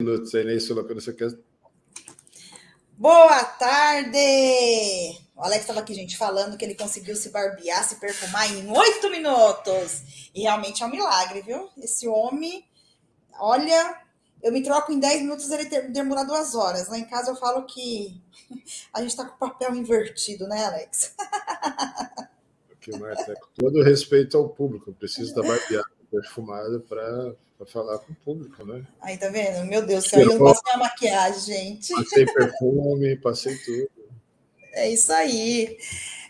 minutos aí, né, Sula, quando você quer. Boa tarde! O Alex estava aqui, gente, falando que ele conseguiu se barbear, se perfumar em oito minutos. E realmente é um milagre, viu? Esse homem, olha, eu me troco em dez minutos, ele demora duas horas. Lá em casa eu falo que a gente está com o papel invertido, né, Alex? Porque, Marta, com todo respeito ao público, preciso da barbeada perfumada para falar com o público, né? Aí, tá vendo? Meu Deus eu não passei a maquiagem, gente. Passei perfume, passei tudo. É isso aí.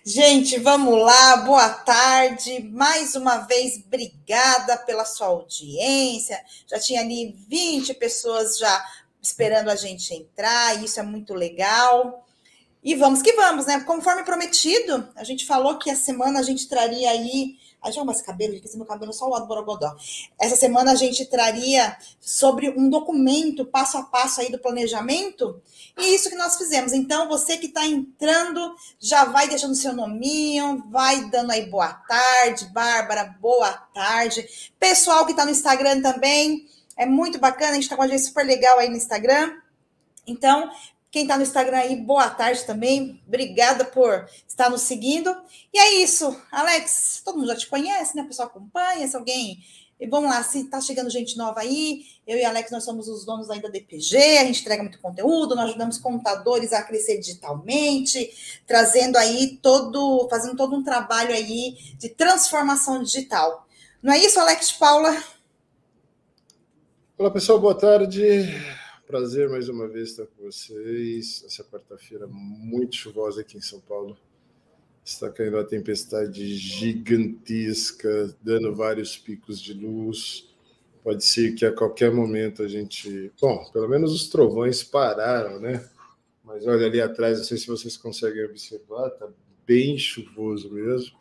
Gente, vamos lá, boa tarde. Mais uma vez, obrigada pela sua audiência. Já tinha ali 20 pessoas já esperando a gente entrar, isso é muito legal. E vamos que vamos, né? Conforme prometido, a gente falou que a semana a gente traria aí Ai, já esse cabelo, esse meu cabelo só o lado borogodó. Essa semana a gente traria sobre um documento passo a passo aí do planejamento. E isso que nós fizemos. Então, você que está entrando, já vai deixando seu nominho, vai dando aí boa tarde, Bárbara, boa tarde. Pessoal que está no Instagram também, é muito bacana, a gente está com a gente super legal aí no Instagram. Então, quem está no Instagram aí, boa tarde também. Obrigada por estar nos seguindo. E é isso, Alex. Todo mundo já te conhece, né? O pessoal acompanha. Se alguém. E vamos lá, se está chegando gente nova aí, eu e Alex, nós somos os donos ainda da DPG, a gente entrega muito conteúdo, nós ajudamos contadores a crescer digitalmente, trazendo aí todo, fazendo todo um trabalho aí de transformação digital. Não é isso, Alex Paula? Olá, pessoal, boa tarde. Prazer mais uma vez estar com vocês. Essa quarta-feira muito chuvosa aqui em São Paulo. Está caindo uma tempestade gigantesca, dando vários picos de luz. Pode ser que a qualquer momento a gente. Bom, pelo menos os trovões pararam, né? Mas olha ali atrás, não sei se vocês conseguem observar, está bem chuvoso mesmo.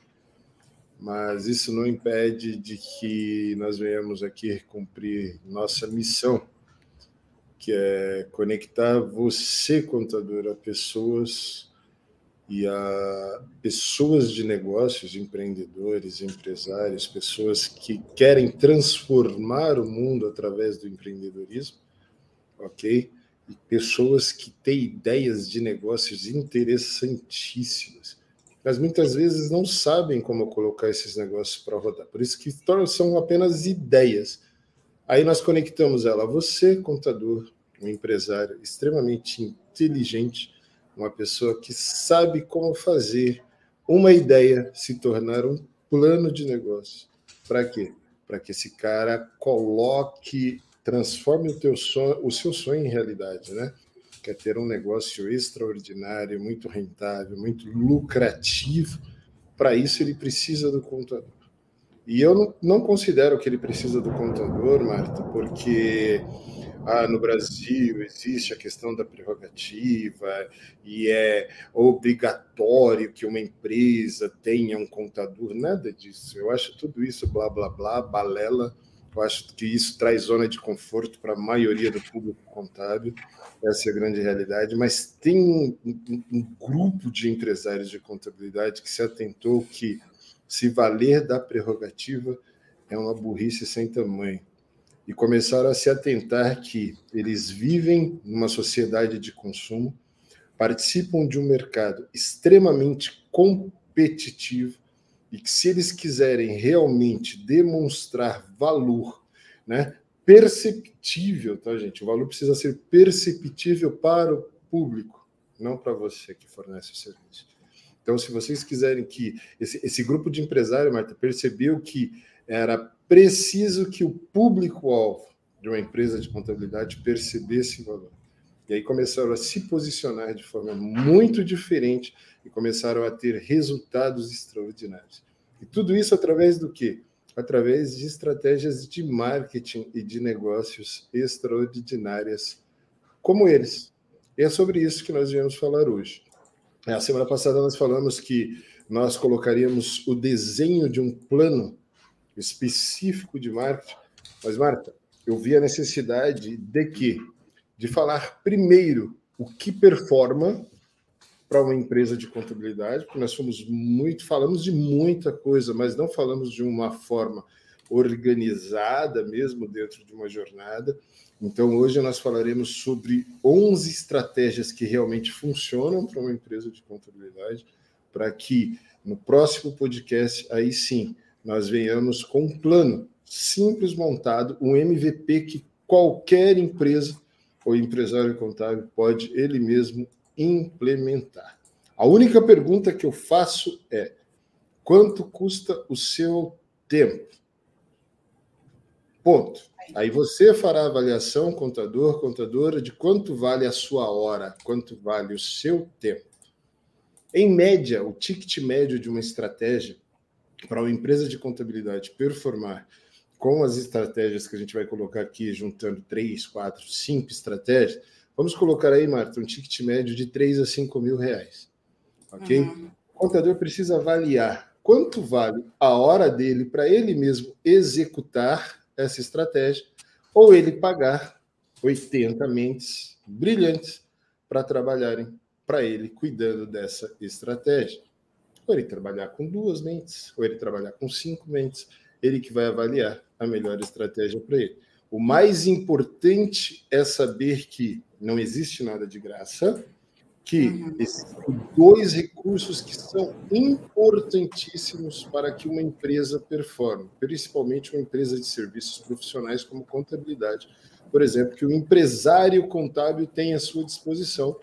Mas isso não impede de que nós venhamos aqui cumprir nossa missão que é conectar você, contador, a pessoas e a pessoas de negócios, empreendedores, empresários, pessoas que querem transformar o mundo através do empreendedorismo, ok? E pessoas que têm ideias de negócios interessantíssimas, mas muitas vezes não sabem como colocar esses negócios para rodar. Por isso que são apenas ideias Aí nós conectamos ela a você, contador, um empresário extremamente inteligente, uma pessoa que sabe como fazer uma ideia se tornar um plano de negócio. Para quê? Para que esse cara coloque, transforme o, teu sonho, o seu sonho em realidade, né? Quer ter um negócio extraordinário, muito rentável, muito lucrativo. Para isso, ele precisa do contador. E eu não, considero que ele precisa do contador, Marta, porque ah, no Brasil existe a questão da prerrogativa e é obrigatório que uma empresa tenha um contador, nada disso. Eu acho tudo isso blá blá blá, balela. Eu acho que isso traz zona de conforto para a maioria do público contábil, essa é a grande realidade. Mas tem um, um, um grupo de empresários de contabilidade que se atentou que se valer da prerrogativa é uma burrice sem tamanho. E começaram a se atentar que eles vivem numa sociedade de consumo, participam de um mercado extremamente competitivo e que se eles quiserem realmente demonstrar valor, né, perceptível, tá, gente? O valor precisa ser perceptível para o público, não para você que fornece o serviço. Então, se vocês quiserem que esse, esse grupo de empresário, Marta, percebeu que era preciso que o público-alvo de uma empresa de contabilidade percebesse o valor. E aí começaram a se posicionar de forma muito diferente e começaram a ter resultados extraordinários. E tudo isso através do quê? Através de estratégias de marketing e de negócios extraordinárias como eles. E é sobre isso que nós viemos falar hoje. A semana passada nós falamos que nós colocaríamos o desenho de um plano específico de marketing. Mas, Marta, eu vi a necessidade de que? De falar primeiro o que performa para uma empresa de contabilidade, porque nós fomos muito, falamos de muita coisa, mas não falamos de uma forma organizada mesmo dentro de uma jornada. Então, hoje nós falaremos sobre 11 estratégias que realmente funcionam para uma empresa de contabilidade, para que no próximo podcast, aí sim, nós venhamos com um plano simples montado, um MVP que qualquer empresa ou empresário contábil pode ele mesmo implementar. A única pergunta que eu faço é: quanto custa o seu tempo? Ponto. Aí você fará a avaliação, contador, contadora, de quanto vale a sua hora, quanto vale o seu tempo. Em média, o ticket médio de uma estratégia para uma empresa de contabilidade performar com as estratégias que a gente vai colocar aqui, juntando três, quatro, cinco estratégias, vamos colocar aí, Marta, um ticket médio de 3 a 5 mil reais. Ok? Uhum. O contador precisa avaliar quanto vale a hora dele para ele mesmo executar essa estratégia, ou ele pagar 80 mentes brilhantes para trabalharem para ele cuidando dessa estratégia. Ou ele trabalhar com duas mentes, ou ele trabalhar com cinco mentes, ele que vai avaliar a melhor estratégia para ele. O mais importante é saber que não existe nada de graça, que uhum. existem dois recursos que são importantíssimos para que uma empresa performe, principalmente uma empresa de serviços profissionais como contabilidade, por exemplo, que o empresário contábil tem à sua disposição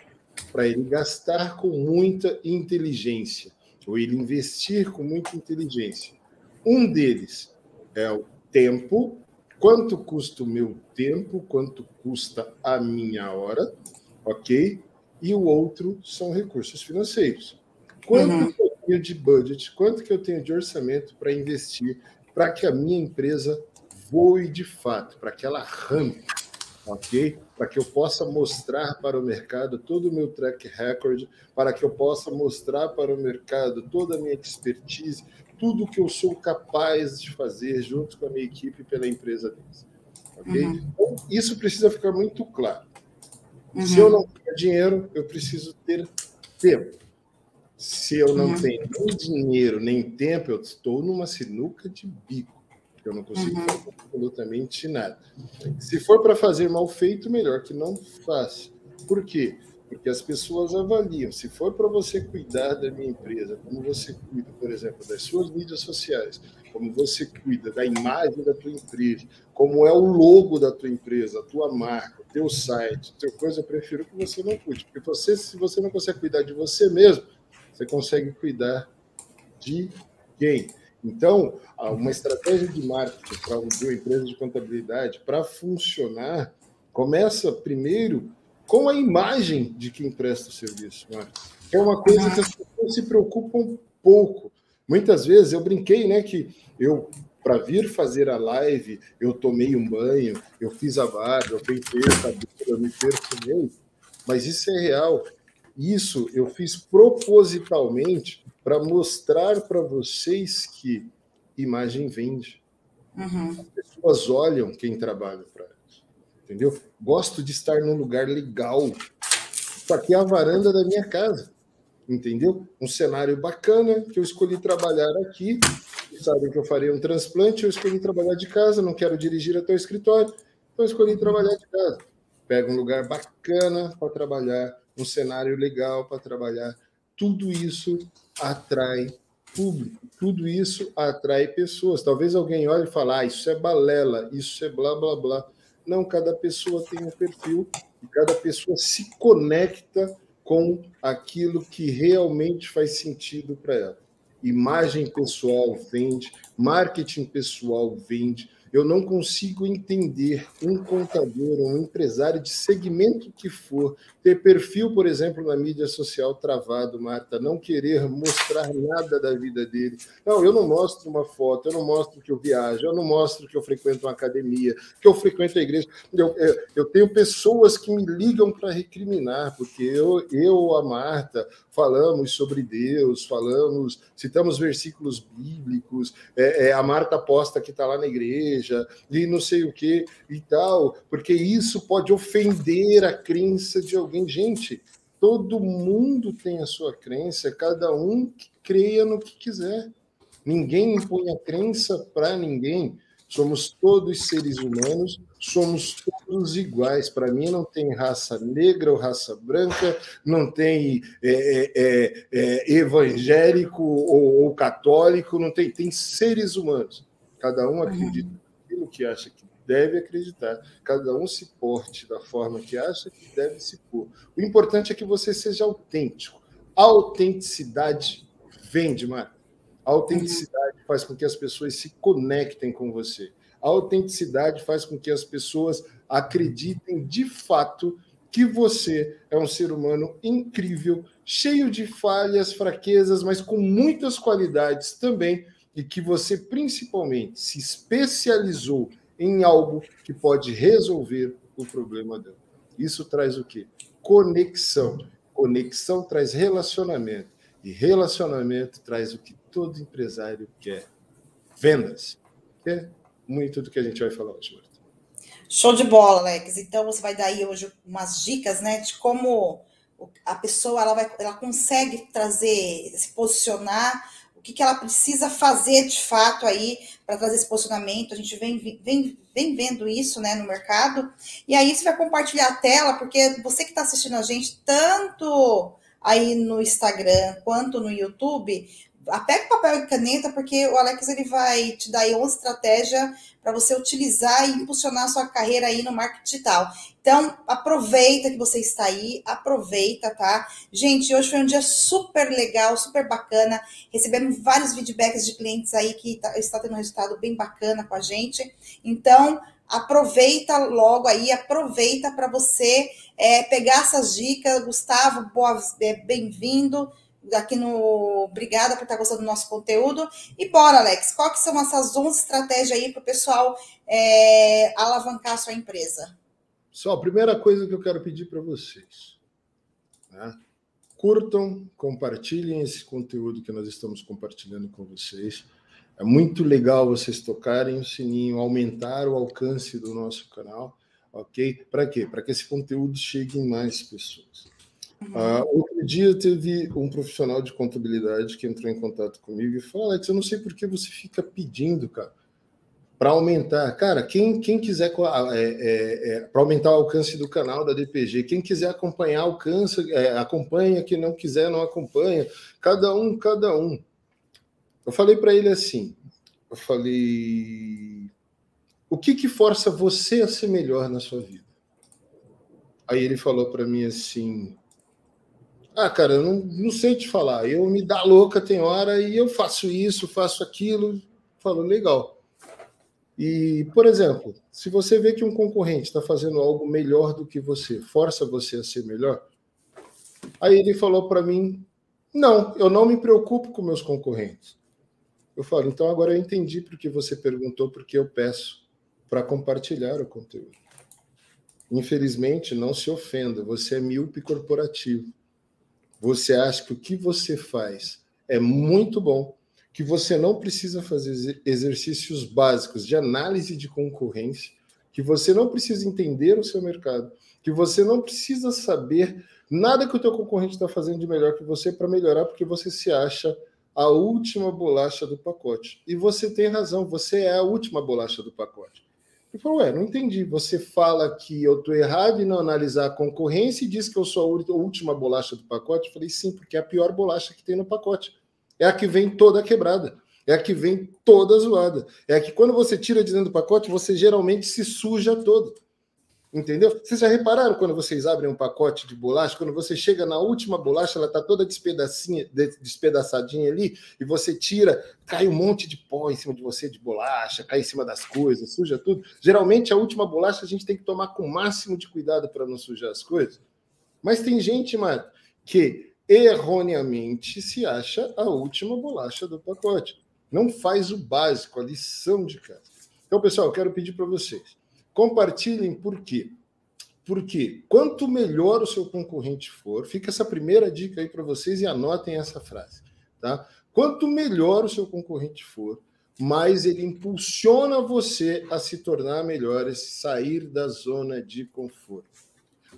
para ele gastar com muita inteligência, ou ele investir com muita inteligência. Um deles é o tempo, quanto custa o meu tempo, quanto custa a minha hora, ok? E o outro são recursos financeiros. Quanto uhum. eu tenho de budget, quanto que eu tenho de orçamento para investir para que a minha empresa voe de fato, para que ela rampe, ok? Para que eu possa mostrar para o mercado todo o meu track record, para que eu possa mostrar para o mercado toda a minha expertise, tudo que eu sou capaz de fazer junto com a minha equipe pela empresa deles. Ok? Uhum. Então, isso precisa ficar muito claro. Uhum. Se eu não tenho dinheiro, eu preciso ter tempo. Se eu não uhum. tenho nem dinheiro nem tempo, eu estou numa sinuca de bico. Eu não consigo uhum. fazer absolutamente nada. Se for para fazer mal feito, melhor que não faça. Por quê? Porque as pessoas avaliam. Se for para você cuidar da minha empresa, como você cuida, por exemplo, das suas mídias sociais, como você cuida da imagem da tua empresa, como é o logo da tua empresa, a tua marca, o teu site, teu coisa, eu prefiro que você não cuide, porque você, se você não consegue cuidar de você mesmo, você consegue cuidar de quem? Então, uma estratégia de marketing para uma empresa de contabilidade, para funcionar, começa primeiro com a imagem de quem presta o serviço, que é uma coisa que as pessoas se preocupam pouco. Muitas vezes eu brinquei, né, que eu para vir fazer a live, eu tomei um banho, eu fiz a barba, eu pentei o cabelo, eu me perfumei, mas isso é real. Isso eu fiz propositalmente para mostrar para vocês que imagem vende. Uhum. As pessoas olham quem trabalha para entendeu? Gosto de estar num lugar legal. Isso aqui é a varanda da minha casa entendeu? Um cenário bacana que eu escolhi trabalhar aqui. Sabem que eu farei um transplante, eu escolhi trabalhar de casa, não quero dirigir até o escritório, então escolhi trabalhar de casa. Pega um lugar bacana para trabalhar, um cenário legal para trabalhar. Tudo isso atrai público, tudo isso atrai pessoas. Talvez alguém olhe e fale, ah, isso é balela, isso é blá blá blá. Não, cada pessoa tem um perfil e cada pessoa se conecta com aquilo que realmente faz sentido para ela. Imagem pessoal vende, marketing pessoal vende, eu não consigo entender um contador, um empresário de segmento que for, ter perfil, por exemplo, na mídia social travado, Marta, não querer mostrar nada da vida dele. Não, eu não mostro uma foto, eu não mostro que eu viajo, eu não mostro que eu frequento uma academia, que eu frequento a igreja. Eu, eu, eu tenho pessoas que me ligam para recriminar, porque eu, eu, a Marta, falamos sobre Deus, falamos, citamos versículos bíblicos, é, é, a Marta aposta que está lá na igreja, igreja e não sei o que e tal, porque isso pode ofender a crença de alguém. Gente, todo mundo tem a sua crença, cada um que creia no que quiser. Ninguém impõe a crença para ninguém. Somos todos seres humanos, somos todos iguais. Para mim, não tem raça negra ou raça branca, não tem é, é, é, é evangélico ou, ou, católico, não tem. Tem seres humanos. Cada um acredita naquilo que acha que deve acreditar. Cada um se porte da forma que acha que deve se pôr. O importante é que você seja autêntico. A autenticidade vende, Marco. A autenticidade faz com que as pessoas se conectem com você. A autenticidade faz com que as pessoas acreditem de fato que você é um ser humano incrível, cheio de falhas, fraquezas, mas com muitas qualidades também, e que você principalmente se especializou em algo que pode resolver o problema dela. Isso traz o quê? Conexão. Conexão traz relacionamento. E relacionamento traz o que todo empresário quer: vendas. É muito do que a gente vai falar hoje, Marta. Show de bola, Alex. Então você vai dar aí hoje umas dicas, né, de como a pessoa ela vai, ela consegue trazer, se posicionar o que, que ela precisa fazer de fato aí para trazer esse posicionamento. A gente vem, vem, vem vendo isso né, no mercado. E aí você vai compartilhar a tela, porque você que está assistindo a gente, tanto aí no Instagram quanto no YouTube, pega papel e caneta, porque o Alex ele vai te dar aí uma estratégia para você utilizar e impulsionar a sua carreira aí no marketing digital. Então, aproveita que você está aí, aproveita, tá? Gente, hoje foi um dia super legal, super bacana. Recebemos vários feedbacks de clientes aí que tá, está tendo um resultado bem bacana com a gente. Então, aproveita logo aí, aproveita para você é, pegar essas dicas. Gustavo, boa, é, bem-vindo aqui no. Obrigada por estar gostando do nosso conteúdo. E bora, Alex, qual que são essas 11 estratégias aí para o pessoal é, alavancar a sua empresa? Só a primeira coisa que eu quero pedir para vocês. Né? Curtam, compartilhem esse conteúdo que nós estamos compartilhando com vocês. É muito legal vocês tocarem o sininho, aumentar o alcance do nosso canal, ok? Para quê? Para que esse conteúdo chegue em mais pessoas. Uh, outro dia teve um profissional de contabilidade que entrou em contato comigo e falou: Alex, eu não sei por que você fica pedindo, cara, para aumentar. Cara, quem, quem quiser é, é, é, para aumentar o alcance do canal da DPG, quem quiser acompanhar, alcança, é, acompanha, quem não quiser, não acompanha. Cada um, cada um. Eu falei para ele assim: eu falei, o que que força você a ser melhor na sua vida? Aí ele falou para mim assim: ah, cara, eu não, não sei te falar. Eu me dá louca, tem hora, e eu faço isso, faço aquilo. Falo, legal. E, por exemplo, se você vê que um concorrente está fazendo algo melhor do que você, força você a ser melhor. Aí ele falou para mim: não, eu não me preocupo com meus concorrentes. Eu falo, então agora eu entendi porque você perguntou, porque eu peço para compartilhar o conteúdo. Infelizmente, não se ofenda, você é míope corporativo você acha que o que você faz é muito bom, que você não precisa fazer exercícios básicos de análise de concorrência, que você não precisa entender o seu mercado, que você não precisa saber nada que o teu concorrente está fazendo de melhor que você para melhorar, porque você se acha a última bolacha do pacote. E você tem razão, você é a última bolacha do pacote. Ele falou: Ué, não entendi. Você fala que eu estou errado em não analisar a concorrência e diz que eu sou a última bolacha do pacote? Eu falei: sim, porque é a pior bolacha que tem no pacote. É a que vem toda quebrada. É a que vem toda zoada. É a que quando você tira de dentro do pacote, você geralmente se suja todo. Entendeu? Vocês já repararam quando vocês abrem um pacote de bolacha, quando você chega na última bolacha, ela está toda despedaçadinha ali, e você tira, cai um monte de pó em cima de você de bolacha, cai em cima das coisas, suja tudo. Geralmente a última bolacha a gente tem que tomar com o máximo de cuidado para não sujar as coisas. Mas tem gente, mano, que erroneamente se acha a última bolacha do pacote. Não faz o básico, a lição de casa. Então, pessoal, eu quero pedir para vocês Compartilhem por quê? Porque quanto melhor o seu concorrente for, fica essa primeira dica aí para vocês e anotem essa frase, tá? Quanto melhor o seu concorrente for, mais ele impulsiona você a se tornar melhor, a sair da zona de conforto.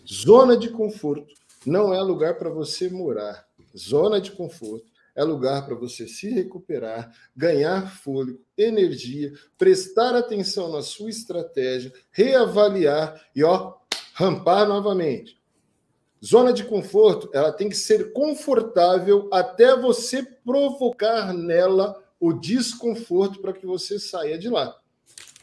Zona de conforto não é lugar para você morar. Zona de conforto é lugar para você se recuperar, ganhar fôlego, energia, prestar atenção na sua estratégia, reavaliar e ó, rampar novamente. Zona de conforto, ela tem que ser confortável até você provocar nela o desconforto para que você saia de lá.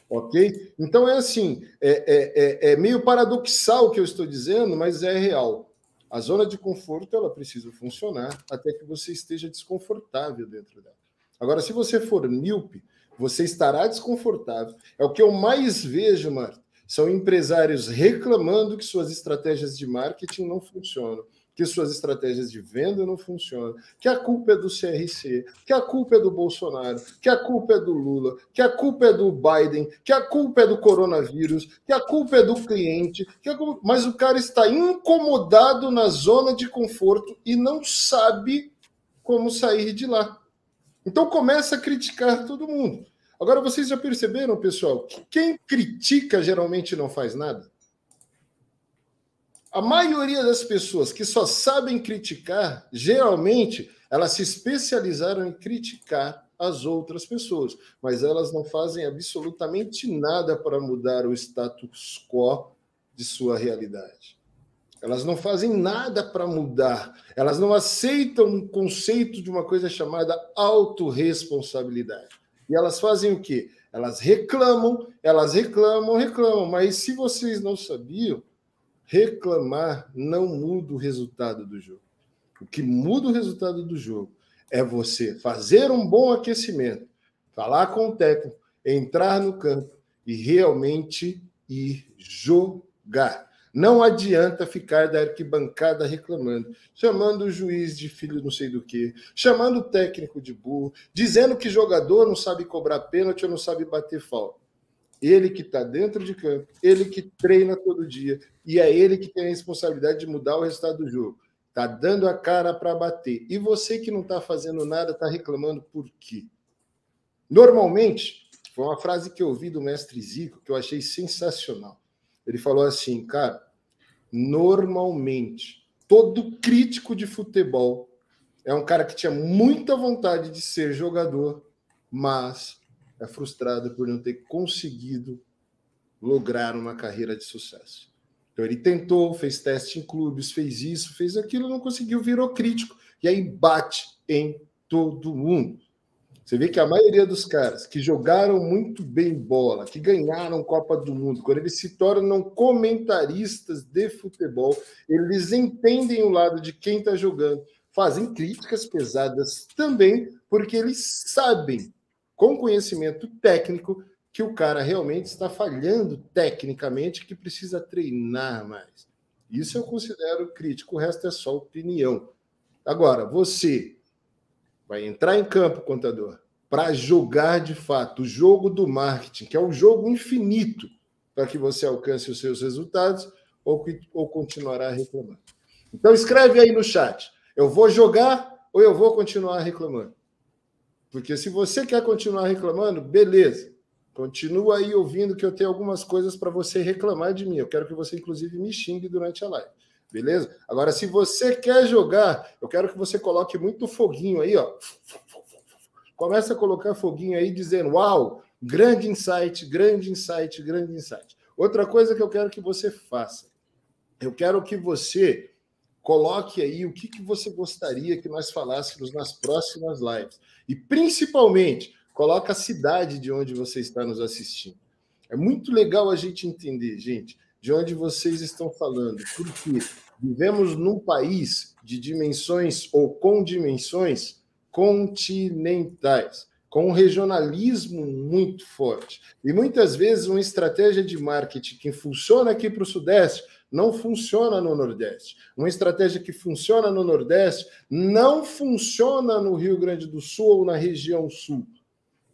Ok? Então é assim, é, é, é, é meio paradoxal o que eu estou dizendo, mas é real. A zona de conforto ela precisa funcionar até que você esteja desconfortável dentro dela. Agora, se você for míope, você estará desconfortável. É o que eu mais vejo, Marta. São empresários reclamando que suas estratégias de marketing não funcionam que suas estratégias de venda não funcionam, que a culpa é do CRC, que a culpa é do Bolsonaro, que a culpa é do Lula, que a culpa é do Biden, que a culpa é do coronavírus, que a culpa é do cliente, culpa... mas o cara está incomodado na zona de conforto e não sabe como sair de lá. Então começa a criticar todo mundo. Agora vocês já perceberam, pessoal, que quem critica geralmente não faz nada? A maioria das pessoas que só sabem criticar, geralmente, elas se especializaram em criticar as outras pessoas, mas elas não fazem absolutamente nada para mudar o status quo de sua realidade. Elas não fazem nada para mudar. Elas não aceitam o conceito de uma coisa chamada autorresponsabilidade. E elas fazem o quê? Elas reclamam, elas reclamam, reclamam. Mas se vocês não sabiam, reclamar não muda o resultado do jogo. O que muda o resultado do jogo é você fazer um bom aquecimento, falar com o técnico, entrar no campo e realmente ir jogar. Não adianta ficar da arquibancada reclamando, chamando o juiz de filho não sei do que, chamando o técnico de burro, dizendo que jogador não sabe cobrar pênalti ou não sabe bater falta. Ele que está dentro de campo, ele que treina todo dia, e é ele que tem a responsabilidade de mudar o resultado do jogo. Está dando a cara para bater. E você que não está fazendo nada, está reclamando por quê? Normalmente, foi uma frase que eu ouvi do mestre Zico que eu achei sensacional. Ele falou assim, cara, normalmente, todo crítico de futebol é um cara que tinha muita vontade de ser jogador, mas é frustrado por não ter conseguido lograr uma carreira de sucesso. Então ele tentou, fez teste em clubes, fez isso, fez aquilo, não conseguiu, virou crítico e aí bate em todo mundo. Você vê que a maioria dos caras que jogaram muito bem bola, que ganharam Copa do Mundo, quando eles se tornam comentaristas de futebol, eles entendem o lado de quem está jogando, fazem críticas pesadas também, porque eles sabem com conhecimento técnico que o cara realmente está falhando tecnicamente, que precisa treinar mais. Isso eu considero crítico, o resto é só opinião. Agora, você vai entrar em campo, contador, para jogar de fato o jogo do marketing, que é um jogo infinito para que você alcance os seus resultados ou, ou continuará reclamando. Então escreve aí no chat, eu vou jogar ou eu vou continuar reclamando? Porque se você quer continuar reclamando, beleza. Continua aí ouvindo que eu tenho algumas coisas para você reclamar de mim. Eu quero que você, inclusive, me xingue durante a live. Beleza? Agora, se você quer jogar, eu quero que você coloque muito foguinho aí, ó. Começa a colocar foguinho aí dizendo: Uau, grande insight, grande insight, grande insight. Outra coisa que eu quero que você faça. Eu quero que você Coloque aí o que, que você gostaria que nós falássemos nas próximas lives. E, principalmente, coloque a cidade de onde você está nos assistindo. É muito legal a gente entender, gente, de onde vocês estão falando, porque vivemos num país de dimensões ou com dimensões continentais, com um regionalismo muito forte. E muitas vezes uma estratégia de marketing que funciona aqui para o Sudeste não funciona no Nordeste. Uma estratégia que funciona no Nordeste não funciona no Rio Grande do Sul ou na região Sul.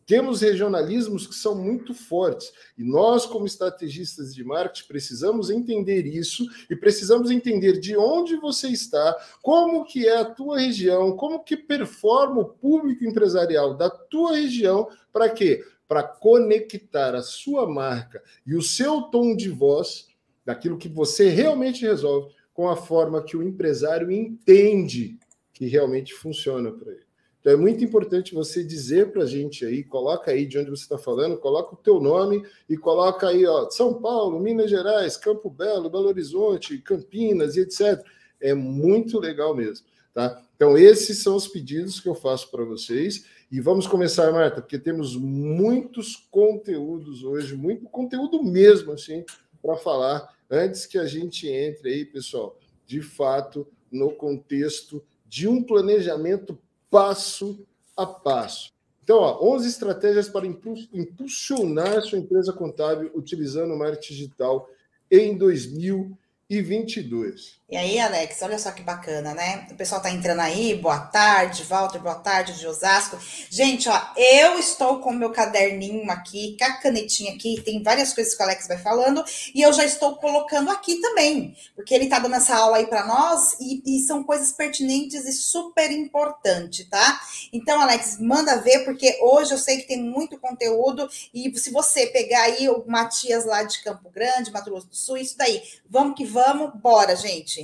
Temos regionalismos que são muito fortes e nós, como estrategistas de marketing, precisamos entender isso e precisamos entender de onde você está, como que é a tua região, como que performa o público empresarial da tua região, para quê? Para conectar a sua marca e o seu tom de voz daquilo que você realmente resolve com a forma que o empresário entende que realmente funciona para ele. Então é muito importante você dizer para a gente aí, coloca aí de onde você está falando, coloca o teu nome e coloca aí, ó, São Paulo, Minas Gerais, Campo Belo, Belo Horizonte, Campinas e etc. É muito legal mesmo, tá? Então esses são os pedidos que eu faço para vocês e vamos começar, Marta, porque temos muitos conteúdos hoje, muito conteúdo mesmo assim para falar antes que a gente entre aí, pessoal, de fato no contexto de um planejamento passo a passo. Então, ó, 11 estratégias para impulsionar sua empresa contábil utilizando o marketing digital em 2022. E aí, Alex, olha só que bacana, né? O pessoal tá entrando aí, boa tarde, Walter, boa tarde, de Osasco. Gente, ó, eu estou com meu caderninho aqui, com a canetinha aqui, tem várias coisas que o Alex vai falando, e eu já estou colocando aqui também, porque ele tá dando essa aula aí para nós, e, e, são coisas pertinentes e super importantes, tá? Então, Alex, manda ver, porque hoje eu sei que tem muito conteúdo, e se você pegar aí o Matias lá de Campo Grande, Mato Grosso do Sul, isso daí, vamos que vamos, bora, gente.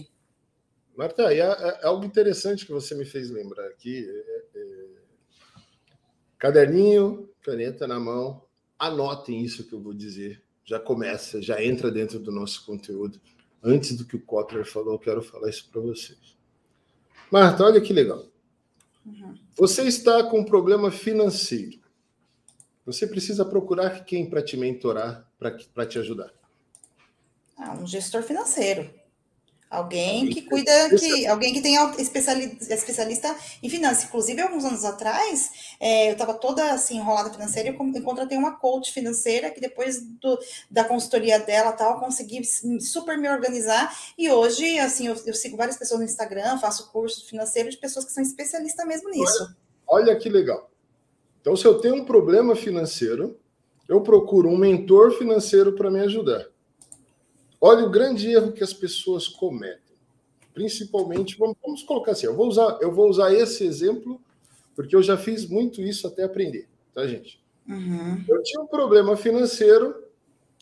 Marta, é, é, algo interessante que você me fez lembrar aqui. É, é, caderninho, caneta na mão, anotem isso que eu vou dizer. Já começa, já entra dentro do nosso conteúdo. Antes do que o Kotler falou, eu quero falar isso para vocês. Marta, olha que legal. Uhum. Você está com um problema financeiro. Você precisa procurar quem para te mentorar, para te ajudar? Ah, um gestor financeiro. Alguém que cuida, que, alguém que tem especialista, em finanças. Inclusive, alguns anos atrás, é, eu estava toda assim, enrolada financeira e eu contratei uma coach financeira que depois do, da consultoria dela tal, consegui super me organizar. E hoje, assim, eu, eu sigo várias pessoas no Instagram, faço curso financeiro de pessoas que são especialistas mesmo nisso. Olha, olha que legal. Então, se eu tenho um problema financeiro, eu procuro um mentor financeiro para me ajudar. Olha o grande erro que as pessoas cometem. Principalmente, vamos, vamos colocar assim, eu vou, usar, eu vou usar esse exemplo, porque eu já fiz muito isso até aprender, tá, gente? Uhum. Eu tinha um problema financeiro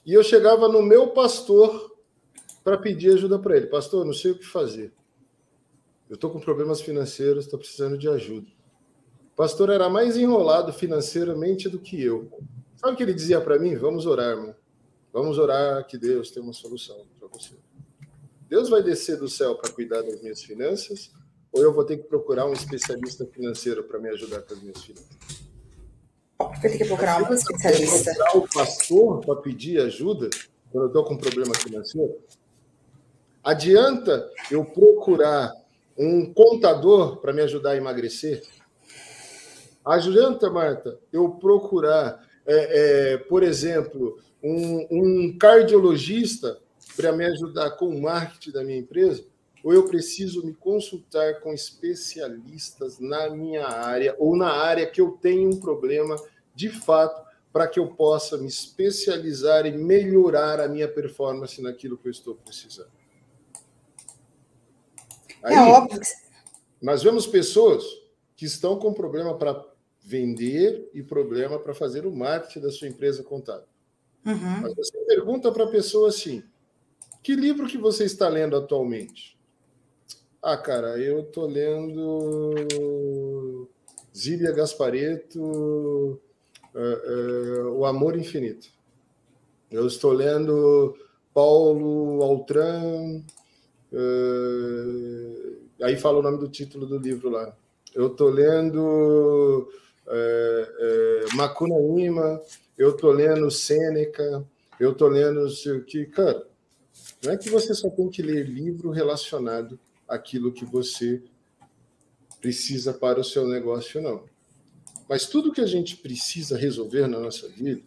e eu chegava no meu pastor para pedir ajuda para ele. Pastor, não sei o que fazer. Eu estou com problemas financeiros, estou precisando de ajuda. O pastor era mais enrolado financeiramente do que eu. Sabe o que ele dizia para mim? Vamos orar, irmão. Vamos orar que Deus tem uma solução para você. Deus vai descer do céu para cuidar das minhas finanças ou eu vou ter que procurar um especialista financeiro para me ajudar com as minhas finanças? Vai ter que procurar um especialista. Procurar o pastor para pedir ajuda quando eu estou com um problema financeiro? Adianta eu procurar um contador para me ajudar a emagrecer? Adianta, Marta, eu procurar, é, é, por exemplo, um, um cardiologista para me ajudar com o marketing da minha empresa? Ou eu preciso me consultar com especialistas na minha área ou na área que eu tenho um problema de fato para que eu possa me especializar e melhorar a minha performance naquilo que eu estou precisando? É Aí, é óbvio. Nós vemos pessoas que estão com problema para vender e problema para fazer o marketing da sua empresa contábil. Uhum. Mas você pergunta para a pessoa assim: que livro que você está lendo atualmente? Ah, cara, eu estou lendo Zília Gaspareto, uh, uh, O Amor Infinito. Eu estou lendo Paulo Altran, uh, aí fala o nome do título do livro lá. Eu estou lendo uh, Macunaíma, eu tô lendo Sêneca, eu tô lendo sei o que. Cara, não é que você só tem que ler livro relacionado àquilo que você precisa para o seu negócio, não. Mas tudo que a gente precisa resolver na nossa vida,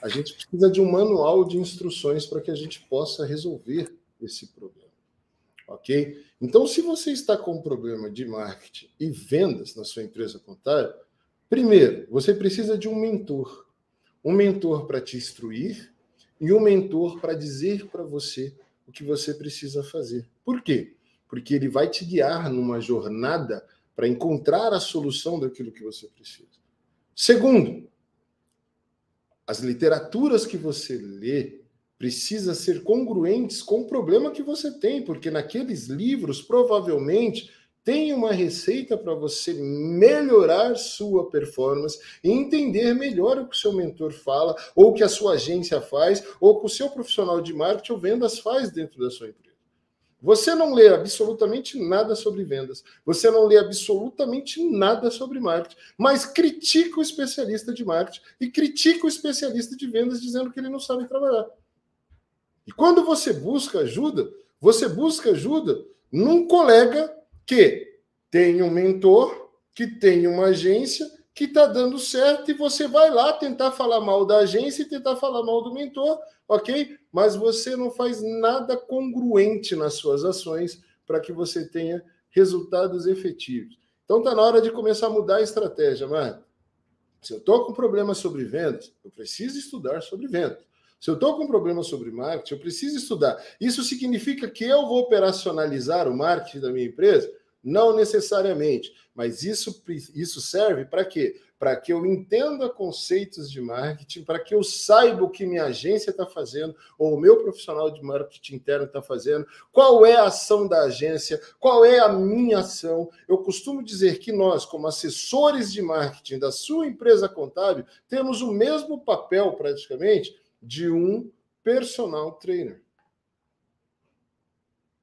a gente precisa de um manual de instruções para que a gente possa resolver esse problema. Ok? Então, se você está com um problema de marketing e vendas na sua empresa contábil, primeiro, você precisa de um mentor um mentor para te instruir e um mentor para dizer para você o que você precisa fazer. Por quê? Porque ele vai te guiar numa jornada para encontrar a solução daquilo que você precisa. Segundo, as literaturas que você lê precisa ser congruentes com o problema que você tem, porque naqueles livros provavelmente tem uma receita para você melhorar sua performance e entender melhor o que o seu mentor fala, ou o que a sua agência faz, ou o que o seu profissional de marketing ou vendas faz dentro da sua empresa. Você não lê absolutamente nada sobre vendas, você não lê absolutamente nada sobre marketing, mas critica o especialista de marketing e critica o especialista de vendas dizendo que ele não sabe trabalhar. E quando você busca ajuda, você busca ajuda num colega que tem um mentor, que tem uma agência que está dando certo e você vai lá tentar falar mal da agência e tentar falar mal do mentor, ok? Mas você não faz nada congruente nas suas ações para que você tenha resultados efetivos. Então está na hora de começar a mudar a estratégia, Marta. Se eu estou com problema sobre vendas, eu preciso estudar sobre vendas. Se eu estou com problema sobre marketing, eu preciso estudar. Isso significa que eu vou operacionalizar o marketing da minha empresa? Não necessariamente, mas isso, isso serve para quê? Para que eu entenda conceitos de marketing, para que eu saiba o que minha agência está fazendo, ou o meu profissional de marketing interno está fazendo, qual é a ação da agência, qual é a minha ação. Eu costumo dizer que nós, como assessores de marketing da sua empresa contábil, temos o mesmo papel praticamente de um personal trainer.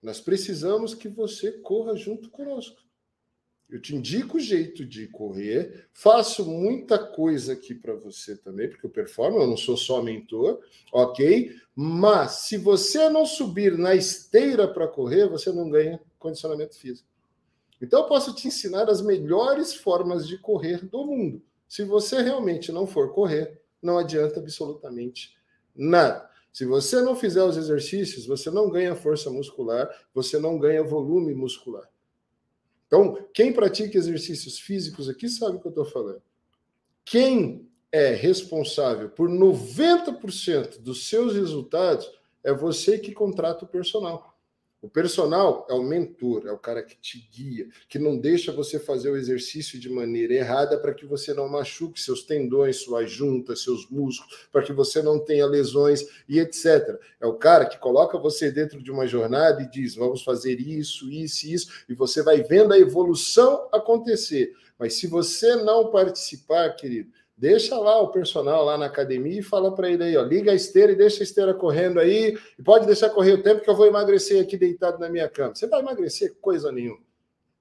Nós precisamos que você corra junto conosco. Eu te indico o jeito de correr, faço muita coisa aqui para você também, porque eu performo, eu não sou só mentor, ok? Mas se você não subir na esteira para correr, você não ganha condicionamento físico. Então eu posso te ensinar as melhores formas de correr do mundo. Se você realmente não for correr, não adianta absolutamente nada. Se você não fizer os exercícios, você não ganha força muscular, você não ganha volume muscular. Então, quem pratica exercícios físicos aqui sabe o que eu estou falando. Quem é responsável por 90% dos seus resultados é você que contrata o personal. O personal é o mentor, é o cara que te guia, que não deixa você fazer o exercício de maneira errada para que você não machuque seus tendões, suas juntas, seus músculos, para que você não tenha lesões e etc. É o cara que coloca você dentro de uma jornada e diz: vamos fazer isso, isso, isso, e você vai vendo a evolução acontecer. Mas se você não participar, querido, Deixa lá o personal lá na academia e fala para ele aí, ó, liga a esteira e deixa a esteira correndo aí, e pode deixar correr o tempo que eu vou emagrecer aqui deitado na minha cama. Você vai emagrecer coisa nenhuma.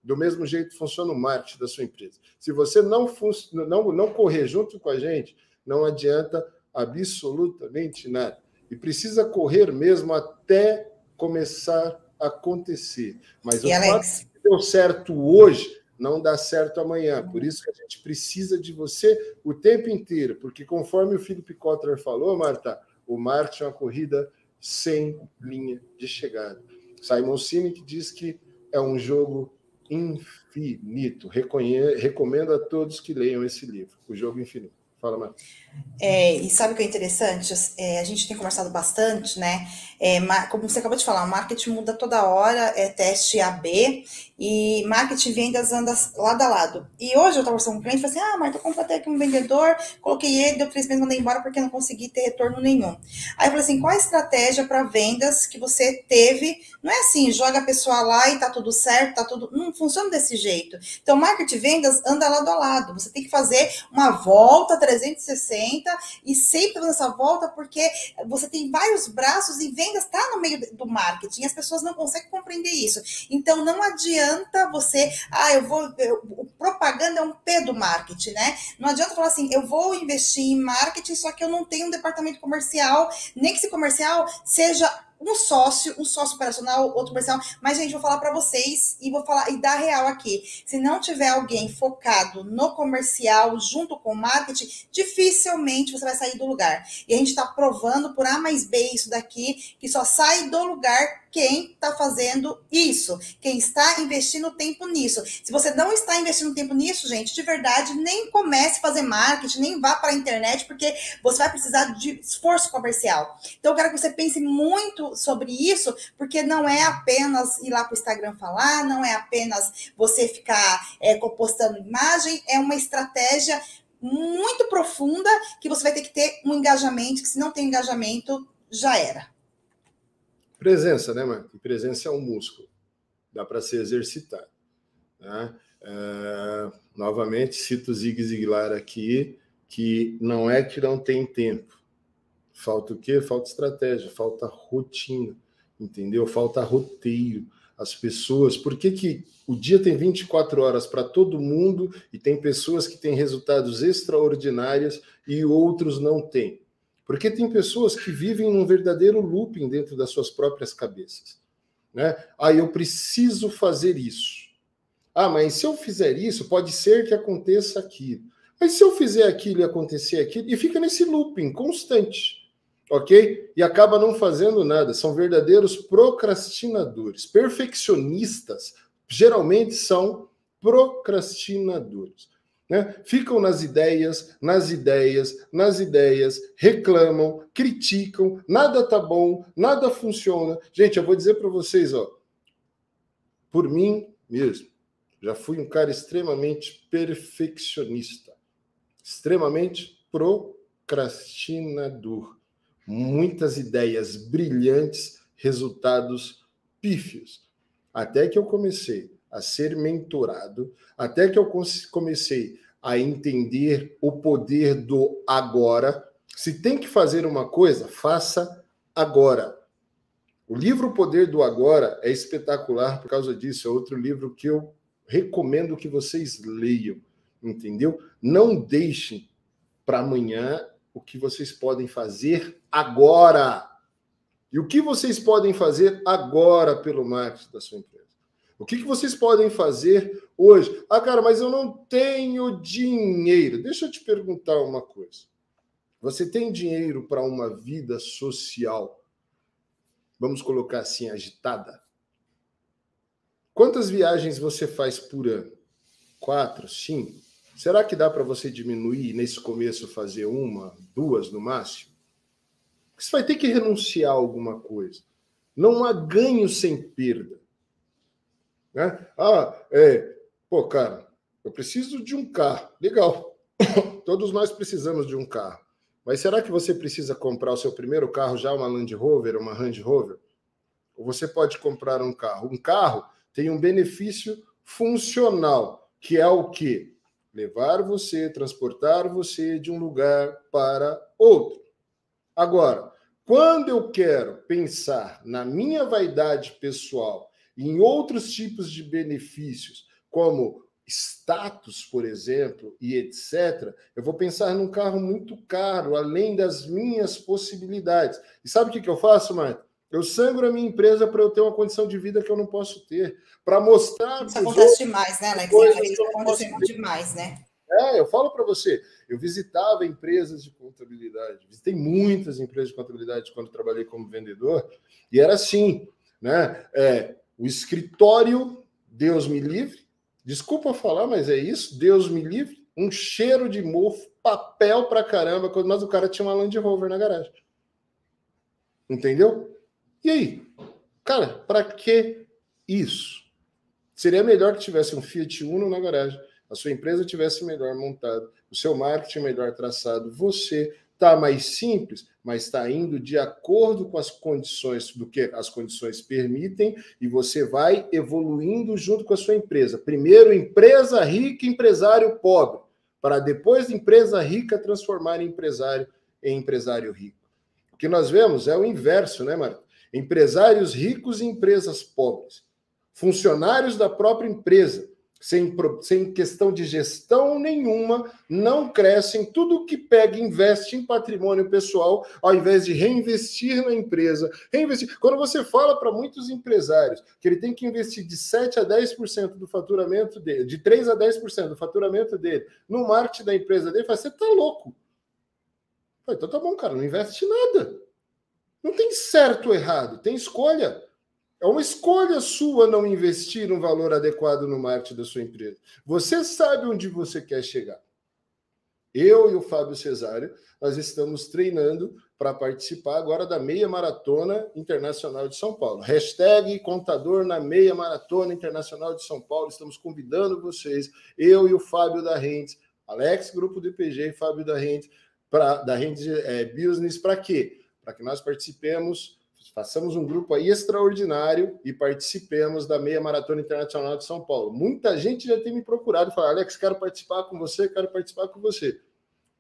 Do mesmo jeito funciona o marketing da sua empresa. Se você não, não, não correr junto com a gente, não adianta absolutamente nada. E precisa correr mesmo até começar a acontecer. Mas e o Alex? fato que deu certo hoje não dá certo amanhã. Por isso que a gente precisa de você o tempo inteiro, porque conforme o Felipe Kotler falou, Marta, o marketing é uma corrida sem linha de chegada. Simon Sinek diz que é um jogo infinito. Reconhe... Recomendo a todos que leiam esse livro, O Jogo Infinito. Fala, Marta. É, e sabe o que é interessante? É, a gente tem conversado bastante, né? É, como você acabou de falar, o marketing muda toda hora, é teste AB, e marketing e vendas andam lado a lado. E hoje eu estava conversando com um cliente e falei assim: Ah, Marta, eu contratei aqui um vendedor, coloquei ele, deu três meses, mandei embora porque não consegui ter retorno nenhum. Aí eu falei assim: qual a estratégia para vendas que você teve? Não é assim, joga a pessoa lá e tá tudo certo, tá tudo. Não funciona desse jeito. Então, marketing e vendas anda lado a lado. Você tem que fazer uma volta 360 e sempre fazendo essa volta porque você tem vários braços e vendas está no meio do marketing. As pessoas não conseguem compreender isso. Então não adianta você, ah, eu vou, eu, propaganda é um P do marketing, né? Não adianta falar assim, eu vou investir em marketing, só que eu não tenho um departamento comercial, nem que esse comercial seja um sócio, um sócio operacional, outro comercial. Mas, gente, vou falar para vocês e vou falar e dar real aqui. Se não tiver alguém focado no comercial junto com o marketing, dificilmente você vai sair do lugar. E a gente está provando por A mais B isso daqui, que só sai do lugar quem está fazendo isso, quem está investindo tempo nisso. Se você não está investindo tempo nisso, gente, de verdade, nem comece a fazer marketing, nem vá para a internet, porque você vai precisar de esforço comercial. Então, eu quero que você pense muito sobre isso, porque não é apenas ir lá para o Instagram falar, não é apenas você ficar é, postando imagem, é uma estratégia muito profunda que você vai ter que ter um engajamento, que se não tem engajamento, já era. Presença, né, Marco? Presença é um músculo. Dá para ser exercitado. Né? É, novamente, cito Zig Ziglar aqui, que não é que não tem tempo. Falta o quê? Falta estratégia, falta rotina, entendeu? Falta roteiro. As pessoas, por que, que o dia tem 24 horas para todo mundo e tem pessoas que têm resultados extraordinários e outros não têm? Porque tem pessoas que vivem num verdadeiro looping dentro das suas próprias cabeças. Né? Ah, eu preciso fazer isso. Ah, mas se eu fizer isso, pode ser que aconteça aquilo. Mas se eu fizer aquilo e acontecer aquilo, e fica nesse looping constante, ok? E acaba não fazendo nada. São verdadeiros procrastinadores. Perfeccionistas geralmente são procrastinadores. Né? Ficam nas ideias, nas ideias, nas ideias, reclamam, criticam, nada tá bom, nada funciona. Gente, eu vou dizer para vocês, ó, por mim mesmo, já fui um cara extremamente perfeccionista, extremamente procrastinador. Muitas ideias brilhantes, resultados pífios. Até que eu comecei a ser mentorado, até que eu comecei a entender o poder do agora. Se tem que fazer uma coisa, faça agora. O livro O Poder do Agora é espetacular por causa disso. É outro livro que eu recomendo que vocês leiam, entendeu? Não deixem para amanhã o que vocês podem fazer agora. E o que vocês podem fazer agora pelo marketing da sua empresa? O que, que vocês podem fazer hoje? Ah, cara, mas eu não tenho dinheiro. Deixa eu te perguntar uma coisa. Você tem dinheiro para uma vida social, vamos colocar assim, agitada? Quantas viagens você faz por ano? Quatro, cinco? Será que dá para você diminuir nesse começo, fazer uma, duas no máximo? Você vai ter que renunciar a alguma coisa. Não há ganho sem perda. Né? Ah, é, pô, cara, eu preciso de um carro. Legal. Todos nós precisamos de um carro. Mas será que você precisa comprar o seu primeiro carro já uma Land Rover, uma Range Rover? Ou você pode comprar um carro? Um carro tem um benefício funcional, que é o quê? Levar você, transportar você de um lugar para outro. Agora, quando eu quero pensar na minha vaidade pessoal em outros tipos de benefícios, como status, por exemplo, e etc., eu vou pensar num carro muito caro, além das minhas possibilidades. E sabe o que, que eu faço, Marta? Eu sangro a minha empresa para eu ter uma condição de vida que eu não posso ter. Para mostrar. Isso acontece demais, né, Alex? Isso acontece demais, né? É, eu falo para você, eu visitava empresas de contabilidade, visitei muitas empresas de contabilidade quando trabalhei como vendedor, e era assim, né? É, o escritório, Deus me livre, desculpa falar, mas é isso, Deus me livre, um cheiro de mofo, papel pra caramba, mas o cara tinha uma Land Rover na garagem. Entendeu? E aí? Cara, para que isso? Seria melhor que tivesse um Fiat Uno na garagem, a sua empresa tivesse melhor montado, o seu marketing melhor traçado, você Está mais simples, mas está indo de acordo com as condições do que as condições permitem e você vai evoluindo junto com a sua empresa. Primeiro, empresa rica, empresário pobre, para depois, empresa rica transformar em empresário em empresário rico. O que nós vemos é o inverso, né, Marta? Empresários ricos e empresas pobres. Funcionários da própria empresa sem, sem questão de gestão nenhuma, não crescem. Tudo que pega investe em patrimônio pessoal, ao invés de reinvestir na empresa. Reinvestir. Quando você fala para muitos empresários que ele tem que investir de 7 a 10% do faturamento dele, de 3 a 10% do faturamento dele no marketing da empresa dele, você está louco. Então tá bom, cara, não investe nada. Não tem certo ou errado, tem escolha. É uma escolha sua não investir um valor adequado no marketing da sua empresa. Você sabe onde você quer chegar. Eu e o Fábio Cesário, nós estamos treinando para participar agora da Meia Maratona Internacional de São Paulo. Hashtag contador na Meia Maratona Internacional de São Paulo. Estamos convidando vocês, eu e o Fábio da Rentes, Alex, grupo do IPG e Fábio da Rentes, pra, da Rentes é, Business, para quê? Para que nós participemos façamos um grupo aí extraordinário e participemos da Meia Maratona Internacional de São Paulo. Muita gente já tem me procurado e falado, Alex, quero participar com você, quero participar com você.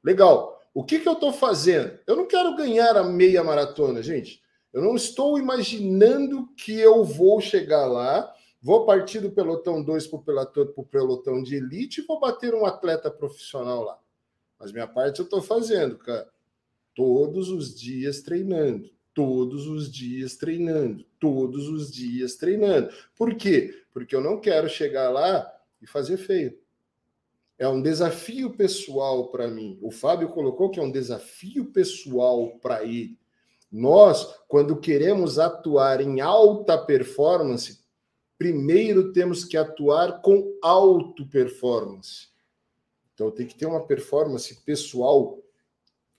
Legal. O que, que eu estou fazendo? Eu não quero ganhar a meia maratona, gente. Eu não estou imaginando que eu vou chegar lá, vou partir do pelotão 2 para o pelotão, pelotão de elite e vou bater um atleta profissional lá. Mas minha parte eu estou fazendo, cara. Todos os dias treinando todos os dias treinando, todos os dias treinando. Por quê? Porque eu não quero chegar lá e fazer feio. É um desafio pessoal para mim. O Fábio colocou que é um desafio pessoal para ele. Nós, quando queremos atuar em alta performance, primeiro temos que atuar com alto performance. Então, tem que ter uma performance pessoal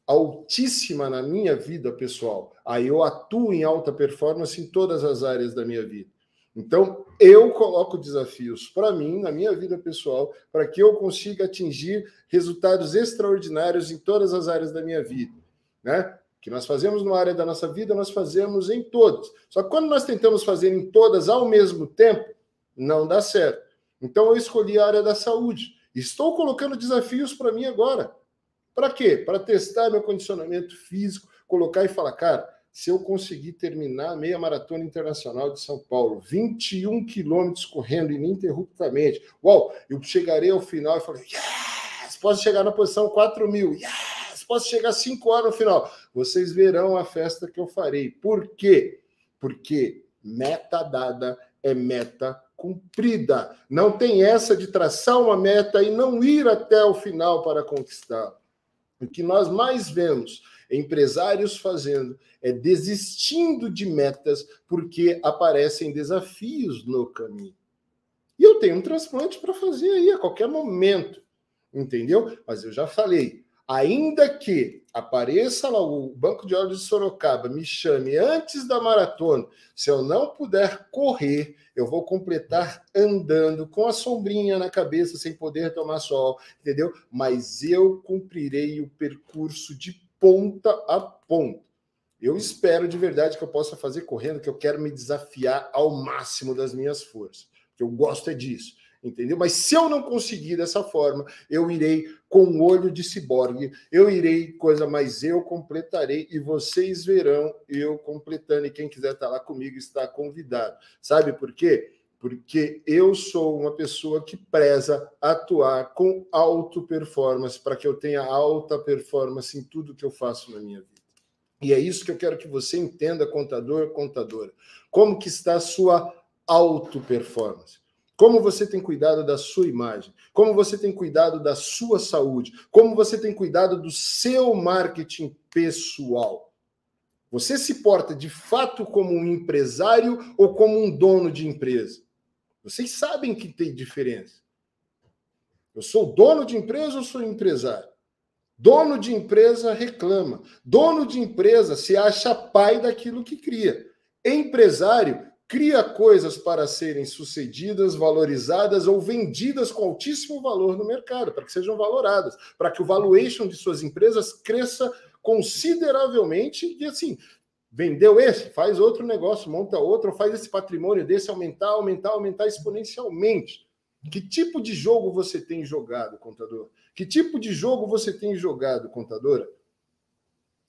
altíssima na minha vida pessoal. Aí eu atuo em alta performance em todas as áreas da minha vida. Então, eu coloco desafios para mim, na minha vida pessoal, para que eu consiga atingir resultados extraordinários em todas as áreas da minha vida, né? Que nós fazemos na área da nossa vida, nós fazemos em todas. Só que quando nós tentamos fazer em todas ao mesmo tempo, não dá certo. Então eu escolhi a área da saúde. Estou colocando desafios para mim agora. Para quê? Para testar meu condicionamento físico, colocar e falar, cara, se eu conseguir terminar a meia maratona internacional de São Paulo, 21 quilômetros correndo ininterruptamente, uau, eu chegarei ao final e falei, yes, posso chegar na posição 4 mil, yes, posso chegar 5 horas no final. Vocês verão a festa que eu farei. Por quê? Porque meta dada é meta cumprida. Não tem essa de traçar uma meta e não ir até o final para conquistá-la. O que nós mais vemos empresários fazendo é desistindo de metas porque aparecem desafios no caminho. E eu tenho um transplante para fazer aí a qualquer momento, entendeu? Mas eu já falei, ainda que apareça lá o Banco de Olhos de Sorocaba, me chame antes da maratona, se eu não puder correr, eu vou completar andando com a sombrinha na cabeça, sem poder tomar sol, entendeu? Mas eu cumprirei o percurso de ponta a ponta. Eu espero de verdade que eu possa fazer correndo, que eu quero me desafiar ao máximo das minhas forças, eu gosto é disso entendeu? Mas se eu não conseguir dessa forma, eu irei com o olho de ciborgue, eu irei coisa, mas eu completarei e vocês verão eu completando. E quem quiser estar lá comigo está convidado. Sabe por quê? Porque eu sou uma pessoa que preza atuar com alto performance para que eu tenha alta performance em tudo que eu faço na minha vida. E é isso que eu quero que você entenda, contador, contadora. Como que está a sua auto performance? Como você tem cuidado da sua imagem? Como você tem cuidado da sua saúde? Como você tem cuidado do seu marketing pessoal? Você se porta de fato como um empresário ou como um dono de empresa? Vocês sabem que tem diferença. Eu sou dono de empresa ou sou empresário? Dono de empresa reclama. Dono de empresa se acha pai daquilo que cria. Empresário cria coisas para serem sucedidas, valorizadas ou vendidas com altíssimo valor no mercado, para que sejam valoradas, para que o valuation de suas empresas cresça consideravelmente e assim, vendeu esse, faz outro negócio, monta outro, faz esse patrimônio desse aumentar, aumentar, aumentar exponencialmente. Que tipo de jogo você tem jogado, contador? Que tipo de jogo você tem jogado, contadora?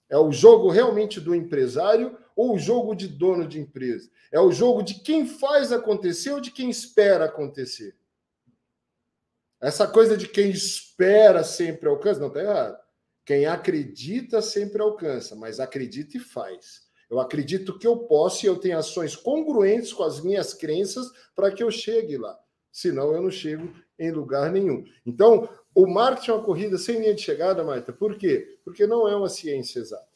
É o jogo realmente do empresário ou o jogo de dono de empresa? É o jogo de quem faz acontecer ou de quem espera acontecer? Essa coisa de quem espera sempre alcança, não está errado. Quem acredita sempre alcança, mas acredita e faz. Eu acredito que eu posso e eu tenho ações congruentes com as minhas crenças para que eu chegue lá. Senão eu não chego em lugar nenhum. Então, o marketing é uma corrida sem linha de chegada, Marta. Por quê? Porque não é uma ciência exata.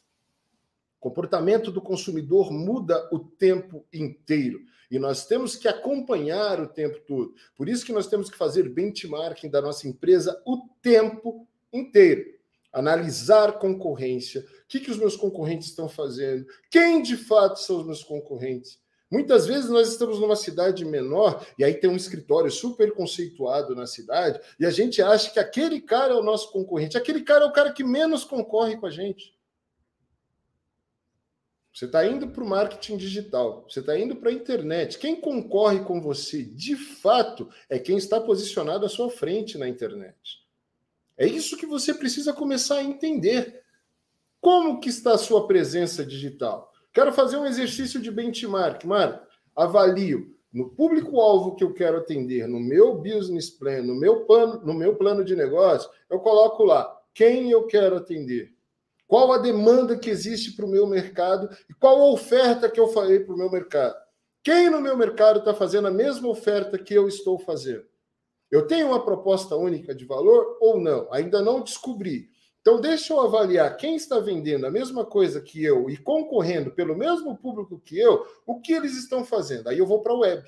O comportamento do consumidor muda o tempo inteiro. E nós temos que acompanhar o tempo todo. Por isso que nós temos que fazer benchmarking da nossa empresa o tempo inteiro. Analisar concorrência. O que, que os meus concorrentes estão fazendo? Quem de fato são os meus concorrentes? Muitas vezes nós estamos numa cidade menor e aí tem um escritório super conceituado na cidade e a gente acha que aquele cara é o nosso concorrente. Aquele cara é o cara que menos concorre com a gente. Você está indo para o marketing digital, você está indo para a internet. Quem concorre com você, de fato, é quem está posicionado à sua frente na internet. É isso que você precisa começar a entender. Como que está a sua presença digital? Quero fazer um exercício de benchmark. Marco, avalio no público-alvo que eu quero atender, no meu business plan, no meu plano, no meu plano de negócio, eu coloco lá quem eu quero atender qual a demanda que existe para o meu mercado e qual a oferta que eu falei para o meu mercado. Quem no meu mercado está fazendo a mesma oferta que eu estou fazendo? Eu tenho uma proposta única de valor ou não? Ainda não descobri. Então, deixa eu avaliar quem está vendendo a mesma coisa que eu e concorrendo pelo mesmo público que eu, o que eles estão fazendo. Aí eu vou para a web.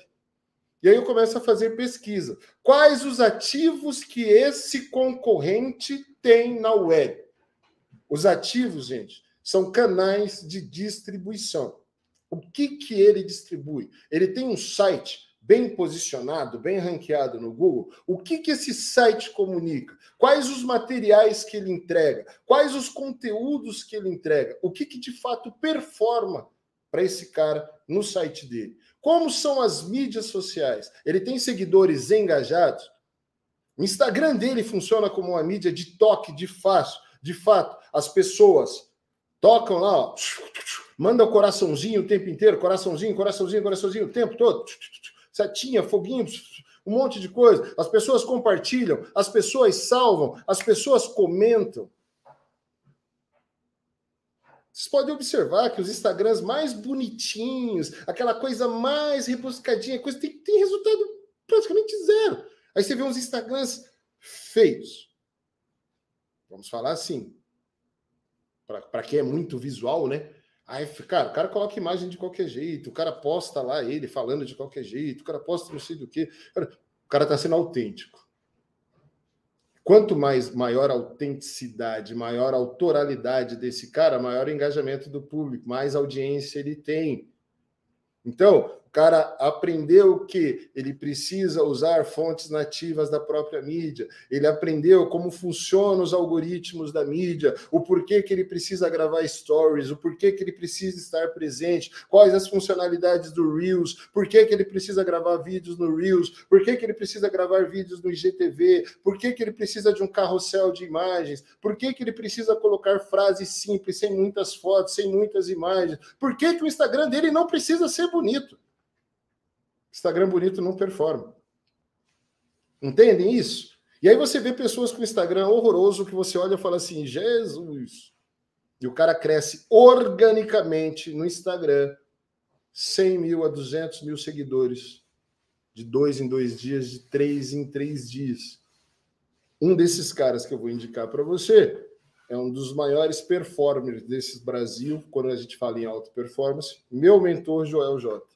E aí eu começo a fazer pesquisa. Quais os ativos que esse concorrente tem na web? Os ativos, gente, são canais de distribuição. O que, que ele distribui? Ele tem um site bem posicionado, bem ranqueado no Google. O que, que esse site comunica? Quais os materiais que ele entrega? Quais os conteúdos que ele entrega? O que, que de fato performa para esse cara no site dele? Como são as mídias sociais? Ele tem seguidores engajados? O Instagram dele funciona como uma mídia de toque, de fácil de fato, as pessoas tocam lá, ó, manda o coraçãozinho o tempo inteiro, coraçãozinho, coraçãozinho, coraçãozinho o tempo todo, setinha, foguinho, um monte de coisa. As pessoas compartilham, as pessoas salvam, as pessoas comentam. Vocês podem observar que os Instagrams mais bonitinhos, aquela coisa mais rebuscadinha, coisa tem, tem resultado praticamente zero. Aí você vê uns Instagrams feios, Vamos falar assim. Para quem é muito visual, né? Aí, cara, o cara coloca imagem de qualquer jeito, o cara posta lá ele falando de qualquer jeito, o cara posta não sei do que. O cara está sendo autêntico. Quanto mais maior autenticidade, maior autoralidade desse cara, maior engajamento do público, mais audiência ele tem. Então, cara aprendeu que ele precisa usar fontes nativas da própria mídia, ele aprendeu como funcionam os algoritmos da mídia, o porquê que ele precisa gravar stories, o porquê que ele precisa estar presente, quais as funcionalidades do Reels, por que, ele precisa gravar vídeos no Reels, por que, ele precisa gravar vídeos no IGTV, por que, ele precisa de um carrossel de imagens, por que, ele precisa colocar frases simples, sem muitas fotos, sem muitas imagens, por que, que o Instagram dele não precisa ser bonito. Instagram bonito não performa. Entendem isso? E aí você vê pessoas com Instagram horroroso que você olha e fala assim: Jesus! E o cara cresce organicamente no Instagram 100 mil a 200 mil seguidores, de dois em dois dias, de três em três dias. Um desses caras que eu vou indicar para você é um dos maiores performers desses Brasil, quando a gente fala em alta performance, meu mentor Joel J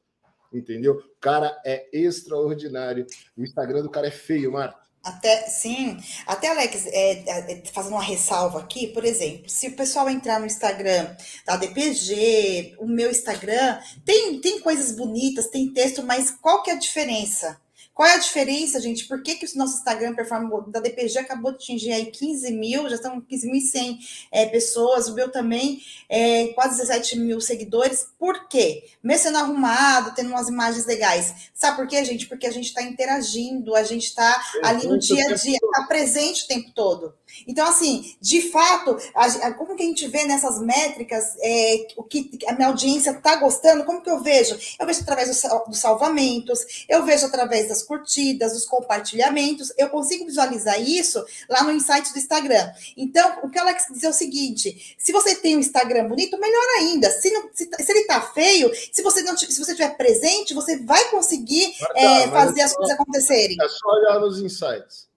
entendeu? O cara é extraordinário. O Instagram do cara é feio, Marta. Até, sim, até Alex, é, é, fazendo uma ressalva aqui, por exemplo, se o pessoal entrar no Instagram da DPG, o meu Instagram, tem, tem coisas bonitas, tem texto, mas qual que é a diferença? Qual é a diferença, gente? Por que, que o nosso Instagram Performance da DPG acabou de atingir aí 15 mil, já estão 15.100 é, pessoas, o meu também é, quase 17 mil seguidores. Por quê? Mesmo sendo arrumado, tendo umas imagens legais. Sabe por quê, gente? Porque a gente está interagindo, a gente está ali no dia a dia, está presente o tempo todo. Então, assim, de fato, a, como que a gente vê nessas métricas é, o que a minha audiência está gostando? Como que eu vejo? Eu vejo através dos, dos salvamentos, eu vejo através das curtidas, dos compartilhamentos, eu consigo visualizar isso lá no insight do Instagram. Então, o que o Alex diz é o seguinte: se você tem um Instagram bonito, melhor ainda. Se, não, se, se ele está feio, se você não se você estiver presente, você vai conseguir é, fazer as coisas acontecerem. É só olhar nos insights.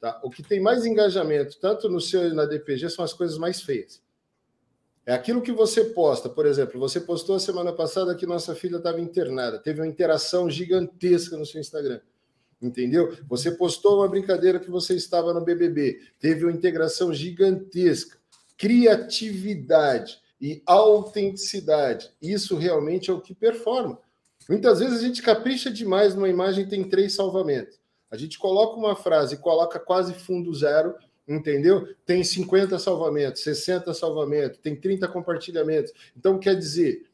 Tá? O que tem mais engajamento, tanto no seu e na DPG, são as coisas mais feias. É aquilo que você posta. Por exemplo, você postou a semana passada que nossa filha estava internada. Teve uma interação gigantesca no seu Instagram. Entendeu? Você postou uma brincadeira que você estava no BBB. Teve uma integração gigantesca. Criatividade e autenticidade. Isso realmente é o que performa. Muitas vezes a gente capricha demais numa imagem tem três salvamentos. A gente coloca uma frase coloca quase fundo zero, entendeu? Tem 50 salvamentos, 60 salvamentos, tem 30 compartilhamentos. Então, quer dizer,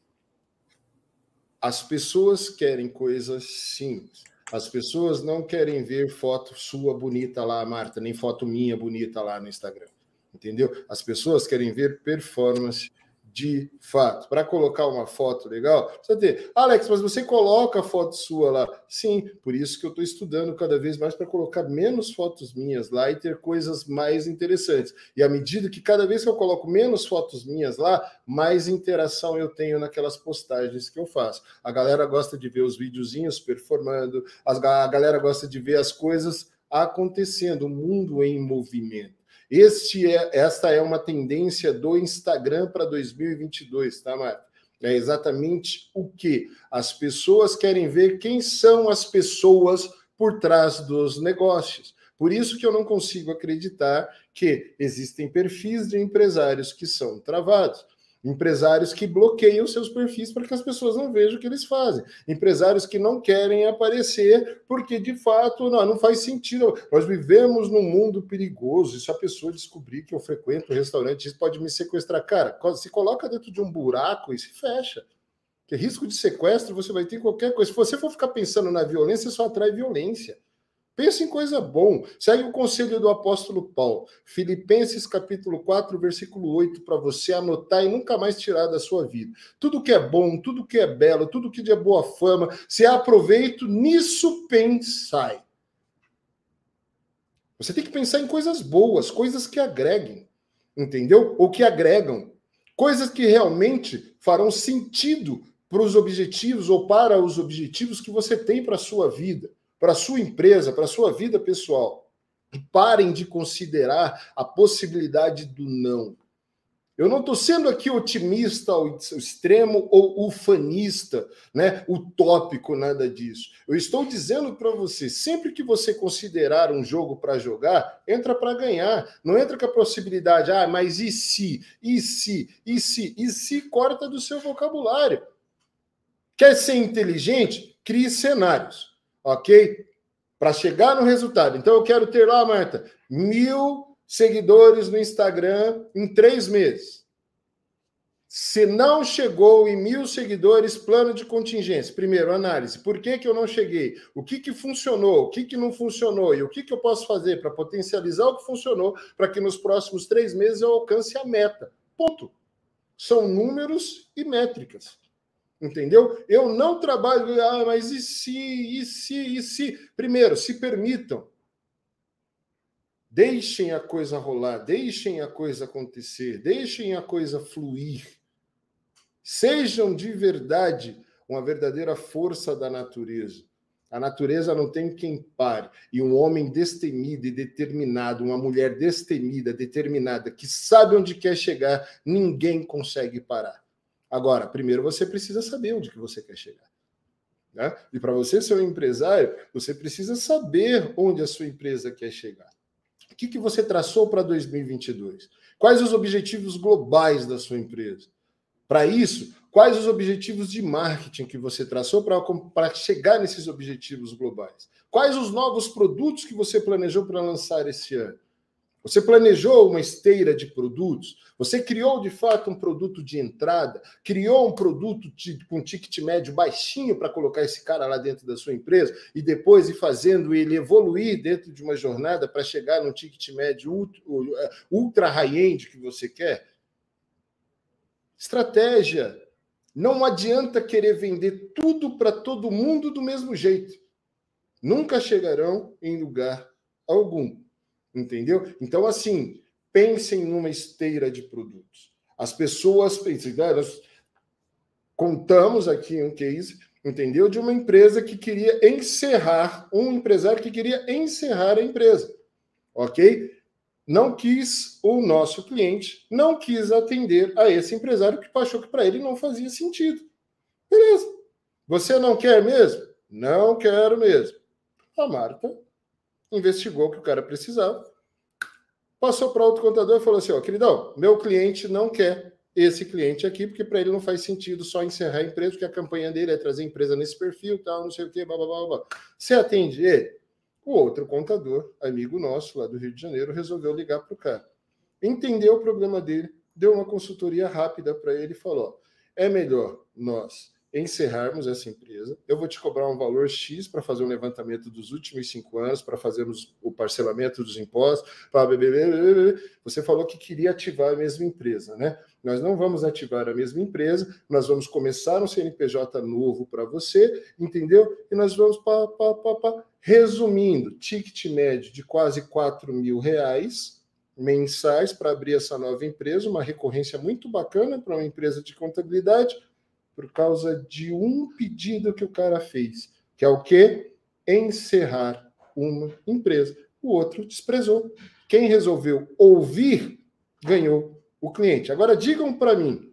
as pessoas querem coisas simples. As pessoas não querem ver foto sua bonita lá, Marta, nem foto minha bonita lá no Instagram. Entendeu? As pessoas querem ver performance de fato. Para colocar uma foto legal, precisa ter. Alex, mas você coloca a foto sua lá. Sim, por isso que eu estou estudando cada vez mais para colocar menos fotos minhas lá e ter coisas mais interessantes. E à medida que cada vez que eu coloco menos fotos minhas lá, mais interação eu tenho naquelas postagens que eu faço. A galera gosta de ver os videozinhos performando, a galera gosta de ver as coisas acontecendo, o mundo em movimento. Este é, esta é uma tendência do Instagram para 2022, tá, Marta? É exatamente o que as pessoas querem ver quem são as pessoas por trás dos negócios. Por isso que eu não consigo acreditar que existem perfis de empresários que são travados empresários que bloqueiam seus perfis para que as pessoas não vejam o que eles fazem, empresários que não querem aparecer porque de fato não, não faz sentido. Nós vivemos num mundo perigoso. E se a pessoa descobrir que eu frequento o restaurante, isso pode me sequestrar. Cara, se coloca dentro de um buraco e se fecha. Que risco de sequestro você vai ter qualquer coisa. Se você for ficar pensando na violência, só atrai violência. Pensa em coisa bom. Segue o conselho do apóstolo Paulo. Filipenses capítulo 4, versículo 8, para você anotar e nunca mais tirar da sua vida. Tudo que é bom, tudo que é belo, tudo que é boa fama, se há proveito, nisso pensai. Você tem que pensar em coisas boas, coisas que agreguem, entendeu? Ou que agregam. Coisas que realmente farão sentido para os objetivos ou para os objetivos que você tem para a sua vida para a sua empresa, para a sua vida pessoal. Parem de considerar a possibilidade do não. Eu não estou sendo aqui otimista ao extremo ou ufanista, né, utópico, nada disso. Eu estou dizendo para você, sempre que você considerar um jogo para jogar, entra para ganhar. Não entra com a possibilidade, ah, mas e se, e se, e se, e se, corta do seu vocabulário. Quer ser inteligente? Crie cenários ok? Para chegar no resultado. Então, eu quero ter lá, Marta, mil seguidores no Instagram em três meses. Se não chegou em mil seguidores, plano de contingência. Primeiro, análise. Por que, que eu não cheguei? O que, que funcionou? O que, que não funcionou? E o que, que eu posso fazer para potencializar o que funcionou para que nos próximos três meses eu alcance a meta? Ponto. São números e métricas. Entendeu? Eu não trabalho, ah, mas e se, e se, e se? Primeiro, se permitam. Deixem a coisa rolar, deixem a coisa acontecer, deixem a coisa fluir. Sejam de verdade uma verdadeira força da natureza. A natureza não tem quem pare. E um homem destemido e determinado, uma mulher destemida, determinada, que sabe onde quer chegar, ninguém consegue parar. Agora, primeiro você precisa saber onde que você quer chegar. Né? E para você ser um empresário, você precisa saber onde a sua empresa quer chegar. O que, que você traçou para 2022? Quais os objetivos globais da sua empresa? Para isso, quais os objetivos de marketing que você traçou para chegar nesses objetivos globais? Quais os novos produtos que você planejou para lançar esse ano? Você planejou uma esteira de produtos? Você criou de fato um produto de entrada? Criou um produto com ticket médio baixinho para colocar esse cara lá dentro da sua empresa e depois ir fazendo ele evoluir dentro de uma jornada para chegar no ticket médio ultra, ultra high-end que você quer? Estratégia. Não adianta querer vender tudo para todo mundo do mesmo jeito. Nunca chegarão em lugar algum. Entendeu? Então, assim, pensem numa esteira de produtos. As pessoas pensem, né, nós contamos aqui um case, entendeu? De uma empresa que queria encerrar, um empresário que queria encerrar a empresa. Ok? Não quis, o nosso cliente não quis atender a esse empresário que achou que para ele não fazia sentido. Beleza. Você não quer mesmo? Não quero mesmo. A Marta investigou o que o cara precisava, passou para outro contador e falou assim: ó, queridão, meu cliente não quer esse cliente aqui, porque para ele não faz sentido só encerrar a empresa, porque a campanha dele é trazer empresa nesse perfil, tal, não sei o quê, blá, blá, blá, blá. Você atende ele? O outro contador, amigo nosso lá do Rio de Janeiro, resolveu ligar para o cara. Entendeu o problema dele, deu uma consultoria rápida para ele e falou: é melhor nós encerrarmos essa empresa. Eu vou te cobrar um valor X para fazer um levantamento dos últimos cinco anos, para fazermos o parcelamento dos impostos, para Você falou que queria ativar a mesma empresa, né? Nós não vamos ativar a mesma empresa, nós vamos começar um CNPJ novo para você, entendeu? E nós vamos, pá, pá, pá, pá. resumindo, ticket médio de quase 4 mil reais mensais para abrir essa nova empresa, uma recorrência muito bacana para uma empresa de contabilidade, por causa de um pedido que o cara fez, que é o quê? Encerrar uma empresa. O outro desprezou. Quem resolveu ouvir ganhou o cliente. Agora digam para mim,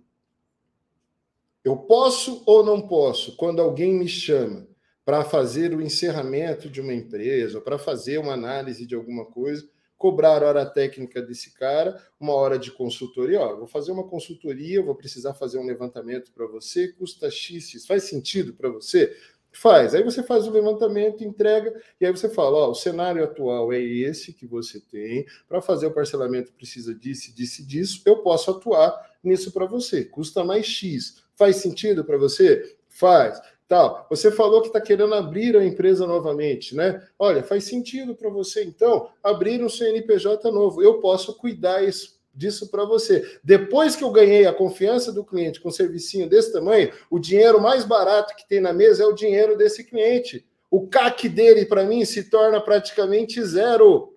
eu posso ou não posso, quando alguém me chama para fazer o encerramento de uma empresa, ou para fazer uma análise de alguma coisa, cobrar hora técnica desse cara, uma hora de consultoria. Ó, vou fazer uma consultoria, vou precisar fazer um levantamento para você, custa X, faz sentido para você? Faz. Aí você faz o levantamento, entrega, e aí você fala: ó, o cenário atual é esse que você tem, para fazer o parcelamento precisa disso, disso, disso, eu posso atuar nisso para você. Custa mais X. Faz sentido para você? Faz tal. Você falou que está querendo abrir a empresa novamente, né? Olha, faz sentido para você, então, abrir um CNPJ novo. Eu posso cuidar isso, disso para você. Depois que eu ganhei a confiança do cliente com um servicinho desse tamanho, o dinheiro mais barato que tem na mesa é o dinheiro desse cliente. O CAC dele, para mim, se torna praticamente zero.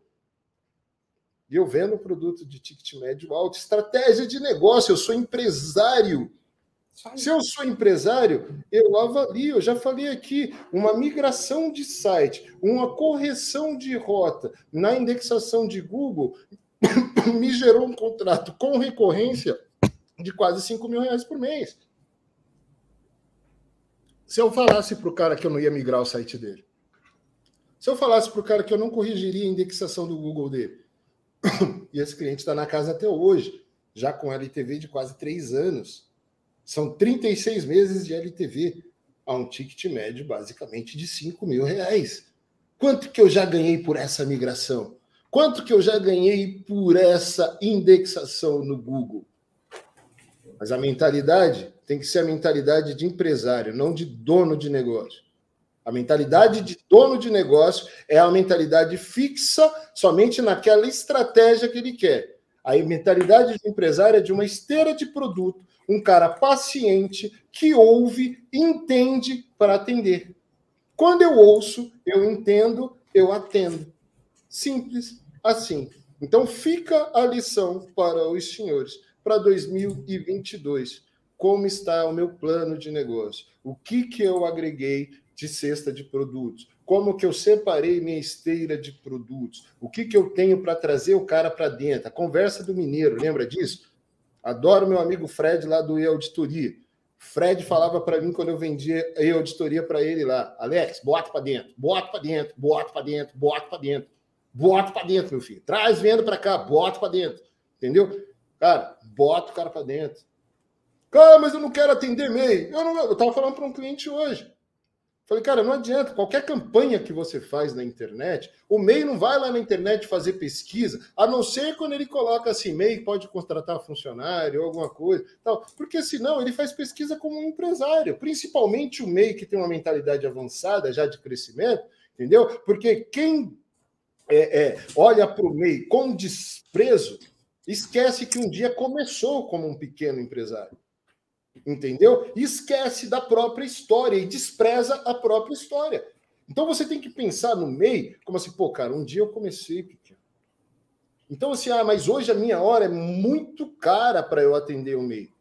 E eu vendo produto de ticket médio alto, estratégia de negócio, eu sou empresário. Se eu sou empresário, eu avalio, eu já falei aqui, uma migração de site, uma correção de rota na indexação de Google me gerou um contrato com recorrência de quase 5 mil reais por mês. Se eu falasse para o cara que eu não ia migrar o site dele, se eu falasse para o cara que eu não corrigiria a indexação do Google dele, e esse cliente está na casa até hoje, já com LTV de quase três anos, são 36 meses de LTV a um ticket médio basicamente de 5 mil reais. Quanto que eu já ganhei por essa migração? Quanto que eu já ganhei por essa indexação no Google? Mas a mentalidade tem que ser a mentalidade de empresário, não de dono de negócio. A mentalidade de dono de negócio é a mentalidade fixa somente naquela estratégia que ele quer. A mentalidade de empresário é de uma esteira de produto um cara paciente que ouve, entende para atender. Quando eu ouço, eu entendo, eu atendo. Simples assim. Então fica a lição para os senhores para 2022. Como está o meu plano de negócio? O que que eu agreguei de cesta de produtos? Como que eu separei minha esteira de produtos? O que que eu tenho para trazer o cara para dentro? A conversa do mineiro, lembra disso? Adoro meu amigo Fred lá do E-Auditoria. Fred falava para mim quando eu vendia E-Auditoria para ele lá: Alex, bota para dentro, bota para dentro, bota para dentro, bota para dentro, bota para dentro, meu filho. Traz venda para cá, bota para dentro. Entendeu? Cara, bota o cara para dentro. Cara, mas eu não quero atender e-mail. Eu, não, eu tava falando para um cliente hoje. Falei, cara, não adianta. Qualquer campanha que você faz na internet, o MEI não vai lá na internet fazer pesquisa, a não ser quando ele coloca assim, MEI pode contratar funcionário ou alguma coisa, tal. Porque senão ele faz pesquisa como um empresário, principalmente o MEI que tem uma mentalidade avançada já de crescimento, entendeu? Porque quem é, é, olha para o MEI com desprezo, esquece que um dia começou como um pequeno empresário entendeu? E esquece da própria história e despreza a própria história. Então você tem que pensar no MEI como assim, pô, cara, um dia eu comecei pequeno. Então, assim, ah, mas hoje a minha hora é muito cara para eu atender o MEI.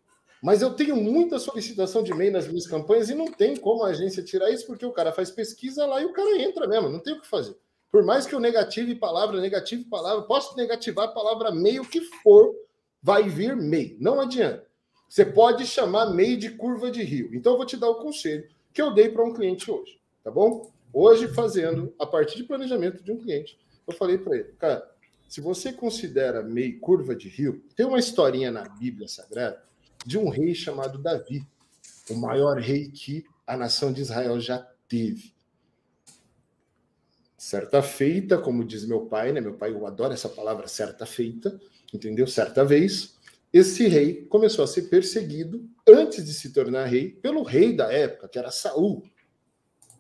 Mas eu tenho muita solicitação de MEI nas minhas campanhas e não tem como a agência tirar isso, porque o cara faz pesquisa lá e o cara entra mesmo, não tem o que fazer. Por mais que eu negative palavra, negative palavra, posso negativar a palavra MEI, o que for, vai vir MEI. Não adianta. Você pode chamar meio de curva de rio. Então, eu vou te dar o conselho que eu dei para um cliente hoje, tá bom? Hoje, fazendo a partir de planejamento de um cliente, eu falei para ele, cara, se você considera meio curva de rio, tem uma historinha na Bíblia Sagrada de um rei chamado Davi, o maior rei que a nação de Israel já teve. Certa feita, como diz meu pai, né? Meu pai, eu adoro essa palavra certa feita, entendeu? Certa vez, esse rei começou a ser perseguido antes de se tornar rei pelo rei da época, que era Saul.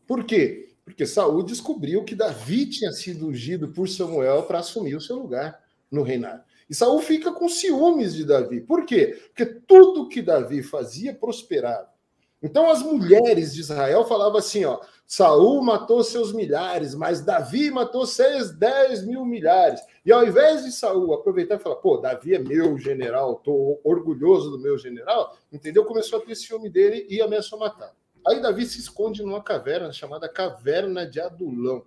Por quê? Porque Saul descobriu que Davi tinha sido ungido por Samuel para assumir o seu lugar no reinado. E Saul fica com ciúmes de Davi. Por quê? Porque tudo que Davi fazia prosperava. Então as mulheres de Israel falavam assim: ó, Saul matou seus milhares, mas Davi matou seis, dez mil milhares. E ao invés de Saul aproveitar e falar, pô, Davi é meu general, tô orgulhoso do meu general, entendeu? Começou a ter ciúme dele e ameaçou matar. Aí Davi se esconde numa caverna chamada Caverna de Adulão.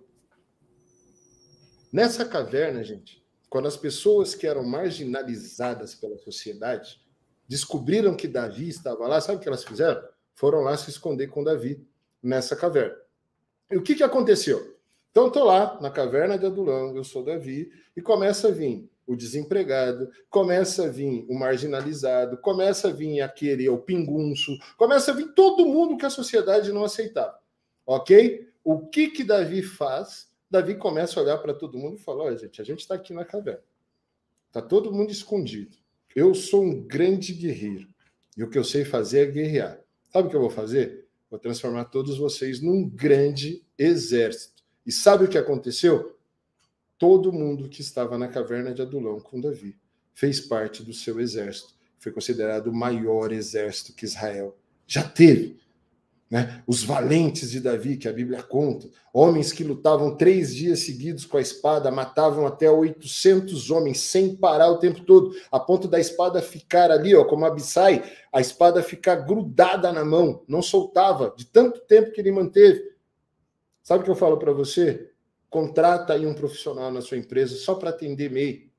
Nessa caverna, gente, quando as pessoas que eram marginalizadas pela sociedade descobriram que Davi estava lá, sabe o que elas fizeram? Foram lá se esconder com Davi nessa caverna. E o que, que aconteceu? Então, estou lá na caverna de Adulão, eu sou Davi, e começa a vir o desempregado, começa a vir o marginalizado, começa a vir aquele, o pingunço, começa a vir todo mundo que a sociedade não aceitava. Ok? O que que Davi faz? Davi começa a olhar para todo mundo e fala: olha, gente, a gente está aqui na caverna. Está todo mundo escondido. Eu sou um grande guerreiro. E o que eu sei fazer é guerrear. Sabe o que eu vou fazer? Vou transformar todos vocês num grande exército. E sabe o que aconteceu? Todo mundo que estava na caverna de Adulão com Davi fez parte do seu exército. Foi considerado o maior exército que Israel já teve. Né? Os valentes de Davi, que a Bíblia conta, homens que lutavam três dias seguidos com a espada, matavam até 800 homens sem parar o tempo todo, a ponto da espada ficar ali, ó, como Abissai, a espada ficar grudada na mão, não soltava, de tanto tempo que ele manteve. Sabe o que eu falo para você? Contrata aí um profissional na sua empresa só para atender MEI.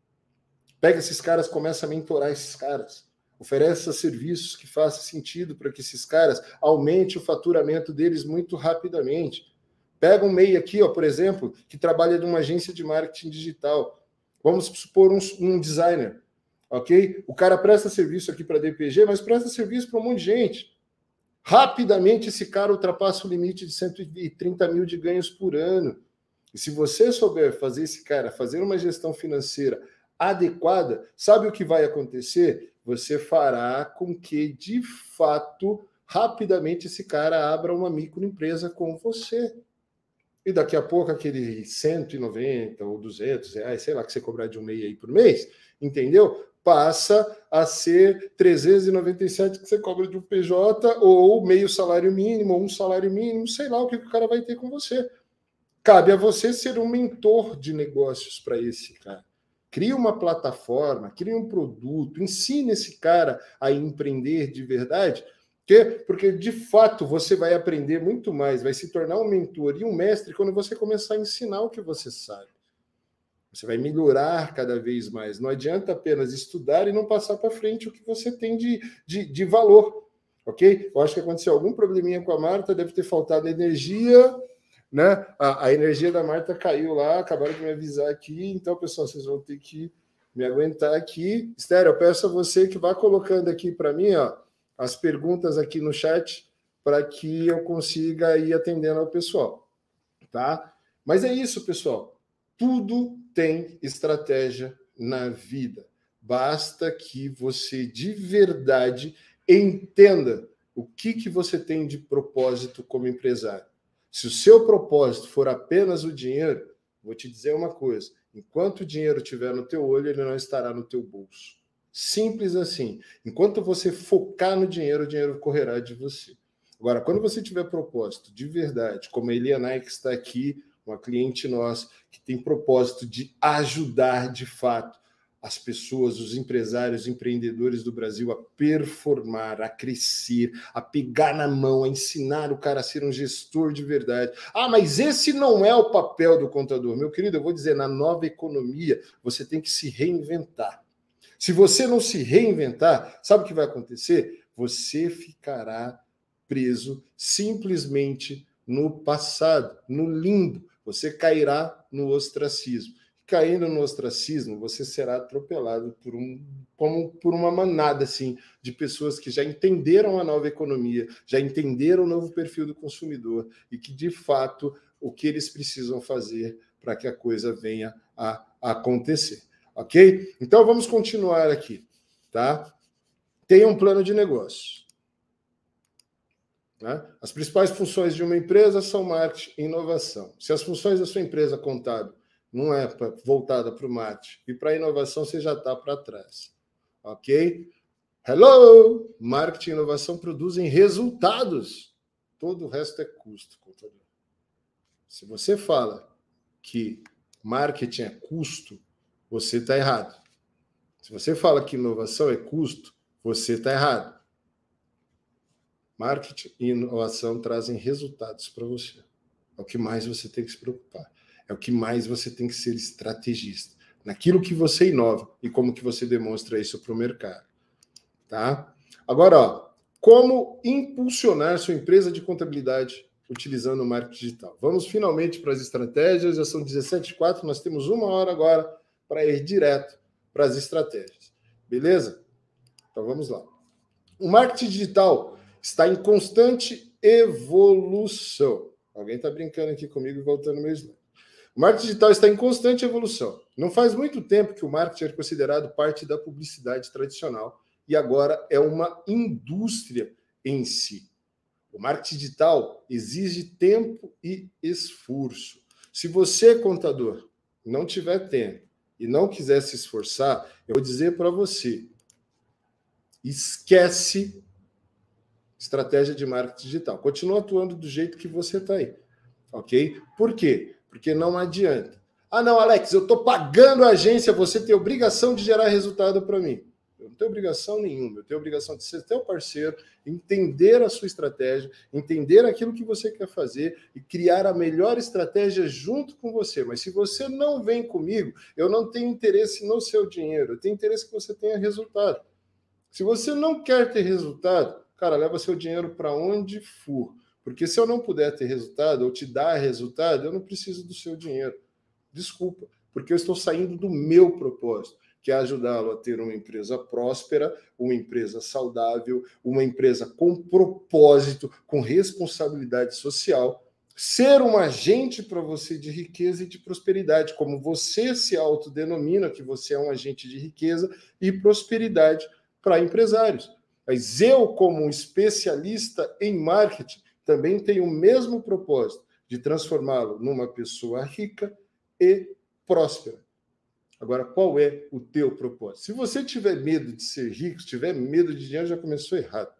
Pega esses caras, começa a mentorar esses caras ofereça serviços que façam sentido para que esses caras aumente o faturamento deles muito rapidamente. Pega um MEI aqui, ó, por exemplo, que trabalha numa agência de marketing digital. Vamos supor um, um designer, ok? O cara presta serviço aqui para DPG, mas presta serviço para um monte de gente. Rapidamente esse cara ultrapassa o limite de 130 mil de ganhos por ano. E se você souber fazer esse cara fazer uma gestão financeira adequada, sabe o que vai acontecer? você fará com que, de fato, rapidamente esse cara abra uma microempresa com você. E daqui a pouco aquele 190 ou 200 reais, sei lá, que você cobrar de um MEI aí por mês, entendeu? Passa a ser 397 que você cobra de um PJ ou meio salário mínimo, ou um salário mínimo, sei lá o que o cara vai ter com você. Cabe a você ser um mentor de negócios para esse cara. Cria uma plataforma, cria um produto, ensine esse cara a empreender de verdade, que, porque de fato você vai aprender muito mais, vai se tornar um mentor e um mestre quando você começar a ensinar o que você sabe. Você vai melhorar cada vez mais. Não adianta apenas estudar e não passar para frente o que você tem de, de, de valor. Ok? Eu acho que aconteceu algum probleminha com a Marta, deve ter faltado energia né? A, a, energia da Marta caiu lá, acabaram de me avisar aqui, então, pessoal, vocês vão ter que me aguentar aqui. Estéreo, eu peço a você que vá colocando aqui para mim ó, as perguntas aqui no chat para que eu consiga ir atendendo ao pessoal, tá? Mas é isso, pessoal. Tudo tem estratégia na vida. Basta que você de verdade entenda o que, que você tem de propósito como empresário. Se o seu propósito for apenas o dinheiro, vou te dizer uma coisa: enquanto o dinheiro estiver no teu olho, ele não estará no teu bolso. Simples assim. Enquanto você focar no dinheiro, o dinheiro correrá de você. Agora, quando você tiver propósito de verdade, como a Eliana que está aqui, uma cliente nossa, que tem propósito de ajudar de fato as pessoas, os empresários, os empreendedores do Brasil a performar, a crescer, a pegar na mão, a ensinar o cara a ser um gestor de verdade. Ah, mas esse não é o papel do contador. Meu querido, eu vou dizer, na nova economia, você tem que se reinventar. Se você não se reinventar, sabe o que vai acontecer? Você ficará preso simplesmente no passado, no limbo. Você cairá no ostracismo caindo no ostracismo, você será atropelado por, um, como por uma manada assim, de pessoas que já entenderam a nova economia, já entenderam o novo perfil do consumidor e que, de fato, o que eles precisam fazer para que a coisa venha a acontecer. Ok? Então vamos continuar aqui, tá? tenha um plano de negócio. Né? As principais funções de uma empresa são marketing e inovação. Se as funções da sua empresa contábil não é voltada para o marketing e para a inovação, você já está para trás. Ok? Hello! Marketing e inovação produzem resultados. Todo o resto é custo, contador. Se você fala que marketing é custo, você está errado. Se você fala que inovação é custo, você está errado. Marketing e inovação trazem resultados para você. É o que mais você tem que se preocupar. É o que mais você tem que ser estrategista. Naquilo que você inova e como que você demonstra isso para o mercado. Tá? Agora, ó, como impulsionar sua empresa de contabilidade utilizando o marketing digital? Vamos finalmente para as estratégias. Já são 17h04, nós temos uma hora agora para ir direto para as estratégias. Beleza? Então vamos lá. O marketing digital está em constante evolução. Alguém está brincando aqui comigo e voltando meu slide. O marketing digital está em constante evolução. Não faz muito tempo que o marketing era considerado parte da publicidade tradicional e agora é uma indústria em si. O marketing digital exige tempo e esforço. Se você, contador, não tiver tempo e não quiser se esforçar, eu vou dizer para você: esquece estratégia de marketing digital. Continua atuando do jeito que você está aí. Ok? Por quê? Porque não adianta. Ah, não, Alex, eu estou pagando a agência, você tem obrigação de gerar resultado para mim. Eu não tenho obrigação nenhuma, eu tenho obrigação de ser teu parceiro, entender a sua estratégia, entender aquilo que você quer fazer e criar a melhor estratégia junto com você. Mas se você não vem comigo, eu não tenho interesse no seu dinheiro, eu tenho interesse que você tenha resultado. Se você não quer ter resultado, cara, leva seu dinheiro para onde for. Porque se eu não puder ter resultado ou te dar resultado, eu não preciso do seu dinheiro. Desculpa, porque eu estou saindo do meu propósito, que é ajudá-lo a ter uma empresa próspera, uma empresa saudável, uma empresa com propósito, com responsabilidade social, ser um agente para você de riqueza e de prosperidade, como você se autodenomina que você é um agente de riqueza e prosperidade para empresários. Mas eu, como um especialista em marketing, também tenho o mesmo propósito de transformá-lo numa pessoa rica e próspera. Agora, qual é o teu propósito? Se você tiver medo de ser rico, se tiver medo de dinheiro, já começou errado.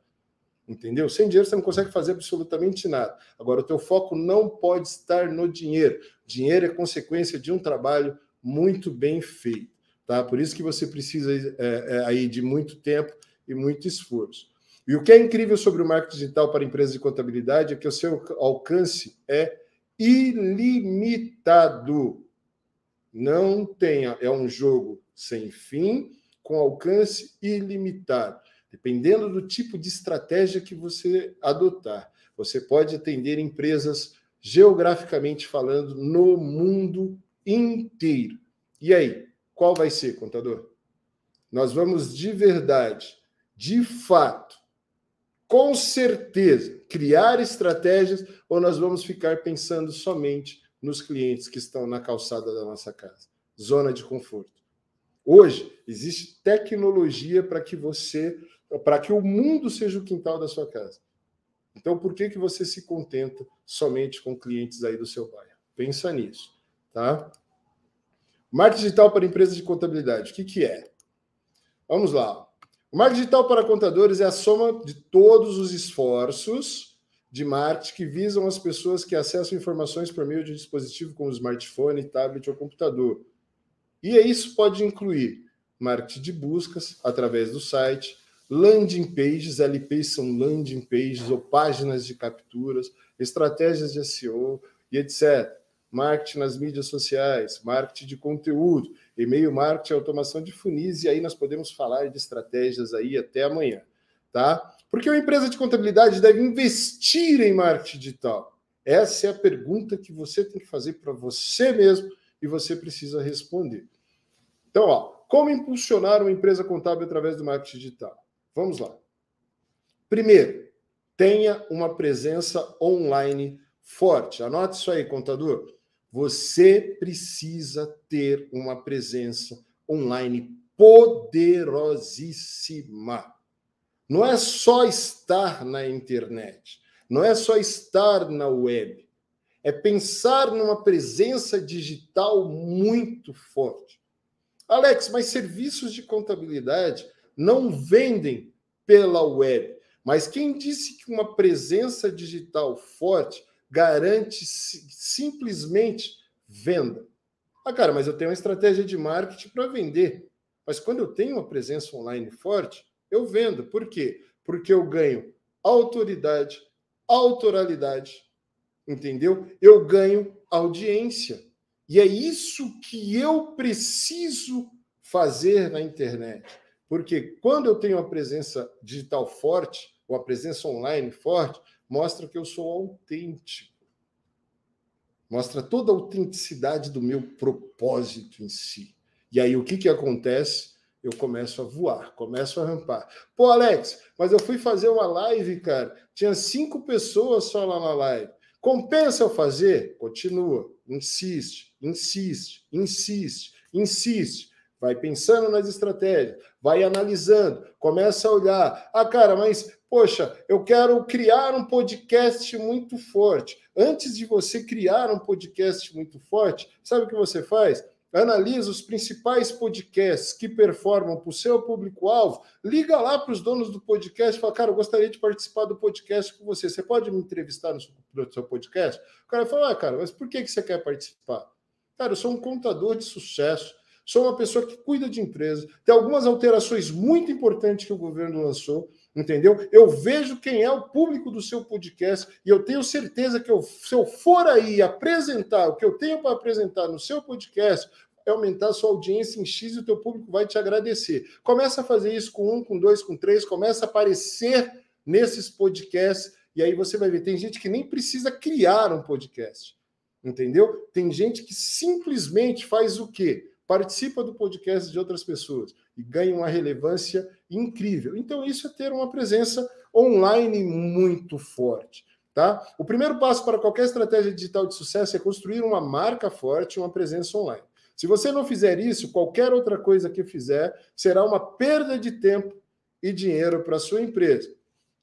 Entendeu? Sem dinheiro você não consegue fazer absolutamente nada. Agora, o teu foco não pode estar no dinheiro. Dinheiro é consequência de um trabalho muito bem feito. Tá? Por isso que você precisa é, é, aí de muito tempo e muito esforço. E o que é incrível sobre o marketing digital para empresas de contabilidade é que o seu alcance é ilimitado. Não tenha, é um jogo sem fim, com alcance ilimitado. Dependendo do tipo de estratégia que você adotar, você pode atender empresas geograficamente falando no mundo inteiro. E aí, qual vai ser, contador? Nós vamos de verdade de fato, com certeza, criar estratégias ou nós vamos ficar pensando somente nos clientes que estão na calçada da nossa casa? Zona de conforto. Hoje existe tecnologia para que você, para que o mundo seja o quintal da sua casa. Então, por que que você se contenta somente com clientes aí do seu bairro? Pensa nisso, tá? Marketing digital para empresas de contabilidade, o que que é? Vamos lá. O marketing digital para contadores é a soma de todos os esforços de marketing que visam as pessoas que acessam informações por meio de dispositivo como smartphone, tablet ou computador. E isso pode incluir marketing de buscas através do site, landing pages, LPs são landing pages ou páginas de capturas, estratégias de SEO e etc. Marketing nas mídias sociais, marketing de conteúdo, e-mail marketing, automação de funis, e aí nós podemos falar de estratégias aí até amanhã, tá? Porque uma empresa de contabilidade deve investir em marketing digital? Essa é a pergunta que você tem que fazer para você mesmo e você precisa responder. Então, ó, como impulsionar uma empresa contábil através do marketing digital? Vamos lá. Primeiro, tenha uma presença online forte. Anote isso aí, contador. Você precisa ter uma presença online poderosíssima. não é só estar na internet, não é só estar na web, é pensar numa presença digital muito forte. Alex, mas serviços de contabilidade não vendem pela web. Mas quem disse que uma presença digital forte garante simplesmente venda? Ah, cara, mas eu tenho uma estratégia de marketing para vender. Mas quando eu tenho uma presença online forte, eu vendo. Por quê? Porque eu ganho autoridade, autoralidade, entendeu? Eu ganho audiência. E é isso que eu preciso fazer na internet. Porque quando eu tenho uma presença digital forte, ou a presença online forte, mostra que eu sou autêntico. Mostra toda a autenticidade do meu propósito em si. E aí o que, que acontece? Eu começo a voar, começo a rampar. Pô, Alex, mas eu fui fazer uma live, cara. Tinha cinco pessoas só lá na live. Compensa eu fazer? Continua, insiste, insiste, insiste, insiste. Vai pensando nas estratégias, vai analisando, começa a olhar. Ah, cara, mas poxa, eu quero criar um podcast muito forte. Antes de você criar um podcast muito forte, sabe o que você faz? Analisa os principais podcasts que performam para o seu público-alvo. Liga lá para os donos do podcast e fala, cara, eu gostaria de participar do podcast com você. Você pode me entrevistar no seu, podcast? O cara fala, ah, cara, mas por que, que você quer participar? Cara, eu sou um contador de sucesso sou uma pessoa que cuida de empresa, tem algumas alterações muito importantes que o governo lançou, entendeu? Eu vejo quem é o público do seu podcast e eu tenho certeza que eu, se eu for aí apresentar o que eu tenho para apresentar no seu podcast, é aumentar sua audiência em X e o teu público vai te agradecer. Começa a fazer isso com um, com dois, com três, começa a aparecer nesses podcasts e aí você vai ver, tem gente que nem precisa criar um podcast, entendeu? Tem gente que simplesmente faz o quê? participa do podcast de outras pessoas e ganha uma relevância incrível. Então, isso é ter uma presença online muito forte. Tá? O primeiro passo para qualquer estratégia digital de sucesso é construir uma marca forte, uma presença online. Se você não fizer isso, qualquer outra coisa que fizer será uma perda de tempo e dinheiro para a sua empresa.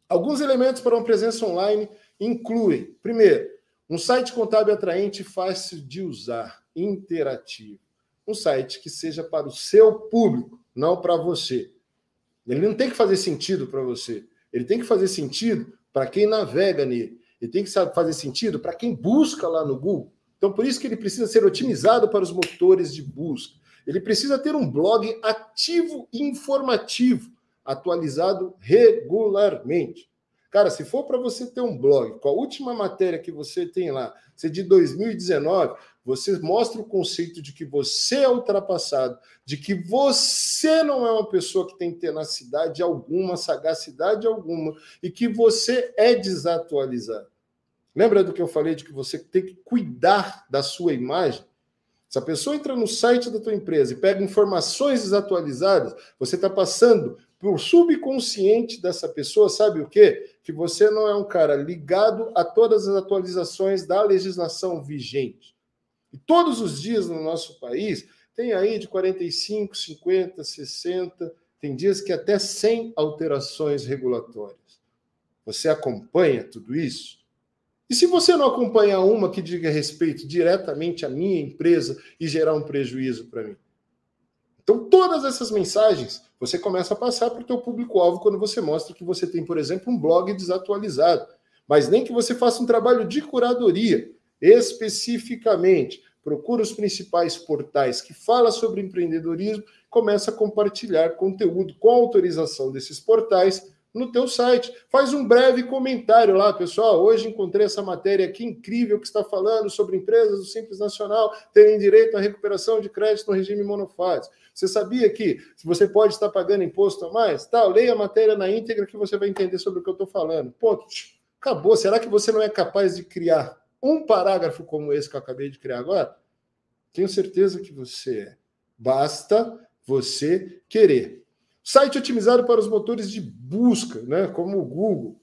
Alguns elementos para uma presença online incluem, primeiro, um site contábil atraente e fácil de usar, interativo um site que seja para o seu público, não para você. Ele não tem que fazer sentido para você. Ele tem que fazer sentido para quem navega nele. Ele tem que fazer sentido para quem busca lá no Google. Então, por isso que ele precisa ser otimizado para os motores de busca. Ele precisa ter um blog ativo e informativo, atualizado regularmente. Cara, se for para você ter um blog, com a última matéria que você tem lá, se é de 2019, você mostra o conceito de que você é ultrapassado, de que você não é uma pessoa que tem tenacidade alguma, sagacidade alguma, e que você é desatualizado. Lembra do que eu falei de que você tem que cuidar da sua imagem? Se a pessoa entra no site da tua empresa e pega informações desatualizadas, você está passando o subconsciente dessa pessoa, sabe o quê? Que você não é um cara ligado a todas as atualizações da legislação vigente. E todos os dias no nosso país tem aí de 45, 50, 60, tem dias que até 100 alterações regulatórias. Você acompanha tudo isso? E se você não acompanhar uma que diga respeito diretamente à minha empresa e gerar um prejuízo para mim? Então, todas essas mensagens você começa a passar para o teu público-alvo quando você mostra que você tem, por exemplo, um blog desatualizado. Mas nem que você faça um trabalho de curadoria, especificamente. Procura os principais portais que falam sobre empreendedorismo, começa a compartilhar conteúdo com autorização desses portais no teu site. Faz um breve comentário lá, pessoal. Hoje encontrei essa matéria aqui incrível que está falando sobre empresas do Simples Nacional terem direito à recuperação de crédito no regime monofásico. Você sabia que você pode estar pagando imposto a mais? Tal, leia a matéria na íntegra que você vai entender sobre o que eu estou falando. Ponto. Acabou. Será que você não é capaz de criar um parágrafo como esse que eu acabei de criar agora? Tenho certeza que você é. Basta você querer. Site otimizado para os motores de busca, né? Como o Google.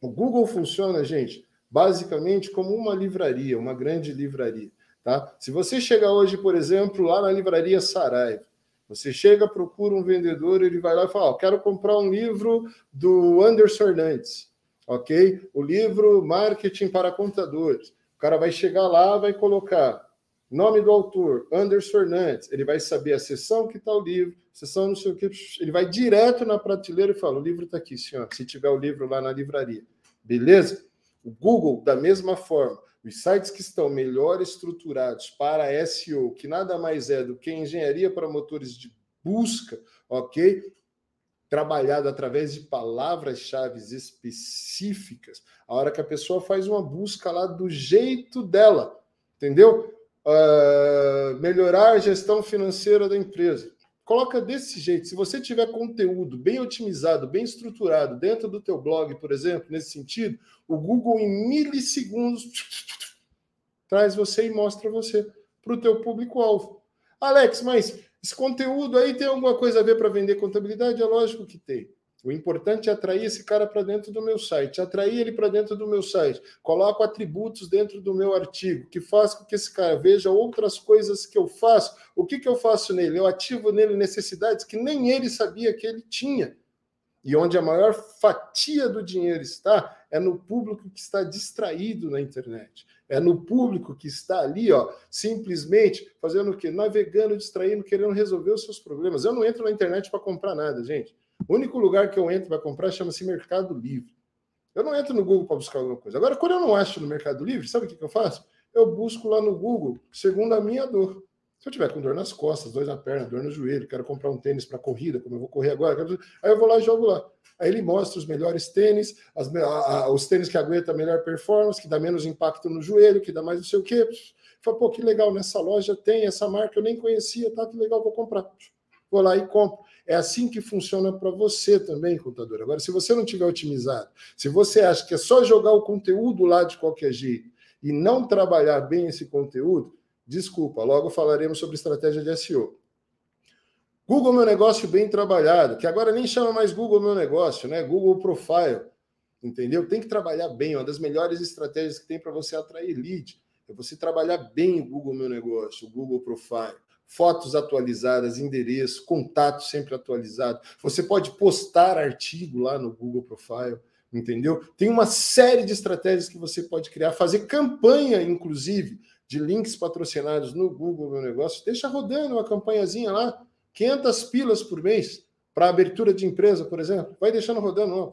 O Google funciona, gente, basicamente como uma livraria, uma grande livraria. Tá? Se você chegar hoje, por exemplo, lá na livraria Saraiva Você chega, procura um vendedor, ele vai lá e fala: oh, quero comprar um livro do Anderson Hernandes, ok? O livro Marketing para Contadores. O cara vai chegar lá, vai colocar nome do autor, Anderson Hernandes. Ele vai saber a sessão que está o livro, sessão não sei o que. Ele vai direto na prateleira e fala: o livro está aqui, senhor. Se tiver o livro lá na livraria, beleza? O Google, da mesma forma, os sites que estão melhor estruturados para SEO, que nada mais é do que engenharia para motores de busca, ok? Trabalhado através de palavras-chave específicas, a hora que a pessoa faz uma busca lá do jeito dela, entendeu? Uh, melhorar a gestão financeira da empresa. Coloca desse jeito. Se você tiver conteúdo bem otimizado, bem estruturado dentro do teu blog, por exemplo, nesse sentido, o Google em milissegundos traz você e mostra você para o teu público-alvo. Alex, mas esse conteúdo aí tem alguma coisa a ver para vender contabilidade? É lógico que tem. O importante é atrair esse cara para dentro do meu site, atrair ele para dentro do meu site. Coloco atributos dentro do meu artigo, que faz com que esse cara veja outras coisas que eu faço. O que, que eu faço nele? Eu ativo nele necessidades que nem ele sabia que ele tinha. E onde a maior fatia do dinheiro está é no público que está distraído na internet. É no público que está ali, ó, simplesmente fazendo o quê? Navegando, distraindo, querendo resolver os seus problemas. Eu não entro na internet para comprar nada, gente. O único lugar que eu entro para comprar chama-se Mercado Livre. Eu não entro no Google para buscar alguma coisa. Agora, quando eu não acho no Mercado Livre, sabe o que, que eu faço? Eu busco lá no Google, segundo a minha dor. Se eu tiver com dor nas costas, dor na perna, dor no joelho, quero comprar um tênis para corrida, como eu vou correr agora, quero... aí eu vou lá e jogo lá. Aí ele mostra os melhores tênis, as, a, a, os tênis que aguentam melhor performance, que dá menos impacto no joelho, que dá mais não sei o quê. Fala, pô, que legal, nessa loja tem essa marca, eu nem conhecia, tá? Que legal, vou comprar. Vou lá e compro. É assim que funciona para você também, contador. Agora, se você não tiver otimizado, se você acha que é só jogar o conteúdo lá de qualquer jeito e não trabalhar bem esse conteúdo, Desculpa, logo falaremos sobre estratégia de SEO. Google Meu Negócio bem trabalhado, que agora nem chama mais Google Meu Negócio, né? Google Profile. Entendeu? Tem que trabalhar bem. Uma das melhores estratégias que tem para você atrair lead é você trabalhar bem o Google Meu Negócio, o Google Profile. Fotos atualizadas, endereço, contato sempre atualizado. Você pode postar artigo lá no Google Profile entendeu? Tem uma série de estratégias que você pode criar, fazer campanha, inclusive, de links patrocinados no Google Meu Negócio, deixa rodando uma campanhazinha lá, 500 pilas por mês, para abertura de empresa, por exemplo. Vai deixando rodando.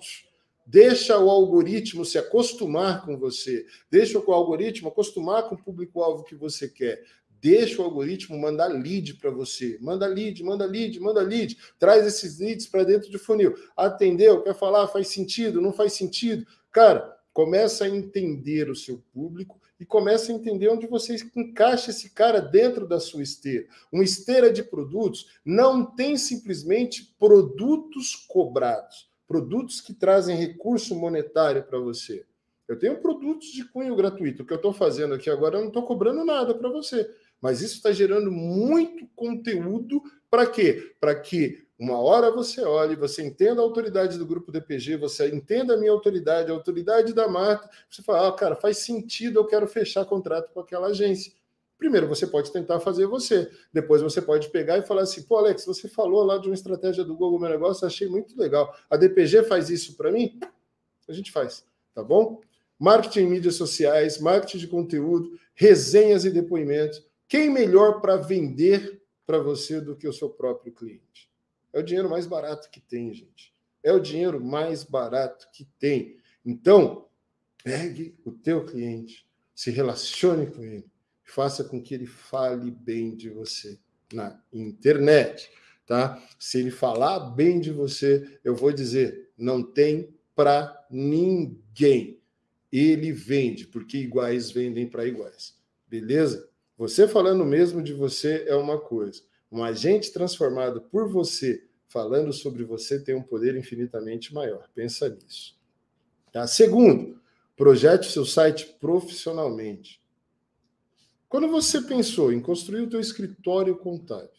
Deixa o algoritmo se acostumar com você. Deixa o algoritmo acostumar com o público-alvo que você quer. Deixa o algoritmo mandar lead para você. Manda lead, manda lead, manda lead. Traz esses leads para dentro de funil. Atendeu? Quer falar? Faz sentido? Não faz sentido? Cara, começa a entender o seu público e começa a entender onde você encaixa esse cara dentro da sua esteira. Uma esteira de produtos não tem simplesmente produtos cobrados, produtos que trazem recurso monetário para você. Eu tenho produtos de cunho gratuito. O que eu estou fazendo aqui agora, eu não estou cobrando nada para você. Mas isso está gerando muito conteúdo para quê? Para que uma hora você olhe, você entenda a autoridade do grupo DPG, você entenda a minha autoridade, a autoridade da Marta, você fala, ah, cara, faz sentido, eu quero fechar contrato com aquela agência. Primeiro, você pode tentar fazer você. Depois, você pode pegar e falar assim: pô, Alex, você falou lá de uma estratégia do Google Meu Negócio, achei muito legal. A DPG faz isso para mim? A gente faz, tá bom? Marketing em mídias sociais, marketing de conteúdo, resenhas e depoimentos. Quem melhor para vender para você do que o seu próprio cliente? É o dinheiro mais barato que tem, gente. É o dinheiro mais barato que tem. Então, pegue o teu cliente, se relacione com ele, faça com que ele fale bem de você na internet, tá? Se ele falar bem de você, eu vou dizer, não tem para ninguém. Ele vende, porque iguais vendem para iguais. Beleza? Você falando mesmo de você é uma coisa. Um agente transformado por você, falando sobre você, tem um poder infinitamente maior. Pensa nisso. Tá? Segundo, projete seu site profissionalmente. Quando você pensou em construir o teu escritório contábil,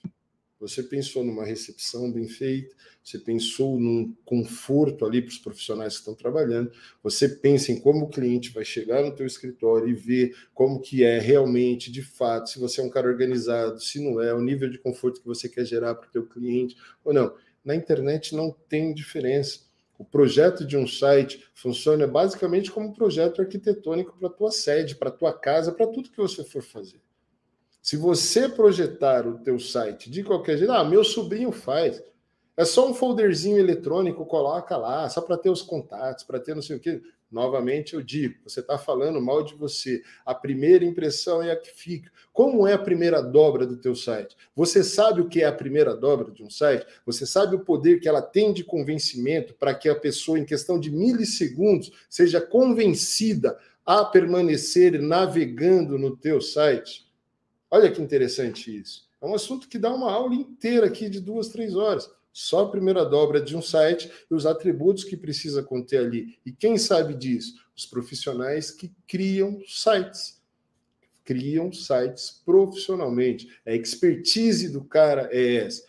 Você pensou numa recepção bem feita, você pensou num conforto ali para os profissionais que estão trabalhando, você pensa em como o cliente vai chegar no teu escritório e ver como que é realmente, de fato, se você é um cara organizado, se não é, o nível de conforto que você quer gerar para o teu cliente ou não. Na internet não tem diferença. O projeto de um site funciona basicamente como um projeto arquitetônico para a tua sede, para a tua casa, para tudo que você for fazer. Se você projetar o teu site de qualquer jeito, ah, meu sobrinho faz. É só um folderzinho eletrônico, coloca lá, só para ter os contatos, para ter não sei o quê. Novamente eu digo, você está falando mal de você. A primeira impressão é a que fica. Como é a primeira dobra do teu site? Você sabe o que é a primeira dobra de um site? Você sabe o poder que ela tem de convencimento para que a pessoa, em questão de milissegundos, seja convencida a permanecer navegando no teu site? Olha que interessante isso. É um assunto que dá uma aula inteira aqui de duas, três horas só a primeira dobra de um site e os atributos que precisa conter ali. E quem sabe disso? Os profissionais que criam sites. Criam sites profissionalmente. A expertise do cara é essa.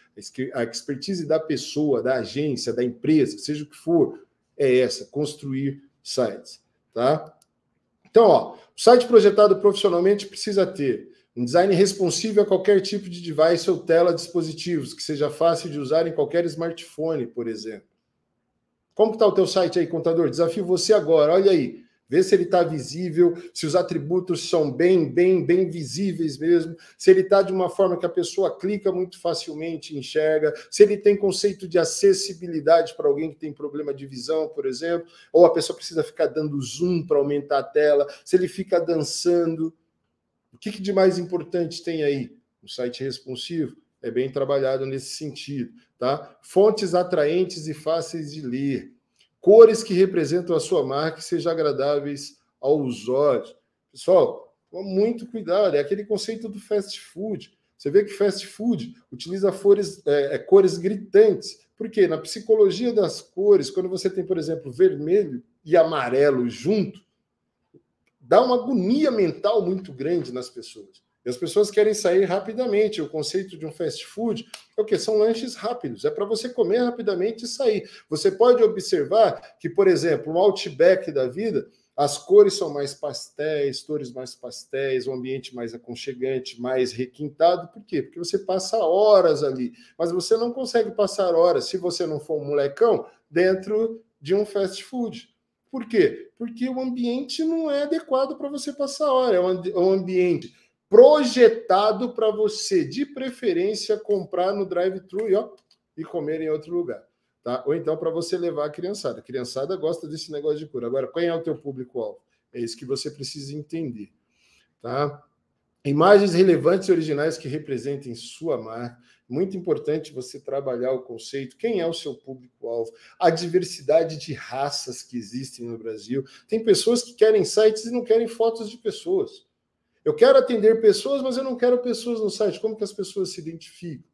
A expertise da pessoa, da agência, da empresa, seja o que for, é essa: construir sites. Tá? Então, ó, o site projetado profissionalmente precisa ter um design responsivo a qualquer tipo de device ou tela dispositivos, que seja fácil de usar em qualquer smartphone, por exemplo. Como está o teu site aí, contador? Desafio você agora, olha aí. Vê se ele está visível, se os atributos são bem, bem, bem visíveis mesmo, se ele está de uma forma que a pessoa clica muito facilmente, enxerga, se ele tem conceito de acessibilidade para alguém que tem problema de visão, por exemplo, ou a pessoa precisa ficar dando zoom para aumentar a tela, se ele fica dançando. O que, que de mais importante tem aí? Um site responsivo é bem trabalhado nesse sentido, tá? Fontes atraentes e fáceis de ler. Cores que representam a sua marca e sejam agradáveis aos olhos. Pessoal, toma muito cuidado, é aquele conceito do fast food. Você vê que fast food utiliza cores, é, é, cores gritantes. Por quê? Na psicologia das cores, quando você tem, por exemplo, vermelho e amarelo junto, dá uma agonia mental muito grande nas pessoas. E as pessoas querem sair rapidamente. O conceito de um fast food é o que? São lanches rápidos. É para você comer rapidamente e sair. Você pode observar que, por exemplo, um outback da vida, as cores são mais pastéis, cores mais pastéis, um ambiente mais aconchegante, mais requintado. Por quê? Porque você passa horas ali. Mas você não consegue passar horas, se você não for um molecão, dentro de um fast food. Por quê? Porque o ambiente não é adequado para você passar hora, é um ambiente projetado para você, de preferência, comprar no drive-thru e, e comer em outro lugar. Tá? Ou então para você levar a criançada. A criançada gosta desse negócio de cura. Agora, quem é o teu público-alvo? É isso que você precisa entender. Tá? Imagens relevantes e originais que representem sua marca. Muito importante você trabalhar o conceito, quem é o seu público-alvo, a diversidade de raças que existem no Brasil. Tem pessoas que querem sites e não querem fotos de pessoas. Eu quero atender pessoas, mas eu não quero pessoas no site. Como que as pessoas se identificam?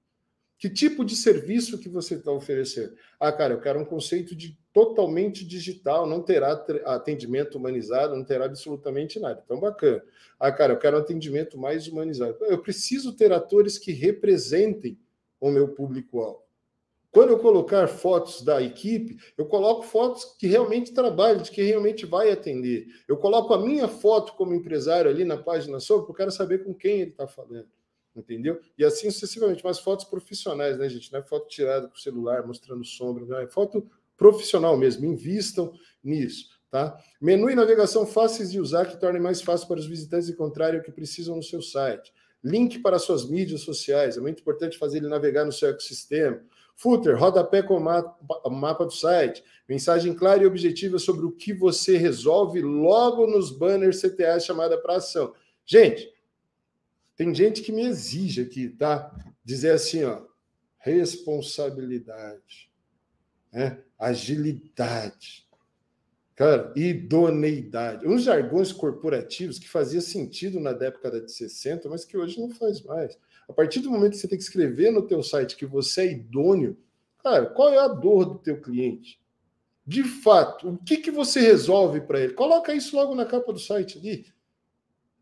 Que tipo de serviço que você está oferecendo? Ah, cara, eu quero um conceito de totalmente digital, não terá atendimento humanizado, não terá absolutamente nada. Então, bacana. Ah, cara, eu quero um atendimento mais humanizado. Eu preciso ter atores que representem o meu público-alvo. Quando eu colocar fotos da equipe, eu coloco fotos que realmente trabalham, de que realmente vai atender. Eu coloco a minha foto como empresário ali na página sobre, porque eu quero saber com quem ele está falando entendeu? E assim sucessivamente, mas fotos profissionais, né, gente? Não é foto tirada com o celular, mostrando sombra, não é foto profissional mesmo. Invistam nisso, tá? Menu e navegação fáceis de usar que tornem mais fácil para os visitantes encontrarem o que precisam no seu site. Link para suas mídias sociais, é muito importante fazer ele navegar no seu ecossistema. Footer, rodapé com o mapa do site. Mensagem clara e objetiva sobre o que você resolve logo nos banners CTA chamada para ação. Gente, tem gente que me exige aqui, tá? Dizer assim, ó, responsabilidade, né? agilidade, cara, idoneidade. Uns jargões corporativos que fazia sentido na década de 60, mas que hoje não faz mais. A partir do momento que você tem que escrever no teu site que você é idôneo, cara, qual é a dor do teu cliente? De fato, o que, que você resolve para ele? Coloca isso logo na capa do site ali.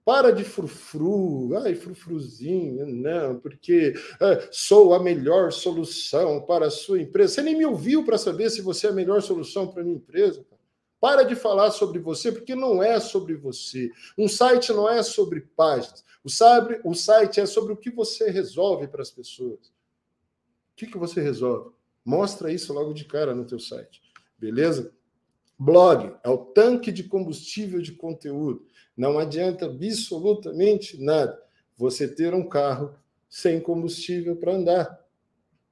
Para de frufru, ai, frufruzinho, não, porque é, sou a melhor solução para a sua empresa. Você nem me ouviu para saber se você é a melhor solução para a minha empresa. Para de falar sobre você, porque não é sobre você. Um site não é sobre páginas. O, o site é sobre o que você resolve para as pessoas. O que, que você resolve? Mostra isso logo de cara no teu site. Beleza? Blog é o tanque de combustível de conteúdo. Não adianta absolutamente nada você ter um carro sem combustível para andar.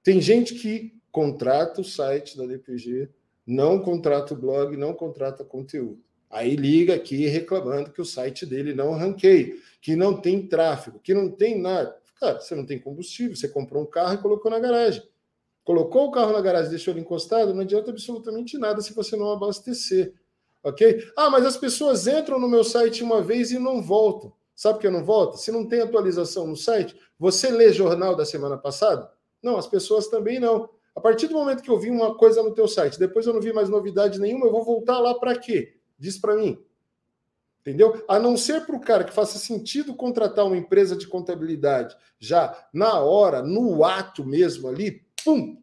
Tem gente que contrata o site da DPG, não contrata o blog, não contrata conteúdo. Aí liga aqui reclamando que o site dele não ranqueia, que não tem tráfego, que não tem nada. Cara, você não tem combustível, você comprou um carro e colocou na garagem. Colocou o carro na garagem deixou ele encostado, não adianta absolutamente nada se você não abastecer. Ok? Ah, mas as pessoas entram no meu site uma vez e não voltam. Sabe por que não volta? Se não tem atualização no site, você lê jornal da semana passada? Não, as pessoas também não. A partir do momento que eu vi uma coisa no teu site, depois eu não vi mais novidade nenhuma, eu vou voltar lá para quê? Diz para mim. Entendeu? A não ser para o cara que faça sentido contratar uma empresa de contabilidade já na hora, no ato mesmo ali, pum,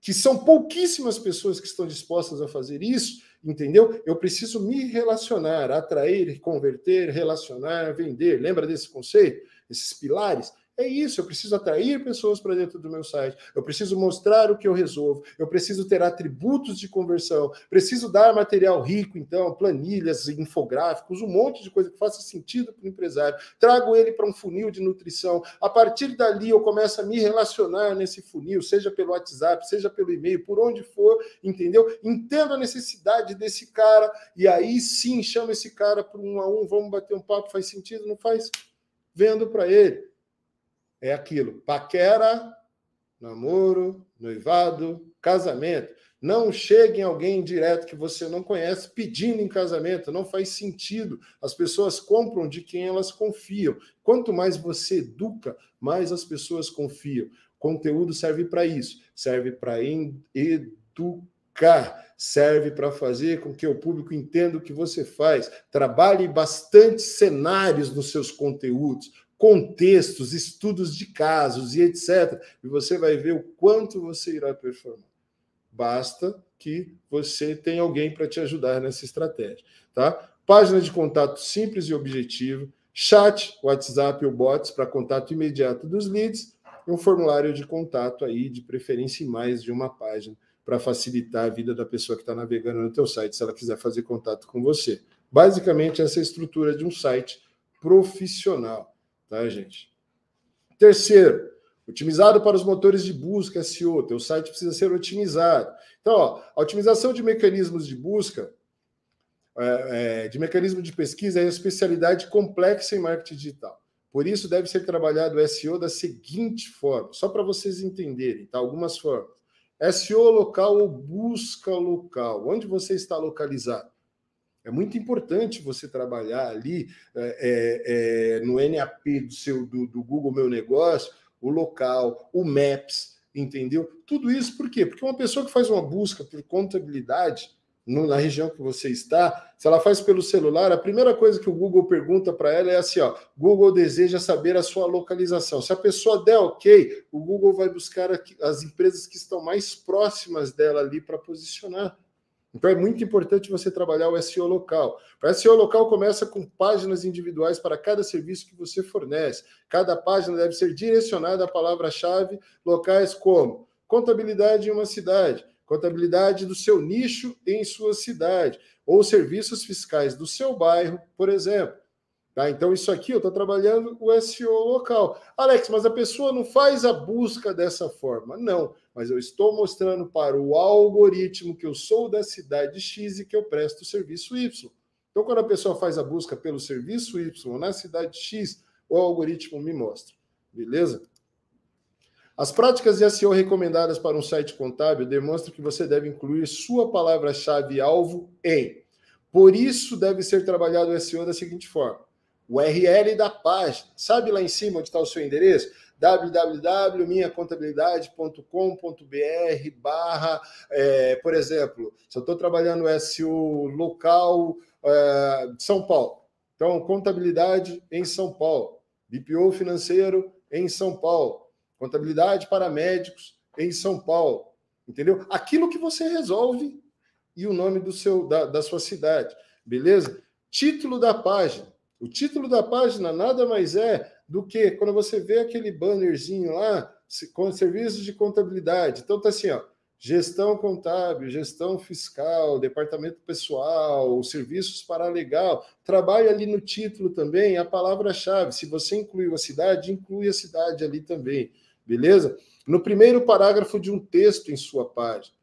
que são pouquíssimas pessoas que estão dispostas a fazer isso, entendeu? Eu preciso me relacionar, atrair, converter, relacionar, vender. Lembra desse conceito? Esses pilares? É isso, eu preciso atrair pessoas para dentro do meu site, eu preciso mostrar o que eu resolvo, eu preciso ter atributos de conversão, preciso dar material rico, então, planilhas, infográficos, um monte de coisa que faça sentido para o empresário. Trago ele para um funil de nutrição. A partir dali, eu começo a me relacionar nesse funil, seja pelo WhatsApp, seja pelo e-mail, por onde for, entendeu? Entendo a necessidade desse cara e aí sim chama esse cara para um a um, vamos bater um papo, faz sentido? Não faz? Vendo para ele é aquilo: paquera, namoro, noivado, casamento. Não chegue em alguém direto que você não conhece pedindo em casamento, não faz sentido. As pessoas compram de quem elas confiam. Quanto mais você educa, mais as pessoas confiam. Conteúdo serve para isso, serve para educar, serve para fazer com que o público entenda o que você faz. Trabalhe bastante cenários nos seus conteúdos contextos, estudos de casos e etc. E você vai ver o quanto você irá performar. Basta que você tenha alguém para te ajudar nessa estratégia, tá? Página de contato simples e objetivo, chat, WhatsApp ou bots para contato imediato dos leads e um formulário de contato aí, de preferência em mais de uma página, para facilitar a vida da pessoa que está navegando no teu site, se ela quiser fazer contato com você. Basicamente, essa é a estrutura de um site profissional tá, gente? Terceiro, otimizado para os motores de busca SEO. Teu site precisa ser otimizado. Então, ó, a otimização de mecanismos de busca, é, é, de mecanismo de pesquisa, é uma especialidade complexa em marketing digital. Por isso, deve ser trabalhado o SEO da seguinte forma, só para vocês entenderem, tá? Algumas formas. SEO local ou busca local. Onde você está localizado? É muito importante você trabalhar ali é, é, é no NAP do seu do, do, Google Meu Negócio, o local, o Maps, entendeu? Tudo isso por quê? Porque uma pessoa que faz uma busca por contabilidade no, na região que você está, se ela faz pelo celular, a primeira coisa que o Google pergunta para ela é assim: ó, Google deseja saber a sua localização. Se a pessoa der ok, o Google vai buscar as empresas que estão mais próximas dela ali para posicionar. Então é muito importante você trabalhar o SEO local. O SEO local começa com páginas individuais para cada serviço que você fornece. Cada página deve ser direcionada à palavra-chave locais como contabilidade em uma cidade, contabilidade do seu nicho em sua cidade, ou serviços fiscais do seu bairro, por exemplo. Tá? Então, isso aqui eu estou trabalhando o SEO local. Alex, mas a pessoa não faz a busca dessa forma. Não, mas eu estou mostrando para o algoritmo que eu sou da cidade X e que eu presto o serviço Y. Então, quando a pessoa faz a busca pelo serviço Y na cidade X, o algoritmo me mostra. Beleza? As práticas de SEO recomendadas para um site contábil demonstram que você deve incluir sua palavra-chave alvo em. Por isso, deve ser trabalhado o SEO da seguinte forma o URL da página. Sabe lá em cima onde está o seu endereço? www.minhacontabilidade.com.br barra, é, por exemplo, se eu estou trabalhando SEO local é, São Paulo, Então, contabilidade em São Paulo, BPO financeiro em São Paulo, contabilidade para médicos em São Paulo, entendeu? Aquilo que você resolve e o nome do seu da, da sua cidade, beleza? Título da página. O título da página nada mais é do que quando você vê aquele bannerzinho lá com serviços de contabilidade. Então tá assim, ó, gestão contábil, gestão fiscal, departamento pessoal, serviços para legal. Trabalhe ali no título também a palavra-chave. Se você incluiu a cidade, inclui a cidade ali também, beleza? No primeiro parágrafo de um texto em sua página.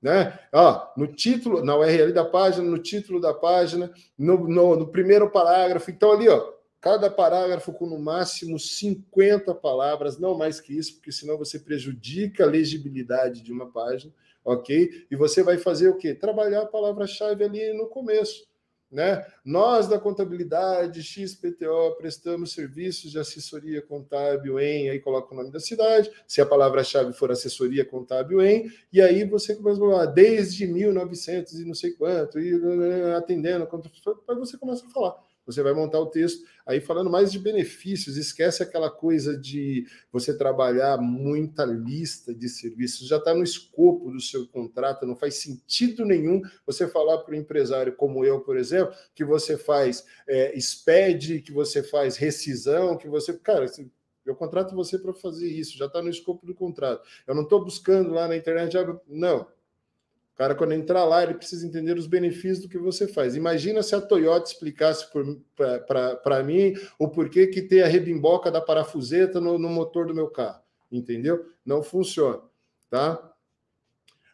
Né? Ó, no título, na URL da página, no título da página, no, no, no primeiro parágrafo. Então, ali, ó, cada parágrafo com no máximo 50 palavras, não mais que isso, porque senão você prejudica a legibilidade de uma página, ok? E você vai fazer o quê? Trabalhar a palavra-chave ali no começo. Né? Nós da contabilidade XPTO prestamos serviços de assessoria contábil em, aí coloca o nome da cidade, se a palavra-chave for assessoria contábil em, e aí você começa a falar desde 1900 e não sei quanto, e atendendo, aí você começa a falar. Você vai montar o texto aí falando mais de benefícios, esquece aquela coisa de você trabalhar muita lista de serviços, já está no escopo do seu contrato, não faz sentido nenhum você falar para o empresário como eu, por exemplo, que você faz é, SPED, que você faz rescisão, que você. Cara, eu contrato você para fazer isso, já está no escopo do contrato. Eu não estou buscando lá na internet, não. O cara, quando entrar lá, ele precisa entender os benefícios do que você faz. Imagina se a Toyota explicasse para mim o porquê que tem a rebimboca da parafuseta no, no motor do meu carro. Entendeu? Não funciona. Tá?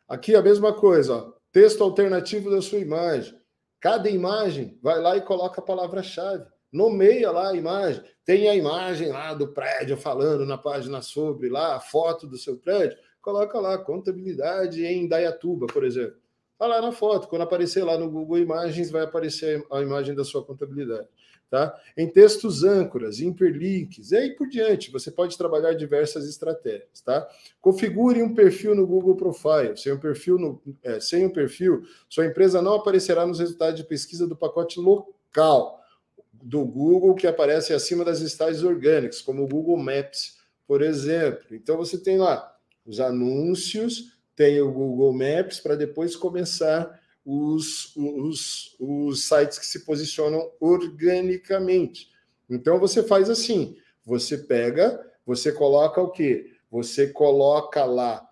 Aqui a mesma coisa, ó. texto alternativo da sua imagem. Cada imagem vai lá e coloca a palavra-chave. Nomeia lá a imagem. Tem a imagem lá do prédio falando na página sobre lá, a foto do seu prédio coloca lá contabilidade em Dayatuba, por exemplo. Está lá na foto, quando aparecer lá no Google Imagens, vai aparecer a imagem da sua contabilidade. Tá? Em textos âncoras, hiperlinks, e aí por diante, você pode trabalhar diversas estratégias. Tá? Configure um perfil no Google Profile. Sem um perfil, no, é, sem um perfil, sua empresa não aparecerá nos resultados de pesquisa do pacote local do Google que aparece acima das listagens orgânicas, como o Google Maps, por exemplo. Então você tem lá os anúncios, tem o Google Maps para depois começar os, os, os sites que se posicionam organicamente. Então você faz assim: você pega, você coloca o quê? Você coloca lá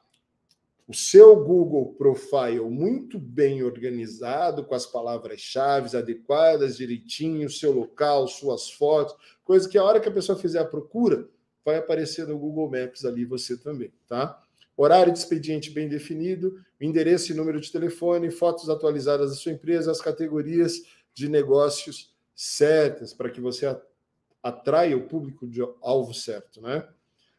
o seu Google Profile muito bem organizado, com as palavras-chave adequadas, direitinho, seu local, suas fotos, coisa que a hora que a pessoa fizer a procura, vai aparecer no Google Maps ali você também, tá? Horário de expediente bem definido, endereço e número de telefone, fotos atualizadas da sua empresa, as categorias de negócios certas para que você atraia o público de alvo certo, né?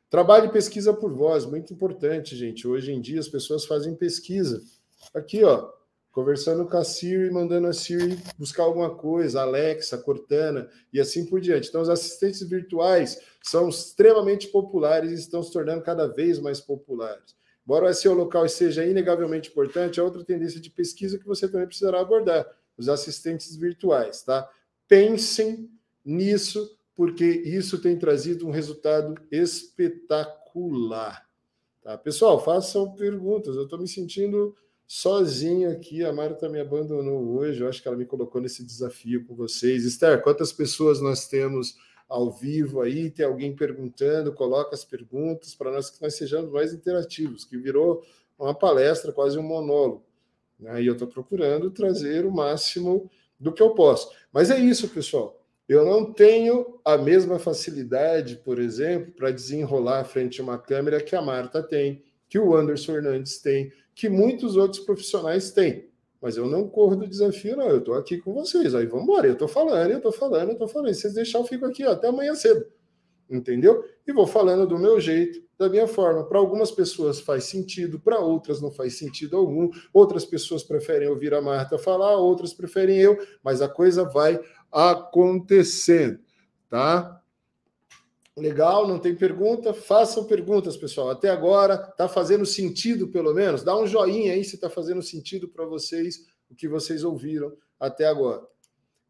Trabalho e pesquisa por voz, muito importante, gente. Hoje em dia as pessoas fazem pesquisa. Aqui, ó, conversando com a Siri, mandando a Siri buscar alguma coisa, Alexa, Cortana e assim por diante. Então, os assistentes virtuais são extremamente populares e estão se tornando cada vez mais populares. Embora o SEO local seja inegavelmente importante, é outra tendência de pesquisa que você também precisará abordar, os assistentes virtuais, tá? Pensem nisso, porque isso tem trazido um resultado espetacular. Tá? Pessoal, façam perguntas. Eu estou me sentindo sozinho aqui. A Marta me abandonou hoje. Eu acho que ela me colocou nesse desafio com vocês. Esther, quantas pessoas nós temos ao vivo aí? Tem alguém perguntando? Coloca as perguntas para nós que nós sejamos mais interativos, que virou uma palestra, quase um monólogo. Né? E eu estou procurando trazer o máximo do que eu posso. Mas é isso, pessoal. Eu não tenho a mesma facilidade, por exemplo, para desenrolar frente a uma câmera que a Marta tem, que o Anderson Fernandes tem, que muitos outros profissionais têm. Mas eu não corro do desafio, não. Eu estou aqui com vocês. Aí vamos embora. Eu estou falando, eu estou falando, eu estou falando. Se vocês deixarem, eu fico aqui ó, até amanhã cedo. Entendeu? E vou falando do meu jeito, da minha forma. Para algumas pessoas faz sentido, para outras não faz sentido algum. Outras pessoas preferem ouvir a Marta falar, outras preferem eu, mas a coisa vai acontecendo, tá? Legal, não tem pergunta? Façam perguntas, pessoal. Até agora está fazendo sentido, pelo menos. Dá um joinha aí se está fazendo sentido para vocês o que vocês ouviram até agora,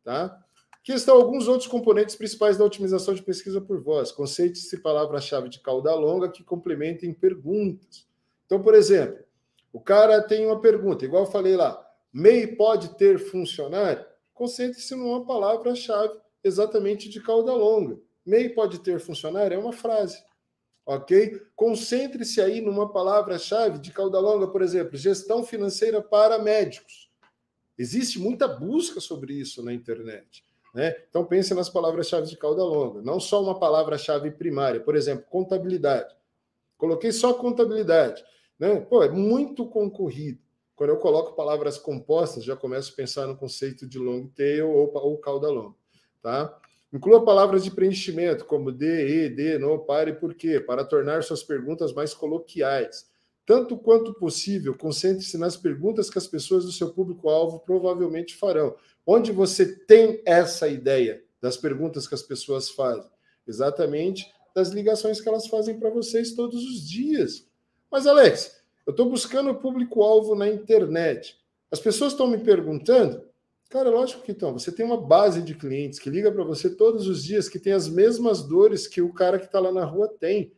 tá? Aqui estão alguns outros componentes principais da otimização de pesquisa por voz, conceitos e palavra-chave de cauda longa que complementem perguntas. Então, por exemplo, o cara tem uma pergunta, igual eu falei lá, MEI pode ter funcionário? Concentre-se numa palavra-chave exatamente de cauda longa. MEI pode ter funcionário é uma frase. Ok? Concentre-se aí numa palavra-chave de cauda longa, por exemplo, gestão financeira para médicos. Existe muita busca sobre isso na internet. Né? Então pense nas palavras-chave de cauda longa, não só uma palavra-chave primária, por exemplo, contabilidade. Coloquei só contabilidade. Né? Pô, é muito concorrido. Quando eu coloco palavras compostas, já começo a pensar no conceito de long tail ou, ou cauda longa. Tá? Inclua palavras de preenchimento, como de, e, de, no, pare, por quê, para tornar suas perguntas mais coloquiais. Tanto quanto possível, concentre-se nas perguntas que as pessoas do seu público-alvo provavelmente farão. Onde você tem essa ideia das perguntas que as pessoas fazem? Exatamente das ligações que elas fazem para vocês todos os dias. Mas, Alex, eu estou buscando o público-alvo na internet. As pessoas estão me perguntando Cara, lógico que então. Você tem uma base de clientes que liga para você todos os dias, que tem as mesmas dores que o cara que está lá na rua tem.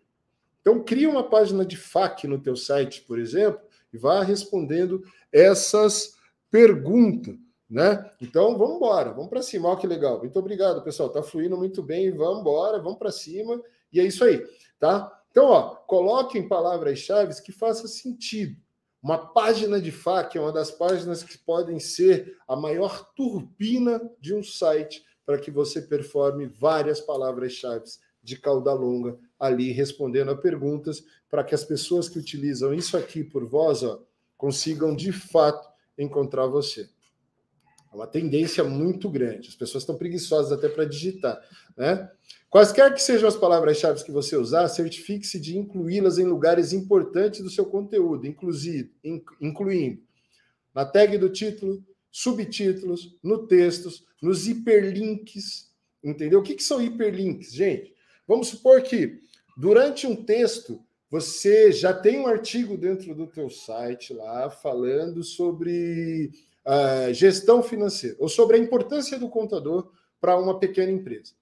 Então, cria uma página de FAQ no teu site, por exemplo, e vá respondendo essas perguntas, né? Então, vamos embora, vamos para cima. Olha que legal. Muito obrigado, pessoal. Tá fluindo muito bem. Vamos embora, vamos para cima. E é isso aí, tá? Então, ó, coloquem palavras-chave que façam sentido. Uma página de FAQ é uma das páginas que podem ser a maior turbina de um site para que você performe várias palavras-chave de cauda longa ali respondendo a perguntas para que as pessoas que utilizam isso aqui por voz ó, consigam de fato encontrar você. É uma tendência muito grande. As pessoas estão preguiçosas até para digitar, né? Quaisquer que sejam as palavras-chave que você usar, certifique-se de incluí-las em lugares importantes do seu conteúdo, incluindo na tag do título, subtítulos, no textos, nos hiperlinks, entendeu? O que, que são hiperlinks, gente? Vamos supor que durante um texto você já tem um artigo dentro do teu site lá falando sobre uh, gestão financeira ou sobre a importância do contador para uma pequena empresa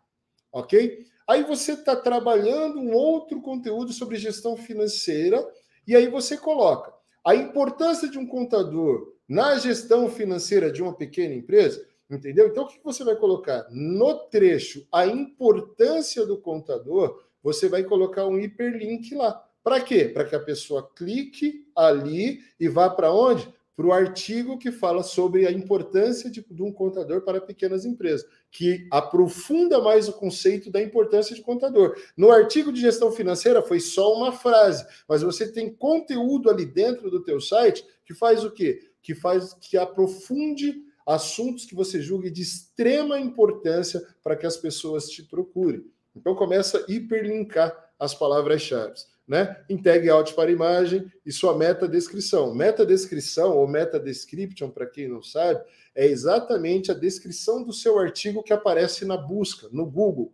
ok? Aí você está trabalhando um outro conteúdo sobre gestão financeira e aí você coloca a importância de um contador na gestão financeira de uma pequena empresa, entendeu? Então o que você vai colocar no trecho a importância do contador? Você vai colocar um hiperlink lá. Para quê? Para que a pessoa clique ali e vá para onde? Para o artigo que fala sobre a importância de, de, um contador para pequenas empresas, que aprofunda mais o conceito da importância de contador. No artigo de gestão financeira foi só uma frase, mas você tem conteúdo ali dentro do teu site que faz o quê? Que faz que aprofunde assuntos que você julgue de extrema importância para que as pessoas te procurem. Então começa a hiperlinkar as palavras-chave né? Tag out para imagem e sua meta descrição. Meta descrição ou meta description, para quem não sabe, é exatamente a descrição do seu artigo que aparece na busca, no Google.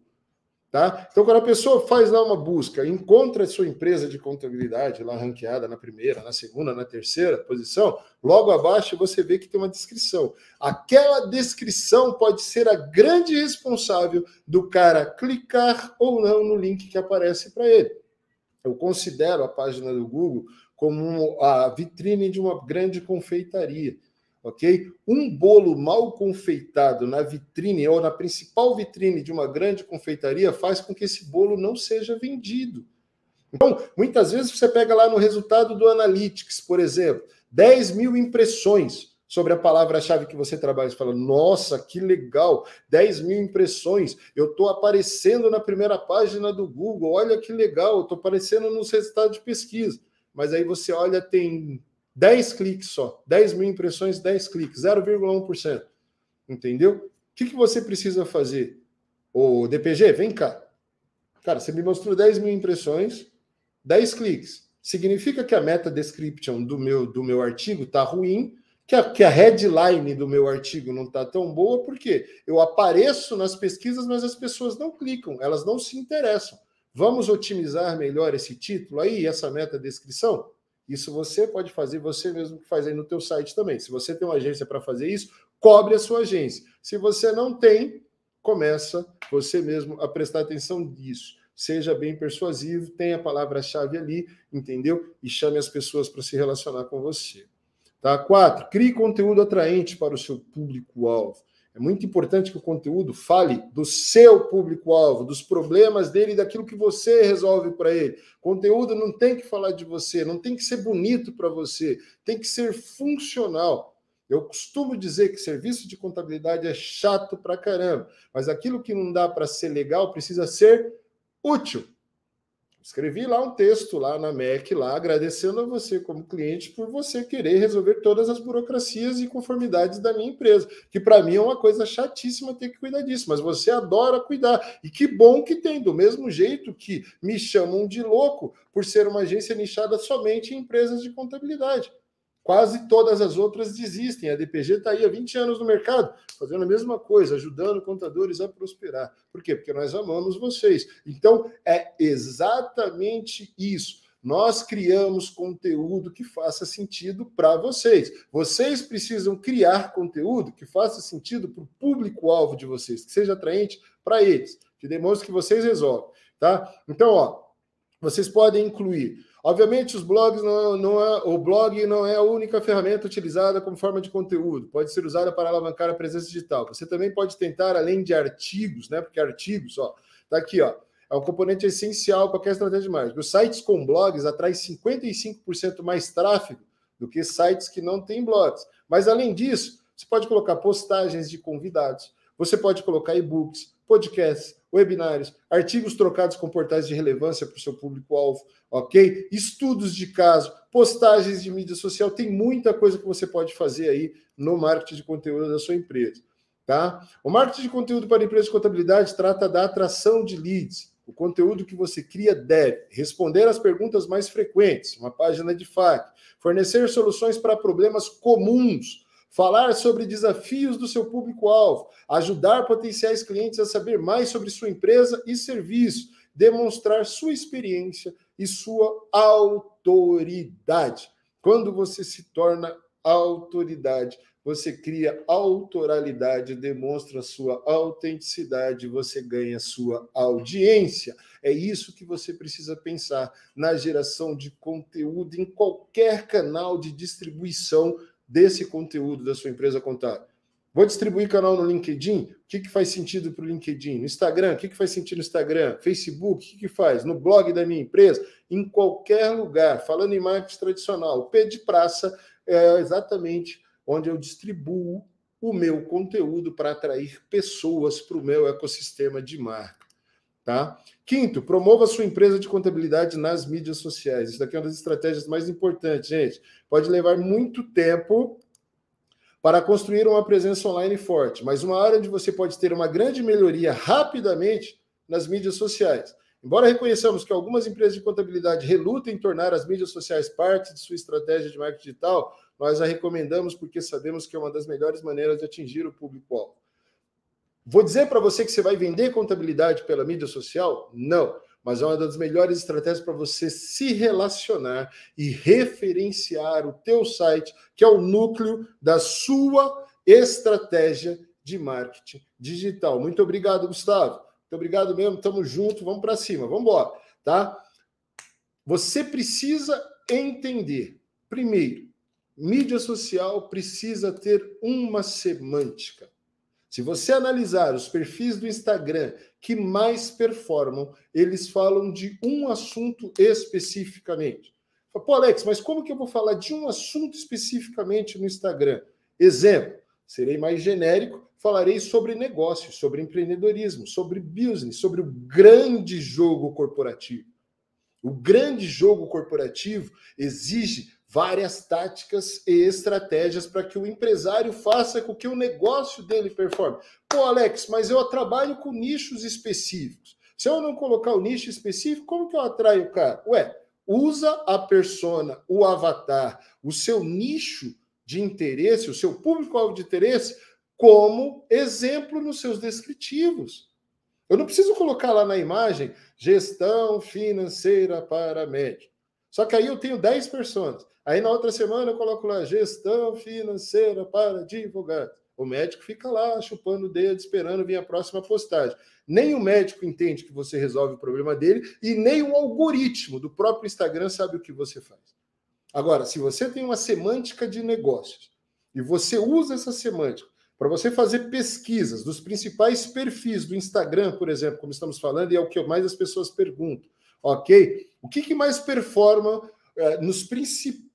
Tá? Então, quando a pessoa faz lá uma busca, encontra a sua empresa de contabilidade lá ranqueada na primeira, na segunda, na terceira posição, logo abaixo você vê que tem uma descrição. Aquela descrição pode ser a grande responsável do cara clicar ou não no link que aparece para ele. Eu considero a página do Google como a vitrine de uma grande confeitaria, ok? Um bolo mal confeitado na vitrine ou na principal vitrine de uma grande confeitaria faz com que esse bolo não seja vendido. Então, muitas vezes você pega lá no resultado do Analytics, por exemplo, 10 mil impressões sobre a palavra-chave que você trabalha. Você fala, nossa, que legal, 10 mil impressões, eu estou aparecendo na primeira página do Google, olha que legal, estou aparecendo nos resultados de pesquisa. Mas aí você olha, tem 10 cliques só, 10 mil impressões, 10 cliques, 0,1%. Entendeu? O que, que você precisa fazer? O DPG, vem cá. Cara, você me mostrou 10 mil impressões, 10 cliques. Significa que a meta description do meu, do meu artigo está ruim, que a, que a headline do meu artigo não está tão boa, porque eu apareço nas pesquisas, mas as pessoas não clicam, elas não se interessam. Vamos otimizar melhor esse título aí, essa meta descrição? Isso você pode fazer, você mesmo que faz aí no teu site também. Se você tem uma agência para fazer isso, cobre a sua agência. Se você não tem, começa você mesmo a prestar atenção nisso. Seja bem persuasivo, tenha a palavra-chave ali, entendeu? E chame as pessoas para se relacionar com você. Tá? Quatro, crie conteúdo atraente para o seu público-alvo. É muito importante que o conteúdo fale do seu público-alvo, dos problemas dele e daquilo que você resolve para ele. Conteúdo não tem que falar de você, não tem que ser bonito para você, tem que ser funcional. Eu costumo dizer que serviço de contabilidade é chato para caramba, mas aquilo que não dá para ser legal precisa ser útil. Escrevi lá um texto lá na MEC, lá, agradecendo a você como cliente por você querer resolver todas as burocracias e conformidades da minha empresa, que para mim é uma coisa chatíssima ter que cuidar disso, mas você adora cuidar. E que bom que tem, do mesmo jeito que me chamam de louco por ser uma agência nichada somente em empresas de contabilidade. Quase todas as outras desistem. A DPG está aí há 20 anos no mercado, fazendo a mesma coisa, ajudando contadores a prosperar. Por quê? Porque nós amamos vocês. Então, é exatamente isso. Nós criamos conteúdo que faça sentido para vocês. Vocês precisam criar conteúdo que faça sentido para o público-alvo de vocês, que seja atraente para eles, que demonstre que vocês resolvem. Tá? Então, ó, vocês podem incluir Obviamente, os blogs não, não é, o blog não é a única ferramenta utilizada como forma de conteúdo. Pode ser usada para alavancar a presença digital. Você também pode tentar, além de artigos, né? Porque artigos, ó, tá aqui, ó. É um componente essencial qualquer estratégia de marketing. Os sites com blogs atraem 55% mais tráfego do que sites que não têm blogs. Mas além disso, você pode colocar postagens de convidados, você pode colocar e-books, podcasts, webinários, artigos trocados com portais de relevância para o seu público-alvo, ok? Estudos de caso, postagens de mídia social, tem muita coisa que você pode fazer aí no marketing de conteúdo da sua empresa, tá? O marketing de conteúdo para empresas de contabilidade trata da atração de leads. O conteúdo que você cria deve responder às perguntas mais frequentes, uma página de FAQ, fornecer soluções para problemas comuns, falar sobre desafios do seu público-alvo, ajudar potenciais clientes a saber mais sobre sua empresa e serviço, demonstrar sua experiência e sua autoridade. Quando você se torna autoridade, você cria autoralidade, demonstra sua autenticidade, você ganha sua audiência. É isso que você precisa pensar na geração de conteúdo em qualquer canal de distribuição desse conteúdo da sua empresa contábil. Vou distribuir canal no LinkedIn? O que, que faz sentido para o LinkedIn? No Instagram? O que, que faz sentido no Instagram? Facebook? O que, que faz? No blog da minha empresa? Em qualquer lugar. Falando em marketing tradicional, o P de praça é exatamente onde eu distribuo o meu conteúdo para atrair pessoas para o meu ecossistema de marca. Tá? Quinto, promova sua empresa de contabilidade nas mídias sociais. Isso daqui é uma das estratégias mais importantes, gente. Pode levar muito tempo para construir uma presença online forte, mas uma área onde você pode ter uma grande melhoria rapidamente nas mídias sociais. Embora reconheçamos que algumas empresas de contabilidade relutem em tornar as mídias sociais parte de sua estratégia de marketing digital, nós a recomendamos porque sabemos que é uma das melhores maneiras de atingir o público-alvo. Vou dizer para você que você vai vender contabilidade pela mídia social? Não. Mas é uma das melhores estratégias para você se relacionar e referenciar o teu site, que é o núcleo da sua estratégia de marketing digital. Muito obrigado, Gustavo. Muito obrigado mesmo. Tamo junto. Vamos para cima. Vamos embora, tá? Você precisa entender, primeiro, mídia social precisa ter uma semântica. Se você analisar os perfis do Instagram que mais performam, eles falam de um assunto especificamente. Pô, Alex, mas como que eu vou falar de um assunto especificamente no Instagram? Exemplo, serei mais genérico, falarei sobre negócios, sobre empreendedorismo, sobre business, sobre o grande jogo corporativo. O grande jogo corporativo exige várias táticas e estratégias para que o empresário faça com que o negócio dele performe. Pô, Alex, mas eu trabalho com nichos específicos. Se eu não colocar o nicho específico, como que eu atraio o cara? Ué, usa a persona, o avatar, o seu nicho de interesse, o seu público-alvo de interesse, como exemplo nos seus descritivos. Eu não preciso colocar lá na imagem gestão financeira para médico. Só que aí eu tenho 10 pessoas. Aí na outra semana eu coloco lá gestão financeira para advogados. O médico fica lá chupando o dedo, esperando vir a próxima postagem. Nem o médico entende que você resolve o problema dele e nem o algoritmo do próprio Instagram sabe o que você faz. Agora, se você tem uma semântica de negócios e você usa essa semântica para você fazer pesquisas dos principais perfis do Instagram, por exemplo, como estamos falando, e é o que mais as pessoas perguntam, ok? O que, que mais performa é, nos principais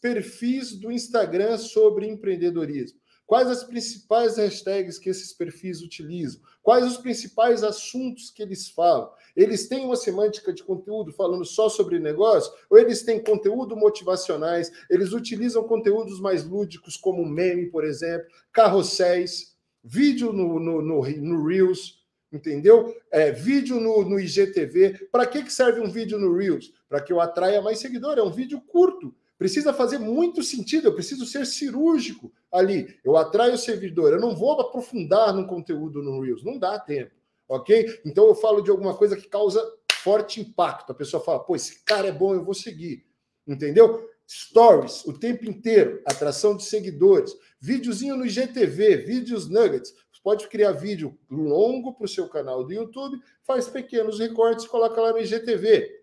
perfis do Instagram sobre empreendedorismo? Quais as principais hashtags que esses perfis utilizam? Quais os principais assuntos que eles falam? Eles têm uma semântica de conteúdo falando só sobre negócio? Ou eles têm conteúdo motivacionais? Eles utilizam conteúdos mais lúdicos, como meme, por exemplo, carrosséis, vídeo no, no, no, no Reels, entendeu? É, vídeo no, no IGTV. Para que, que serve um vídeo no Reels? Para que eu atraia mais seguidor. É um vídeo curto. Precisa fazer muito sentido. Eu preciso ser cirúrgico ali. Eu atraio o servidor. Eu não vou aprofundar no conteúdo no Reels. Não dá tempo. Ok? Então eu falo de alguma coisa que causa forte impacto. A pessoa fala, pô, esse cara é bom, eu vou seguir. Entendeu? Stories o tempo inteiro, atração de seguidores, videozinho no IGTV, vídeos nuggets, pode criar vídeo longo para o seu canal do YouTube, faz pequenos recortes coloca lá no IGTV.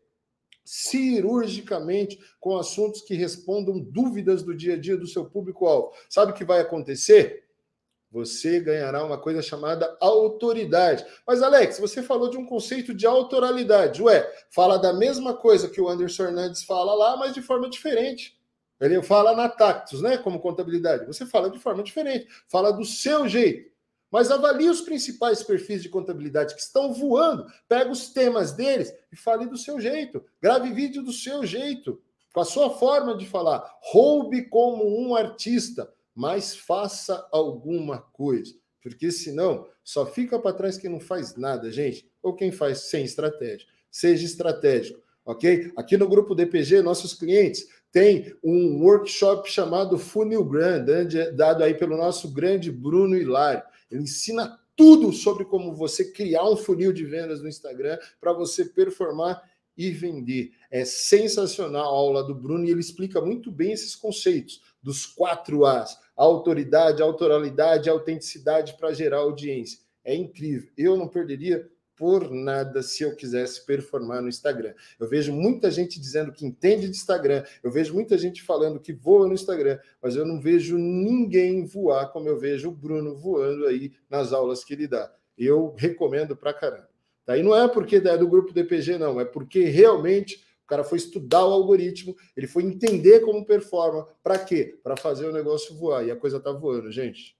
Cirurgicamente, com assuntos que respondam dúvidas do dia a dia do seu público-alvo. Sabe o que vai acontecer? Você ganhará uma coisa chamada autoridade. Mas, Alex, você falou de um conceito de autoralidade. Ué, fala da mesma coisa que o Anderson Hernandes fala lá, mas de forma diferente. Ele fala na Tactus, né? Como contabilidade. Você fala de forma diferente. Fala do seu jeito. Mas avalie os principais perfis de contabilidade que estão voando, pega os temas deles e fale do seu jeito. Grave vídeo do seu jeito, com a sua forma de falar. Roube como um artista, mas faça alguma coisa. Porque senão só fica para trás quem não faz nada, gente, ou quem faz sem estratégia. Seja estratégico, ok? Aqui no grupo DPG, nossos clientes têm um workshop chamado Funil Grand, dado aí pelo nosso grande Bruno Hilário. Ele ensina tudo sobre como você criar um funil de vendas no Instagram para você performar e vender. É sensacional a aula do Bruno e ele explica muito bem esses conceitos dos quatro As: autoridade, autoralidade, autenticidade para gerar audiência. É incrível. Eu não perderia por nada se eu quisesse performar no Instagram. Eu vejo muita gente dizendo que entende de Instagram, eu vejo muita gente falando que voa no Instagram, mas eu não vejo ninguém voar como eu vejo o Bruno voando aí nas aulas que ele dá. Eu recomendo pra caramba. Tá? E não é porque é do grupo DPG, não, é porque realmente o cara foi estudar o algoritmo, ele foi entender como performa. Para quê? Para fazer o negócio voar. E a coisa tá voando, gente.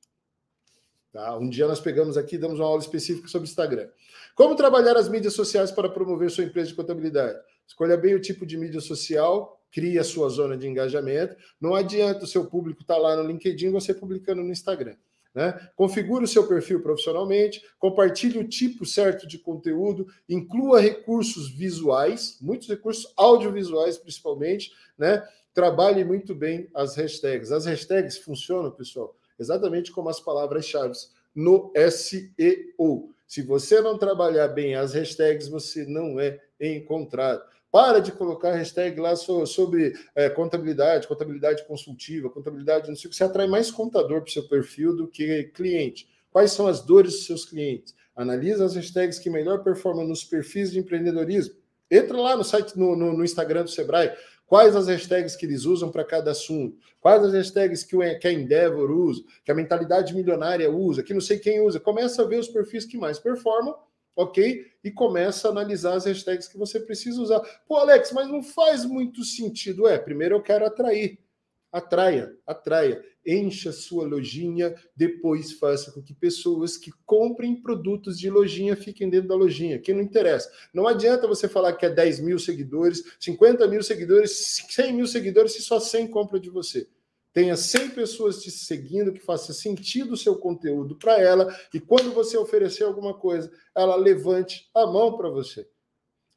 Tá? Um dia nós pegamos aqui, damos uma aula específica sobre Instagram. Como trabalhar as mídias sociais para promover sua empresa de contabilidade? Escolha bem o tipo de mídia social, crie a sua zona de engajamento. Não adianta o seu público estar tá lá no LinkedIn você publicando no Instagram. Né? Configure o seu perfil profissionalmente, compartilhe o tipo certo de conteúdo, inclua recursos visuais, muitos recursos audiovisuais principalmente, né? Trabalhe muito bem as hashtags. As hashtags funcionam, pessoal, exatamente como as palavras-chave no SEO. Se você não trabalhar bem as hashtags, você não é encontrado. Para de colocar hashtag lá sobre é, contabilidade, contabilidade consultiva, contabilidade não sei o que. Você atrai mais contador para o seu perfil do que cliente. Quais são as dores dos seus clientes? Analisa as hashtags que melhor performam nos perfis de empreendedorismo. Entra lá no site, no, no, no Instagram do Sebrae. Quais as hashtags que eles usam para cada assunto? Quais as hashtags que, o, que a Endeavor usa, que a mentalidade milionária usa, que não sei quem usa? Começa a ver os perfis que mais performam, ok? E começa a analisar as hashtags que você precisa usar. Pô, Alex, mas não faz muito sentido. É, primeiro eu quero atrair. Atraia, atraia, encha sua lojinha, depois faça com que pessoas que comprem produtos de lojinha fiquem dentro da lojinha, que não interessa. Não adianta você falar que é 10 mil seguidores, 50 mil seguidores, 100 mil seguidores, se só 100 compram de você. Tenha 100 pessoas te seguindo, que faça sentido o seu conteúdo para ela, e quando você oferecer alguma coisa, ela levante a mão para você.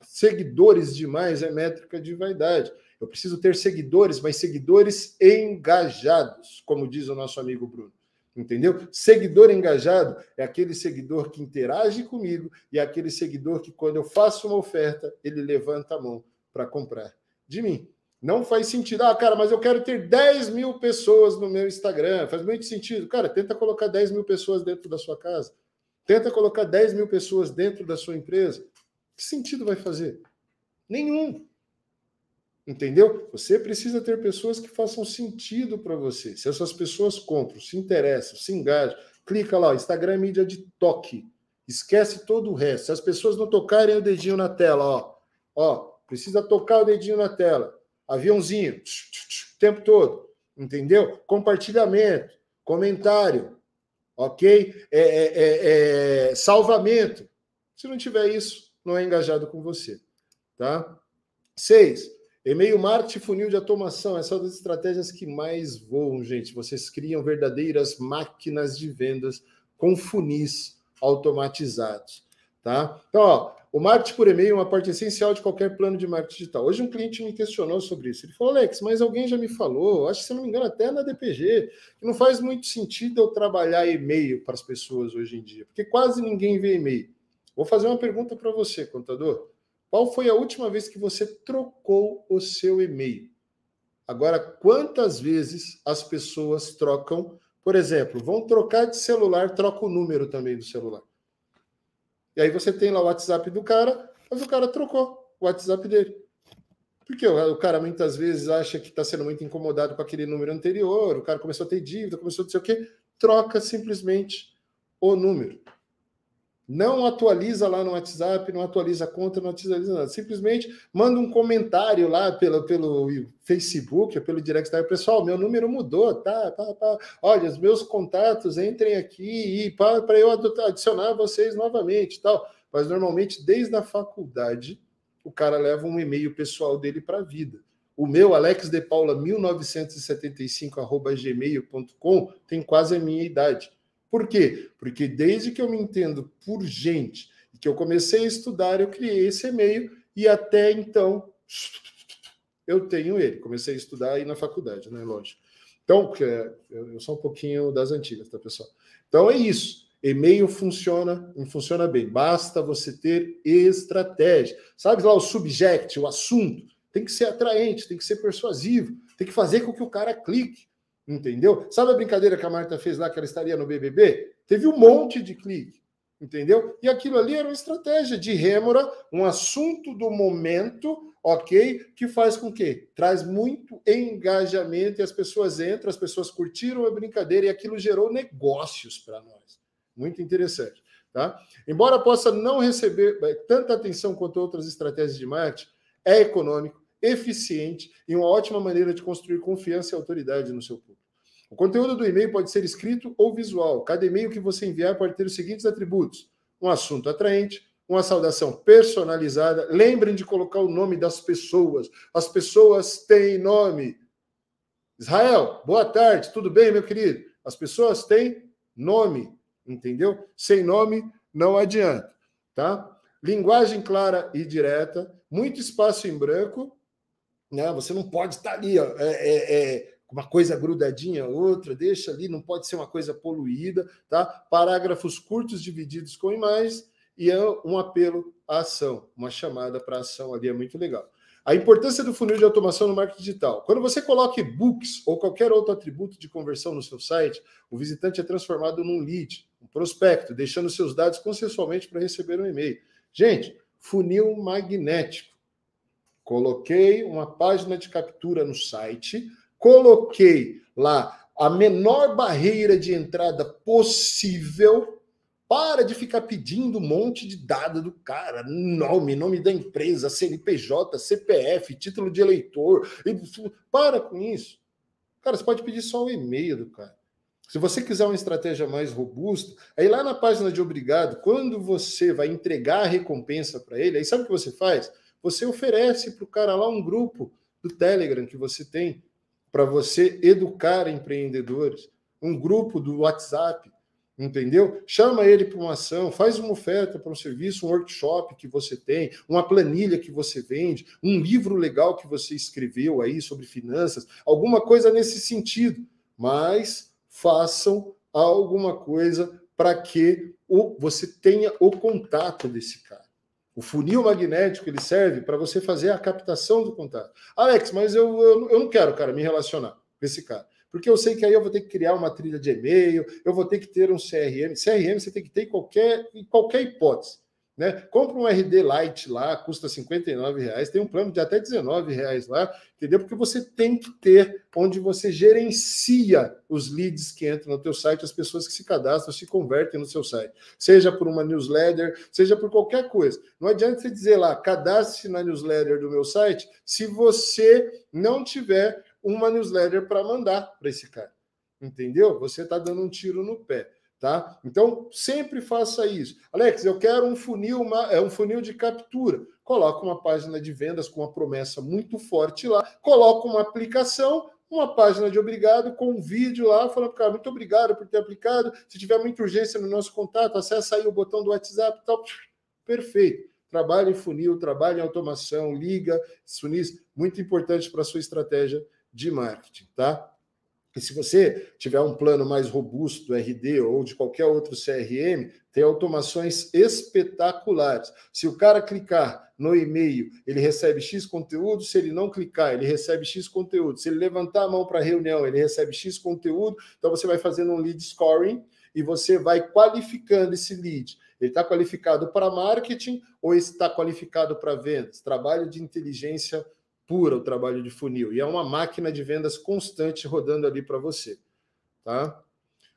Seguidores demais é métrica de vaidade. Eu preciso ter seguidores, mas seguidores engajados, como diz o nosso amigo Bruno. Entendeu? Seguidor engajado é aquele seguidor que interage comigo e é aquele seguidor que, quando eu faço uma oferta, ele levanta a mão para comprar de mim. Não faz sentido. Ah, cara, mas eu quero ter 10 mil pessoas no meu Instagram. Faz muito sentido. Cara, tenta colocar 10 mil pessoas dentro da sua casa. Tenta colocar 10 mil pessoas dentro da sua empresa. Que sentido vai fazer? Nenhum. Entendeu? Você precisa ter pessoas que façam sentido para você. Se essas pessoas compram, se interessam, se engajam, clica lá, Instagram é mídia de toque. Esquece todo o resto. Se as pessoas não tocarem o dedinho na tela, ó, ó, precisa tocar o dedinho na tela aviãozinho, o tempo todo, entendeu? Compartilhamento, comentário, ok? É, é, é, é, salvamento. Se não tiver isso, não é engajado com você, tá? Seis, e-mail marketing funil de automação. Essa é uma das estratégias que mais voam, gente. Vocês criam verdadeiras máquinas de vendas com funis automatizados, tá? Então, ó, o marketing por e-mail é uma parte essencial de qualquer plano de marketing digital. Hoje um cliente me questionou sobre isso. Ele falou, Alex, mas alguém já me falou, acho que se não me engano até na DPG, que não faz muito sentido eu trabalhar e-mail para as pessoas hoje em dia, porque quase ninguém vê e-mail. Vou fazer uma pergunta para você, contador. Qual foi a última vez que você trocou o seu e-mail? Agora, quantas vezes as pessoas trocam, por exemplo, vão trocar de celular, troca o número também do celular. E aí você tem lá o WhatsApp do cara, mas o cara trocou o WhatsApp dele. Porque o cara muitas vezes acha que está sendo muito incomodado com aquele número anterior, o cara começou a ter dívida, começou a não sei o quê, troca simplesmente o número. Não atualiza lá no WhatsApp, não atualiza a conta, não atualiza nada. Simplesmente manda um comentário lá pelo, pelo Facebook, pelo direct. Pessoal, meu número mudou, tá, tá, tá. Olha, os meus contatos, entrem aqui e para eu adicionar vocês novamente tal. Mas normalmente, desde a faculdade, o cara leva um e-mail pessoal dele para a vida. O meu, alexdepaula1975.gmail.com, tem quase a minha idade. Por quê? Porque desde que eu me entendo por gente e que eu comecei a estudar, eu criei esse e-mail e até então eu tenho ele. Comecei a estudar aí na faculdade, né? Lógico. Então, eu sou um pouquinho das antigas, tá, pessoal? Então é isso. E-mail funciona, funciona bem. Basta você ter estratégia. Sabe lá o subject, o assunto? Tem que ser atraente, tem que ser persuasivo, tem que fazer com que o cara clique. Entendeu? Sabe a brincadeira que a Marta fez lá que ela estaria no BBB? Teve um monte de clique, entendeu? E aquilo ali era uma estratégia de rêmora, um assunto do momento, ok? Que faz com que traz muito engajamento e as pessoas entram, as pessoas curtiram a brincadeira e aquilo gerou negócios para nós. Muito interessante, tá? Embora possa não receber eh, tanta atenção quanto outras estratégias de marketing, é econômico, eficiente e uma ótima maneira de construir confiança e autoridade no seu público. O conteúdo do e-mail pode ser escrito ou visual. Cada e-mail que você enviar pode ter os seguintes atributos: um assunto atraente, uma saudação personalizada. Lembrem de colocar o nome das pessoas. As pessoas têm nome. Israel, boa tarde, tudo bem, meu querido? As pessoas têm nome, entendeu? Sem nome não adianta, tá? Linguagem clara e direta, muito espaço em branco, né? Você não pode estar ali, ó, é, é, é uma coisa grudadinha, outra, deixa ali, não pode ser uma coisa poluída, tá? Parágrafos curtos divididos com imagens e é um apelo à ação, uma chamada para ação ali é muito legal. A importância do funil de automação no marketing digital. Quando você coloca e-books ou qualquer outro atributo de conversão no seu site, o visitante é transformado num lead, um prospecto, deixando seus dados consensualmente para receber um e-mail. Gente, funil magnético. Coloquei uma página de captura no site, coloquei lá a menor barreira de entrada possível. Para de ficar pedindo um monte de dados do cara, nome, nome da empresa, CNPJ, CPF, título de eleitor. Para com isso. Cara, você pode pedir só o e-mail do cara. Se você quiser uma estratégia mais robusta, aí lá na página de obrigado, quando você vai entregar a recompensa para ele, aí sabe o que você faz? Você oferece para o cara lá um grupo do Telegram que você tem para você educar empreendedores, um grupo do WhatsApp, entendeu? Chama ele para uma ação, faz uma oferta para um serviço, um workshop que você tem, uma planilha que você vende, um livro legal que você escreveu aí sobre finanças, alguma coisa nesse sentido. Mas façam alguma coisa para que você tenha o contato desse cara. O funil magnético ele serve para você fazer a captação do contato. Alex, mas eu, eu, eu não quero, cara, me relacionar com esse cara. Porque eu sei que aí eu vou ter que criar uma trilha de e-mail, eu vou ter que ter um CRM. CRM você tem que ter em qualquer, em qualquer hipótese. Né? Compra um RD Lite lá, custa R$ reais, tem um plano de até R$ reais lá, entendeu? Porque você tem que ter onde você gerencia os leads que entram no teu site, as pessoas que se cadastram, se convertem no seu site, seja por uma newsletter, seja por qualquer coisa. Não adianta você dizer lá, cadastre-se na newsletter do meu site, se você não tiver uma newsletter para mandar para esse cara. Entendeu? Você está dando um tiro no pé. Tá? Então, sempre faça isso. Alex, eu quero um funil, uma, é um funil de captura. Coloca uma página de vendas com uma promessa muito forte lá, coloca uma aplicação, uma página de obrigado com um vídeo lá, falando cara, muito obrigado por ter aplicado. Se tiver muita urgência no nosso contato, acessa aí o botão do WhatsApp tal. Perfeito. Trabalho em funil, trabalho em automação, liga, funis, muito importante para a sua estratégia de marketing, tá? E se você tiver um plano mais robusto do RD ou de qualquer outro CRM, tem automações espetaculares. Se o cara clicar no e-mail, ele recebe X conteúdo, se ele não clicar, ele recebe X conteúdo. Se ele levantar a mão para reunião, ele recebe X conteúdo. Então você vai fazendo um lead scoring e você vai qualificando esse lead. Ele está qualificado para marketing ou está qualificado para vendas? Trabalho de inteligência pura o trabalho de funil. E é uma máquina de vendas constante rodando ali para você. Tá?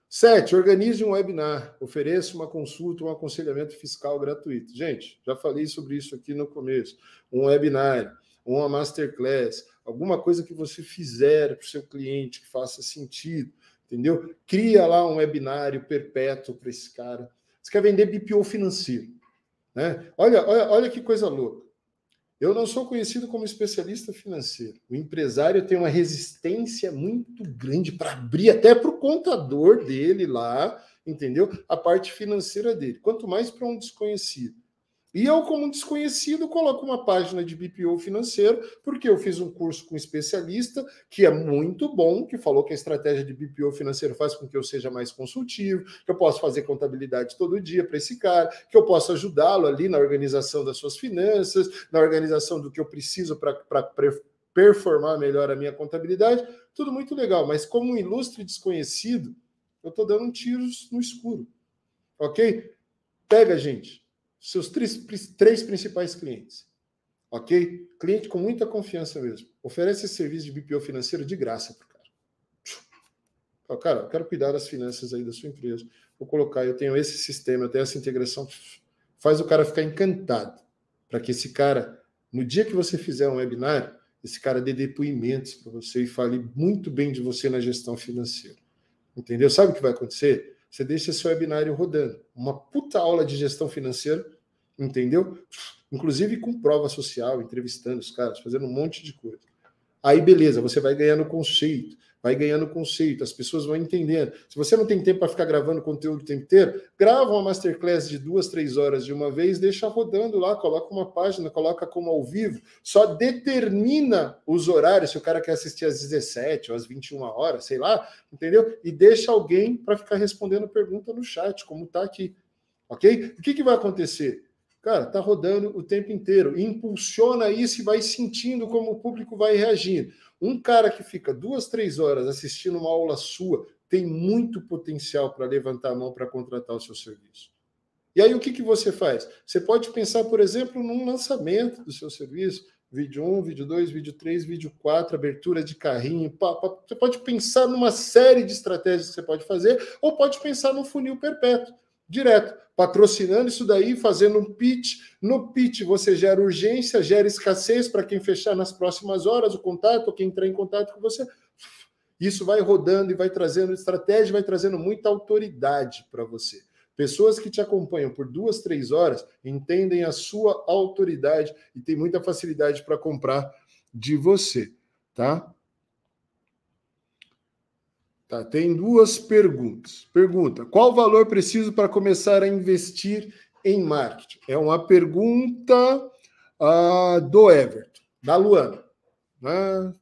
Sete, organize um webinar. Ofereça uma consulta, um aconselhamento fiscal gratuito. Gente, já falei sobre isso aqui no começo. Um webinar, uma masterclass, alguma coisa que você fizer para o seu cliente que faça sentido, entendeu? Cria lá um webinário perpétuo para esse cara. Você quer vender BPO financeiro. Né? Olha, olha, olha que coisa louca. Eu não sou conhecido como especialista financeiro. O empresário tem uma resistência muito grande para abrir até para o contador dele lá, entendeu? A parte financeira dele. Quanto mais para um desconhecido. E eu, como desconhecido, coloco uma página de BPO financeiro, porque eu fiz um curso com um especialista, que é muito bom, que falou que a estratégia de BPO financeiro faz com que eu seja mais consultivo, que eu posso fazer contabilidade todo dia para esse cara, que eu posso ajudá-lo ali na organização das suas finanças, na organização do que eu preciso para performar melhor a minha contabilidade. Tudo muito legal, mas como um ilustre desconhecido, eu estou dando tiros no escuro. Ok? Pega, gente seus três, três principais clientes. Ok? Cliente com muita confiança mesmo. Oferece esse serviço de BPO financeiro de graça para o cara. Fala, cara, eu quero cuidar das finanças aí da sua empresa. Vou colocar, eu tenho esse sistema, eu tenho essa integração. Faz o cara ficar encantado. Para que esse cara, no dia que você fizer um webinar, esse cara dê depoimentos para você e fale muito bem de você na gestão financeira. Entendeu? Sabe o que vai acontecer? Você deixa seu webinário rodando. Uma puta aula de gestão financeira, entendeu? Inclusive com prova social, entrevistando os caras, fazendo um monte de coisa. Aí, beleza, você vai ganhando conceito vai ganhando conceito, as pessoas vão entendendo. Se você não tem tempo para ficar gravando conteúdo o tempo inteiro, grava uma masterclass de duas, três horas de uma vez, deixa rodando lá, coloca uma página, coloca como ao vivo, só determina os horários, se o cara quer assistir às 17 ou às 21 horas, sei lá, entendeu? E deixa alguém para ficar respondendo pergunta no chat, como está aqui. Ok? O que, que vai acontecer? Cara, tá rodando o tempo inteiro. Impulsiona isso e vai sentindo como o público vai reagindo. Um cara que fica duas, três horas assistindo uma aula sua tem muito potencial para levantar a mão para contratar o seu serviço. E aí o que, que você faz? Você pode pensar, por exemplo, num lançamento do seu serviço, vídeo 1, vídeo 2, vídeo 3, vídeo 4, abertura de carrinho. Pá, pá. Você pode pensar numa série de estratégias que você pode fazer, ou pode pensar no funil perpétuo direto, patrocinando isso daí, fazendo um pitch. No pitch você gera urgência, gera escassez para quem fechar nas próximas horas o contato, quem entrar em contato com você. Isso vai rodando e vai trazendo estratégia, vai trazendo muita autoridade para você. Pessoas que te acompanham por duas, três horas entendem a sua autoridade e tem muita facilidade para comprar de você, tá? Tá, tem duas perguntas. Pergunta: qual valor preciso para começar a investir em marketing? É uma pergunta uh, do Everton, da Luana. Né?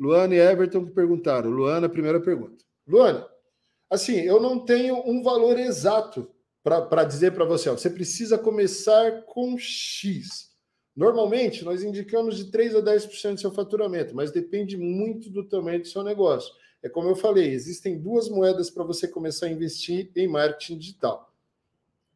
Luana e Everton perguntaram. Luana, primeira pergunta. Luana, assim, eu não tenho um valor exato para dizer para você, ó, você precisa começar com X. Normalmente, nós indicamos de 3 a 10% do seu faturamento, mas depende muito do tamanho do seu negócio. É como eu falei, existem duas moedas para você começar a investir em marketing digital.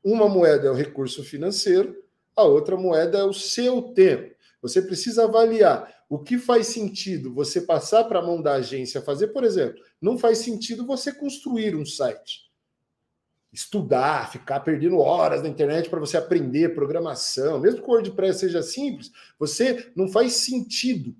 Uma moeda é o recurso financeiro, a outra moeda é o seu tempo. Você precisa avaliar o que faz sentido você passar para a mão da agência fazer, por exemplo, não faz sentido você construir um site. Estudar, ficar perdendo horas na internet para você aprender programação, mesmo que o WordPress seja simples, você não faz sentido.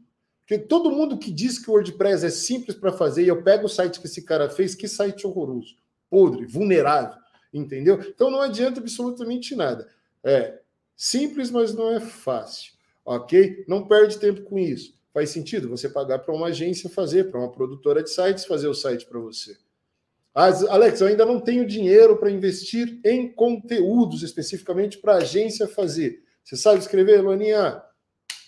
Todo mundo que diz que o WordPress é simples para fazer, e eu pego o site que esse cara fez, que site horroroso, podre, vulnerável, entendeu? Então não adianta absolutamente nada. É simples, mas não é fácil ok? Não perde tempo com isso. Faz sentido você pagar para uma agência fazer, para uma produtora de sites fazer o site para você. As, Alex, eu ainda não tenho dinheiro para investir em conteúdos especificamente para a agência fazer. Você sabe escrever, Luaninha?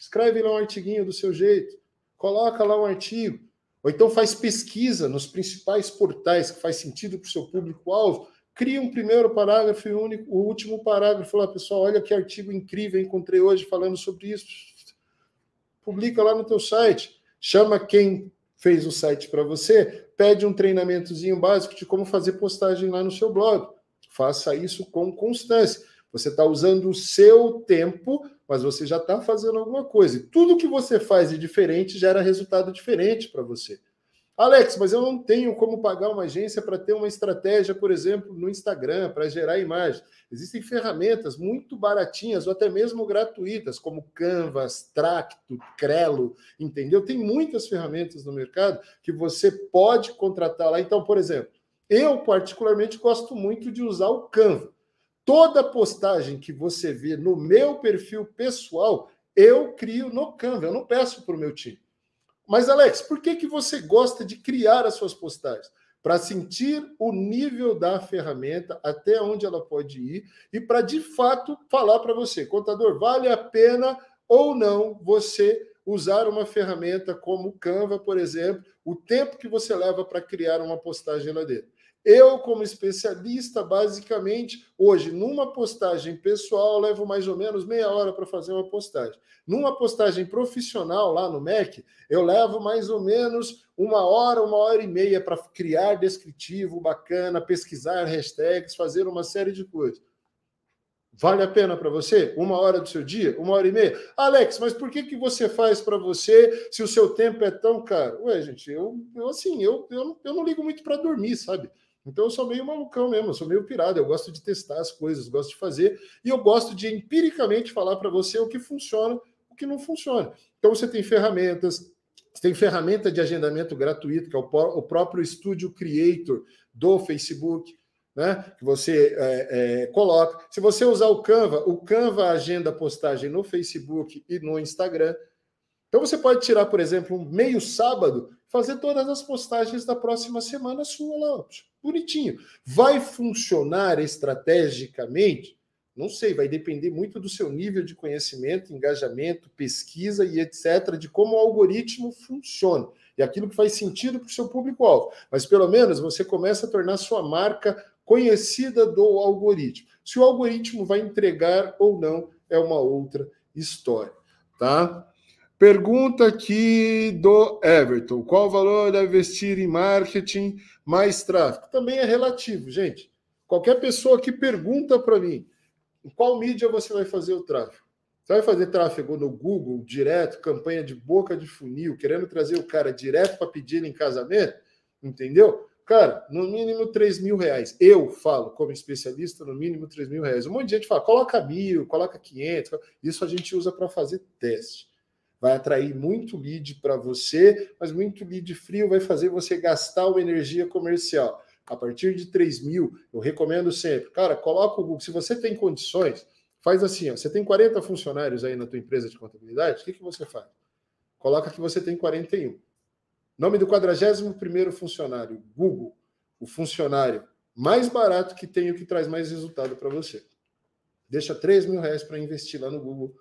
Escreve lá um artiguinho do seu jeito. Coloca lá um artigo. Ou então faz pesquisa nos principais portais que faz sentido para o seu público-alvo cria um primeiro parágrafo e único, o último parágrafo lá, pessoal, olha que artigo incrível encontrei hoje falando sobre isso. Publica lá no teu site, chama quem fez o site para você, pede um treinamentozinho básico de como fazer postagem lá no seu blog. Faça isso com constância. Você está usando o seu tempo, mas você já está fazendo alguma coisa. E tudo que você faz de diferente gera resultado diferente para você. Alex, mas eu não tenho como pagar uma agência para ter uma estratégia, por exemplo, no Instagram, para gerar imagem. Existem ferramentas muito baratinhas ou até mesmo gratuitas, como Canvas, Tracto, Crelo, entendeu? Tem muitas ferramentas no mercado que você pode contratar lá. Então, por exemplo, eu particularmente gosto muito de usar o Canva. Toda postagem que você vê no meu perfil pessoal, eu crio no Canva, eu não peço para o meu time. Mas, Alex, por que, que você gosta de criar as suas postagens? Para sentir o nível da ferramenta, até onde ela pode ir, e para de fato falar para você, contador, vale a pena ou não você usar uma ferramenta como o Canva, por exemplo, o tempo que você leva para criar uma postagem lá dentro. Eu, como especialista, basicamente, hoje, numa postagem pessoal, levo mais ou menos meia hora para fazer uma postagem. Numa postagem profissional lá no Mac, eu levo mais ou menos uma hora, uma hora e meia para criar descritivo bacana, pesquisar hashtags, fazer uma série de coisas. Vale a pena para você? Uma hora do seu dia? Uma hora e meia? Alex, mas por que, que você faz para você se o seu tempo é tão caro? Ué, gente, eu, eu assim, eu, eu, eu não ligo muito para dormir, sabe? Então eu sou meio malucão mesmo, eu sou meio pirado, eu gosto de testar as coisas, gosto de fazer, e eu gosto de empiricamente falar para você o que funciona, o que não funciona. Então você tem ferramentas, você tem ferramenta de agendamento gratuito, que é o, próprio Studio Creator do Facebook, né? Que você é, é, coloca. Se você usar o Canva, o Canva agenda postagem no Facebook e no Instagram. Então você pode tirar, por exemplo, um meio sábado, fazer todas as postagens da próxima semana sua lá bonitinho. Vai funcionar estrategicamente? Não sei, vai depender muito do seu nível de conhecimento, engajamento, pesquisa e etc., de como o algoritmo funciona e aquilo que faz sentido para o seu público-alvo. Mas pelo menos você começa a tornar sua marca conhecida do algoritmo. Se o algoritmo vai entregar ou não é uma outra história, tá? Pergunta aqui do Everton: qual valor de investir em marketing mais tráfego? Também é relativo, gente. Qualquer pessoa que pergunta para mim em qual mídia você vai fazer o tráfego? Você vai fazer tráfego no Google direto, campanha de boca de funil, querendo trazer o cara direto para pedir ele em casamento? Entendeu? Cara, no mínimo 3 mil reais. Eu falo, como especialista, no mínimo 3 mil reais. Um monte de gente fala, coloca mil, coloca 500. Isso a gente usa para fazer teste vai atrair muito lead para você, mas muito lead frio vai fazer você gastar uma energia comercial. A partir de 3 mil, eu recomendo sempre, cara, coloca o Google. Se você tem condições, faz assim: ó, você tem 40 funcionários aí na tua empresa de contabilidade, o que, que você faz? Coloca que você tem 41. Nome do 41 funcionário, Google, o funcionário mais barato que tem o que traz mais resultado para você. Deixa 3 mil reais para investir lá no Google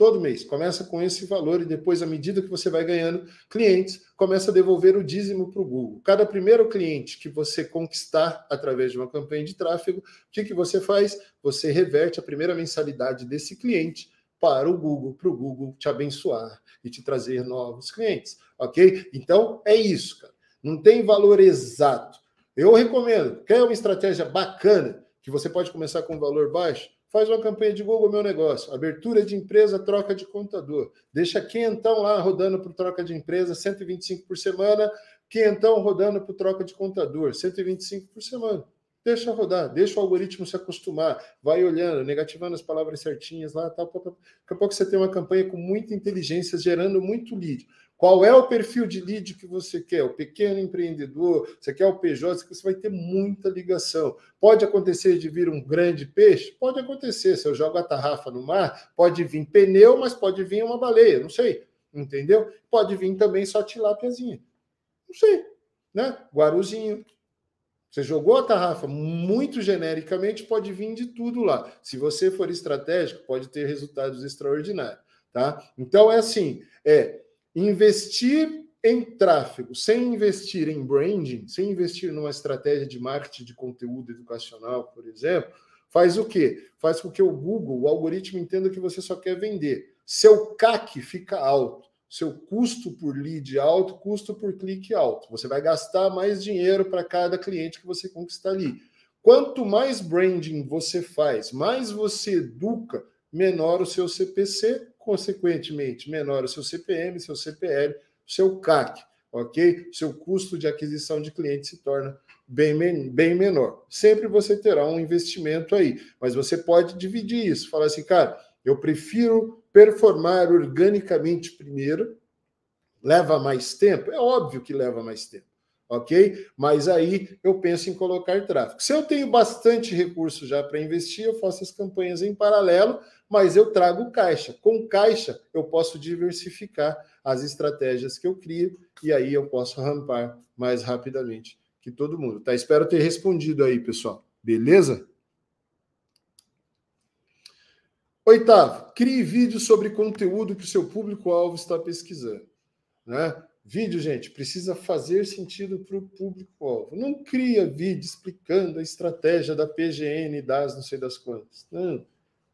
Todo mês. Começa com esse valor e depois, à medida que você vai ganhando clientes, começa a devolver o dízimo para o Google. Cada primeiro cliente que você conquistar através de uma campanha de tráfego, o que, que você faz? Você reverte a primeira mensalidade desse cliente para o Google, para o Google te abençoar e te trazer novos clientes, ok? Então, é isso, cara. Não tem valor exato. Eu recomendo, quer uma estratégia bacana, que você pode começar com um valor baixo? Faz uma campanha de Google Meu Negócio. Abertura de empresa, troca de contador. Deixa quentão lá rodando para troca de empresa, 125 por semana. Quentão rodando para troca de contador, 125 por semana. Deixa rodar, deixa o algoritmo se acostumar, vai olhando, negativando as palavras certinhas lá, tal, tal, tal. Daqui a pouco você tem uma campanha com muita inteligência, gerando muito lead. Qual é o perfil de lead que você quer? O pequeno empreendedor? Você quer o PJ? Você vai ter muita ligação. Pode acontecer de vir um grande peixe? Pode acontecer. Se eu jogo a tarrafa no mar, pode vir pneu, mas pode vir uma baleia. Não sei. Entendeu? Pode vir também só tilápiazinha. Não sei. Né? Guaruzinho. Você jogou a tarrafa muito genericamente, pode vir de tudo lá. Se você for estratégico, pode ter resultados extraordinários. Tá? Então é assim, é investir em tráfego, sem investir em branding, sem investir numa estratégia de marketing de conteúdo educacional, por exemplo, faz o quê? Faz com que o Google, o algoritmo, entenda que você só quer vender. Seu CAC fica alto, seu custo por lead alto, custo por clique alto. Você vai gastar mais dinheiro para cada cliente que você conquistar ali. Quanto mais branding você faz, mais você educa, menor o seu CPC, consequentemente, menor o seu CPM, seu CPL, seu CAC, ok? Seu custo de aquisição de cliente se torna bem, bem menor. Sempre você terá um investimento aí, mas você pode dividir isso, falar assim, cara, eu prefiro performar organicamente primeiro, leva mais tempo? É óbvio que leva mais tempo ok? Mas aí eu penso em colocar tráfego. Se eu tenho bastante recurso já para investir, eu faço as campanhas em paralelo, mas eu trago caixa. Com caixa, eu posso diversificar as estratégias que eu crio e aí eu posso rampar mais rapidamente que todo mundo. Tá? Espero ter respondido aí, pessoal. Beleza? Oitavo, crie vídeos sobre conteúdo que o seu público-alvo está pesquisando. Né? Vídeo, gente, precisa fazer sentido para o público-alvo. Não cria vídeo explicando a estratégia da PGN das não sei das quantas. Não.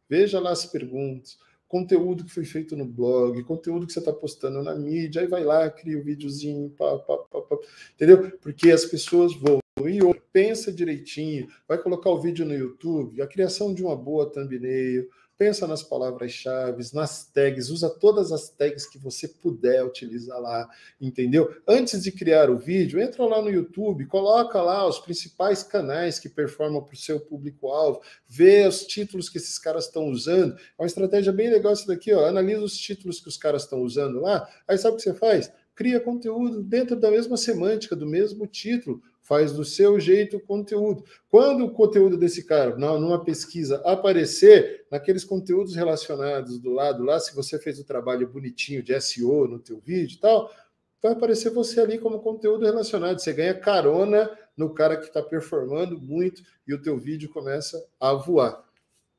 Veja lá as perguntas, conteúdo que foi feito no blog, conteúdo que você está postando na mídia, aí vai lá, cria o um videozinho, pá, pá, pá, pá, entendeu? Porque as pessoas vão. E pensa direitinho, vai colocar o vídeo no YouTube, a criação de uma boa thumbnail, pensa nas palavras-chave, nas tags, usa todas as tags que você puder utilizar lá, entendeu? Antes de criar o vídeo, entra lá no YouTube, coloca lá os principais canais que performam para o seu público-alvo, vê os títulos que esses caras estão usando. É uma estratégia bem legal isso daqui, ó. Analisa os títulos que os caras estão usando lá, aí sabe o que você faz? Cria conteúdo dentro da mesma semântica, do mesmo título faz do seu jeito o conteúdo. Quando o conteúdo desse cara, numa pesquisa, aparecer naqueles conteúdos relacionados do lado lá, se você fez o trabalho bonitinho de SEO no teu vídeo e tal, vai aparecer você ali como conteúdo relacionado. Você ganha carona no cara que está performando muito e o teu vídeo começa a voar.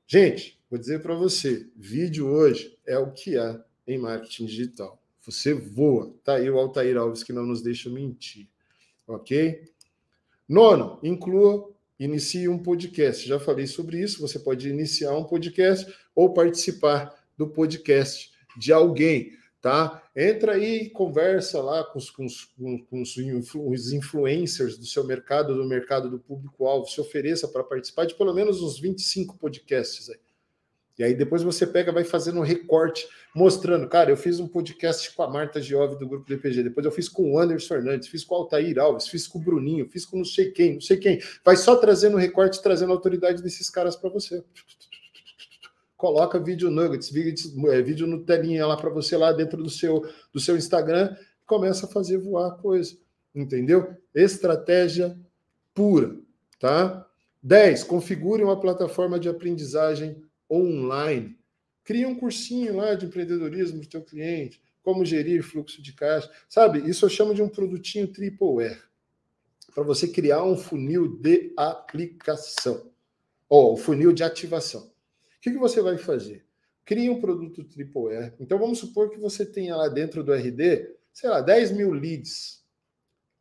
Gente, vou dizer para você, vídeo hoje é o que há em marketing digital. Você voa. Tá aí o Altair Alves que não nos deixa mentir. Ok? Nono, inclua, inicie um podcast. Já falei sobre isso. Você pode iniciar um podcast ou participar do podcast de alguém, tá? Entra aí, conversa lá com os, com os, com os influencers do seu mercado, do mercado do público-alvo. Se ofereça para participar de pelo menos uns 25 podcasts aí. E aí depois você pega, vai fazendo um recorte, mostrando, cara, eu fiz um podcast com a Marta Giove do grupo DPG, depois eu fiz com o Anderson Fernandes, fiz com o Altair Alves, fiz com o Bruninho, fiz com não sei quem, não sei quem. Vai só trazendo recorte, trazendo a autoridade desses caras para você. Coloca vídeo nuggets, vídeo, é, vídeo no telinha lá para você lá dentro do seu, do seu Instagram, começa a fazer voar a coisa. Entendeu? Estratégia pura, tá? 10. Configure uma plataforma de aprendizagem online. Cria um cursinho lá de empreendedorismo do teu cliente, como gerir fluxo de caixa. Sabe, isso eu chamo de um produtinho triple Para você criar um funil de aplicação. Ou oh, funil de ativação. O que, que você vai fazer? cria um produto triple E. Então vamos supor que você tenha lá dentro do RD, sei lá, 10 mil leads.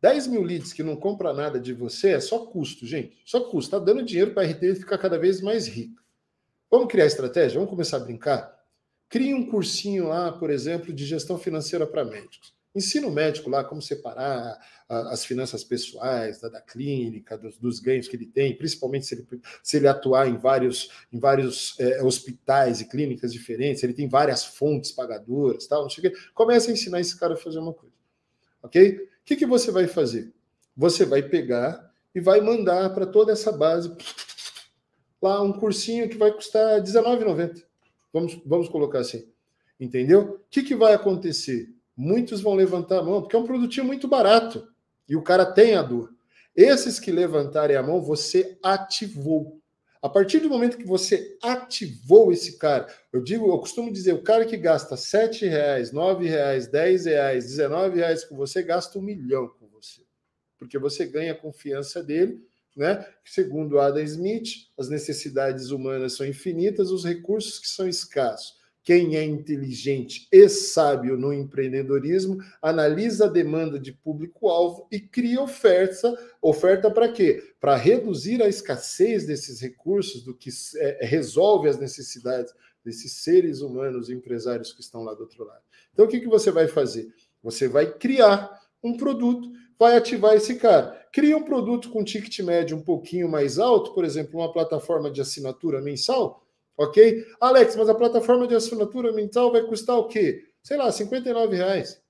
10 mil leads que não compra nada de você é só custo, gente. Só custo. Está dando dinheiro para a RD ficar cada vez mais rico. Vamos criar estratégia? Vamos começar a brincar? Crie um cursinho lá, por exemplo, de gestão financeira para médicos. Ensina o médico lá como separar as finanças pessoais da, da clínica, dos, dos, ganhos que ele tem, principalmente se ele, se ele atuar em vários, em vários é, hospitais e clínicas diferentes, ele tem várias fontes pagadoras, tal, não sei o quê. Começa a ensinar esse cara a fazer uma coisa. Ok? O que, que você vai fazer? Você vai pegar e vai mandar para toda essa base lá um cursinho que vai custar R$19,90. Vamos, vamos colocar assim. Entendeu? O que, que vai acontecer? muitos vão levantar a mão, porque é um produtinho muito barato e o cara tem a dor. Esses que levantarem a mão, você ativou. A partir do momento que você ativou esse cara, eu digo, eu costumo dizer, o cara que gasta sete reais, nove reais, dez reais, dezenove reais com você, gasta um milhão com você, porque você ganha a confiança dele, né? Segundo Adam Smith, as necessidades humanas são infinitas, os recursos que são escassos. Quem é inteligente e sábio no empreendedorismo analisa a demanda de público-alvo e cria oferta. Oferta para quê? Para reduzir a escassez desses recursos, do que é, resolve as necessidades desses seres humanos empresários que estão lá do outro lado. Então, o que, que você vai fazer? Você vai criar um produto, vai ativar esse cara. Cria um produto com ticket médio um pouquinho mais alto, por exemplo, uma plataforma de assinatura mensal Ok? Alex, mas a plataforma de assinatura mensal vai custar o quê? Sei lá, 59 reais.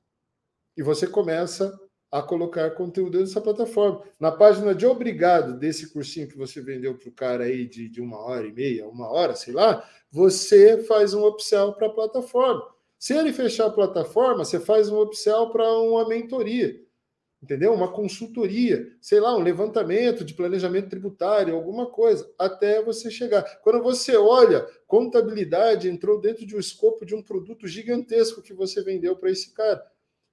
E você começa a colocar conteúdo nessa plataforma. Na página de obrigado desse cursinho que você vendeu para o cara aí de, de uma hora e meia, uma hora, sei lá, você faz um upsell para a plataforma. Se ele fechar a plataforma, você faz um upsell para uma mentoria entendeu? Uma consultoria, sei lá, um levantamento de planejamento tributário, alguma coisa, até você chegar. Quando você olha, contabilidade entrou dentro de um escopo de um produto gigantesco que você vendeu para esse cara.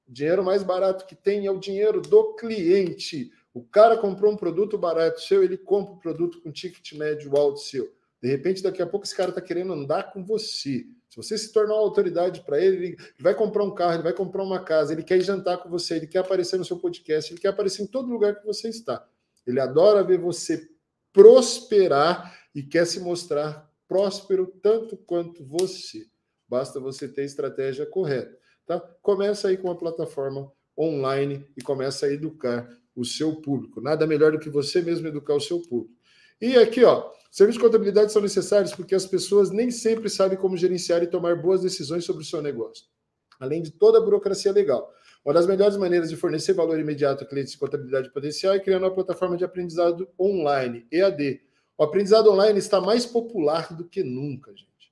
O dinheiro mais barato que tem é o dinheiro do cliente. O cara comprou um produto barato seu, ele compra o um produto com ticket médio alto seu. De repente, daqui a pouco, esse cara está querendo andar com você. Se você se tornar uma autoridade para ele, ele vai comprar um carro, ele vai comprar uma casa, ele quer jantar com você, ele quer aparecer no seu podcast, ele quer aparecer em todo lugar que você está. Ele adora ver você prosperar e quer se mostrar próspero tanto quanto você. Basta você ter a estratégia correta. Tá? Começa aí com uma plataforma online e começa a educar o seu público. Nada melhor do que você mesmo educar o seu público. E aqui, ó, serviços de contabilidade são necessários porque as pessoas nem sempre sabem como gerenciar e tomar boas decisões sobre o seu negócio, além de toda a burocracia legal. Uma das melhores maneiras de fornecer valor imediato a clientes de contabilidade potencial é criando uma plataforma de aprendizado online, EAD. O aprendizado online está mais popular do que nunca, gente.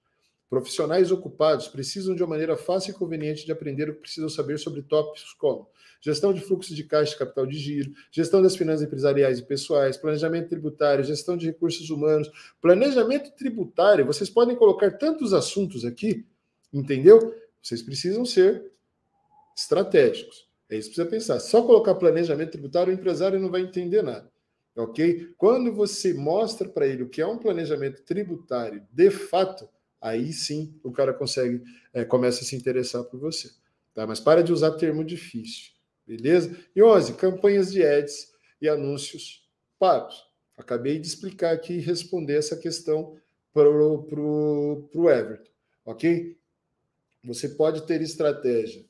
Profissionais ocupados precisam de uma maneira fácil e conveniente de aprender o que precisam saber sobre tópicos como gestão de fluxo de caixa e capital de giro, gestão das finanças empresariais e pessoais, planejamento tributário, gestão de recursos humanos, planejamento tributário. Vocês podem colocar tantos assuntos aqui, entendeu? Vocês precisam ser estratégicos. É isso que precisa pensar. Só colocar planejamento tributário, o empresário não vai entender nada. Ok? Quando você mostra para ele o que é um planejamento tributário de fato, aí sim o cara consegue, é, começa a se interessar por você. Tá? Mas para de usar termo difícil. Beleza? E 11, campanhas de ads e anúncios pagos. Acabei de explicar aqui e responder essa questão para o Everton, ok? Você pode ter estratégia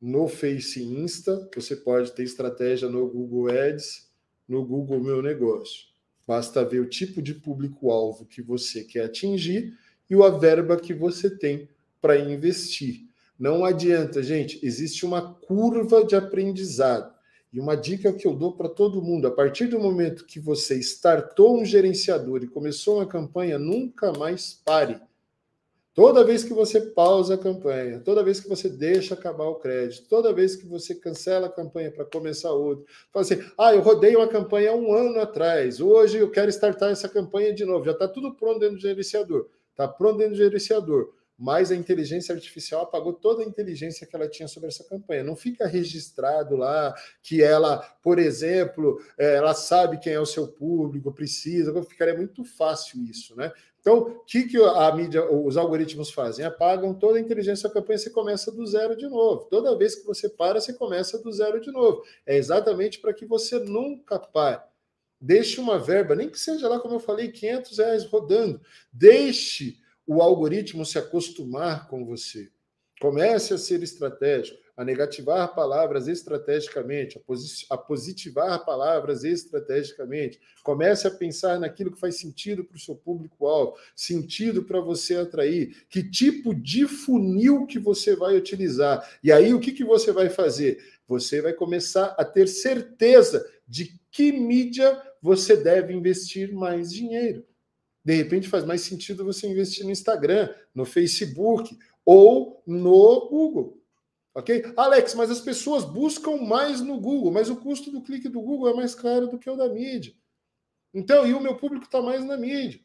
no Face Insta, você pode ter estratégia no Google Ads, no Google Meu Negócio. Basta ver o tipo de público-alvo que você quer atingir e a verba que você tem para investir. Não adianta, gente, existe uma curva de aprendizado. E uma dica que eu dou para todo mundo: a partir do momento que você startou um gerenciador e começou uma campanha, nunca mais pare. Toda vez que você pausa a campanha, toda vez que você deixa acabar o crédito, toda vez que você cancela a campanha para começar outra, fala assim: ah, eu rodei uma campanha um ano atrás, hoje eu quero startar essa campanha de novo. Já está tudo pronto dentro do gerenciador. Está pronto dentro do gerenciador mas a inteligência artificial apagou toda a inteligência que ela tinha sobre essa campanha. Não fica registrado lá que ela, por exemplo, é, ela sabe quem é o seu público, precisa, ficaria muito fácil isso, né? Então, o que, que a mídia, os algoritmos fazem? Apagam toda a inteligência da campanha você começa do zero de novo. Toda vez que você para, você começa do zero de novo. É exatamente para que você nunca pare. Deixe uma verba, nem que seja lá, como eu falei, 500 reais rodando. Deixe o algoritmo se acostumar com você. Comece a ser estratégico, a negativar palavras estrategicamente, a, posi a positivar palavras estrategicamente. Comece a pensar naquilo que faz sentido para o seu público-alvo, sentido para você atrair, que tipo de funil que você vai utilizar. E aí, o que, que você vai fazer? Você vai começar a ter certeza de que mídia você deve investir mais dinheiro. De repente faz mais sentido você investir no Instagram, no Facebook ou no Google. Ok? Alex, mas as pessoas buscam mais no Google, mas o custo do clique do Google é mais caro do que o da mídia. Então, e o meu público está mais na mídia.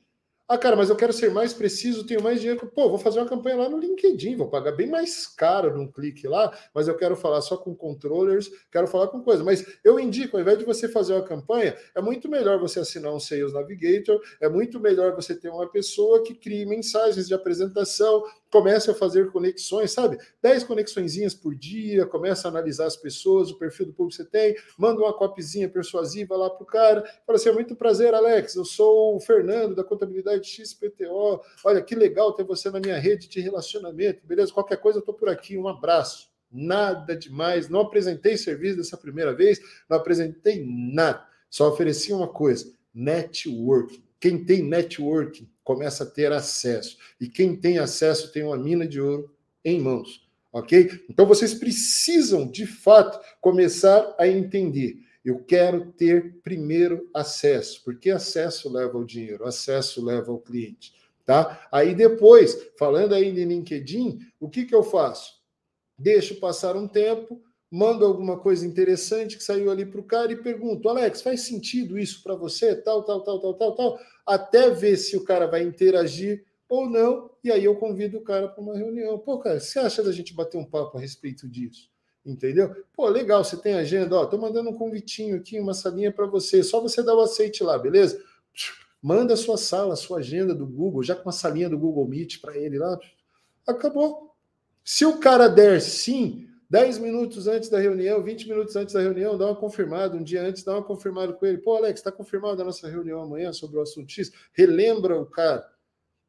Ah, cara, mas eu quero ser mais preciso, tenho mais dinheiro. Pô, vou fazer uma campanha lá no LinkedIn, vou pagar bem mais caro num clique lá, mas eu quero falar só com controllers, quero falar com coisa. Mas eu indico, ao invés de você fazer uma campanha, é muito melhor você assinar um Sales Navigator, é muito melhor você ter uma pessoa que crie mensagens de apresentação, comece a fazer conexões, sabe? 10 conexõezinhas por dia, começa a analisar as pessoas, o perfil do público que você tem, manda uma copizinha persuasiva lá pro cara, fala assim, é muito prazer, Alex, eu sou o Fernando da contabilidade XPTO, olha que legal ter você na minha rede de relacionamento, beleza? Qualquer coisa eu tô por aqui, um abraço. Nada demais, não apresentei serviço dessa primeira vez, não apresentei nada, só ofereci uma coisa, networking. Quem tem networking começa a ter acesso. E quem tem acesso tem uma mina de ouro em mãos. Ok? Então vocês precisam, de fato, começar a entender. Eu quero ter primeiro acesso, porque acesso leva ao dinheiro, acesso leva ao cliente. Tá? Aí depois, falando ainda em LinkedIn, o que, que eu faço? Deixo passar um tempo, mando alguma coisa interessante que saiu ali para o cara e pergunto, Alex, faz sentido isso para você? Tal, tal, tal, tal, tal, tal, até ver se o cara vai interagir ou não, e aí eu convido o cara para uma reunião. Pô, cara, você acha da gente bater um papo a respeito disso? Entendeu? Pô, legal, você tem agenda, ó, tô mandando um convitinho aqui, uma salinha para você, só você dá o aceite lá, beleza? Manda a sua sala, a sua agenda do Google, já com a salinha do Google Meet para ele lá. Acabou. Se o cara der sim, 10 minutos antes da reunião, 20 minutos antes da reunião, dá uma confirmada, um dia antes, dá uma confirmada com ele. Pô, Alex, está confirmada a nossa reunião amanhã sobre o assunto X? Relembra o cara.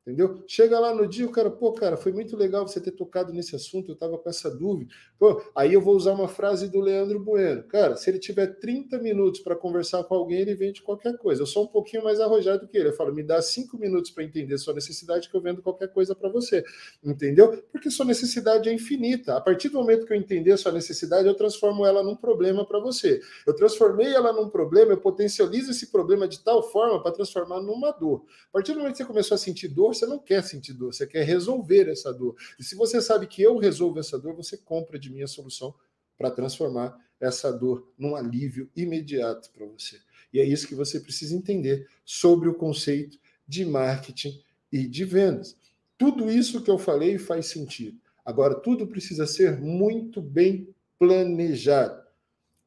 Entendeu? Chega lá no dia, o cara, pô, cara, foi muito legal você ter tocado nesse assunto, eu estava com essa dúvida. Pô, aí eu vou usar uma frase do Leandro Bueno. Cara, se ele tiver 30 minutos para conversar com alguém, ele vende qualquer coisa. Eu sou um pouquinho mais arrojado que ele. Eu falo, me dá cinco minutos para entender sua necessidade, que eu vendo qualquer coisa para você. Entendeu? Porque sua necessidade é infinita. A partir do momento que eu entender sua necessidade, eu transformo ela num problema para você. Eu transformei ela num problema, eu potencializo esse problema de tal forma para transformar numa dor. A partir do momento que você começou a sentir dor, você não quer sentir dor, você quer resolver essa dor. E se você sabe que eu resolvo essa dor, você compra de mim a solução para transformar essa dor num alívio imediato para você. E é isso que você precisa entender sobre o conceito de marketing e de vendas. Tudo isso que eu falei faz sentido. Agora, tudo precisa ser muito bem planejado.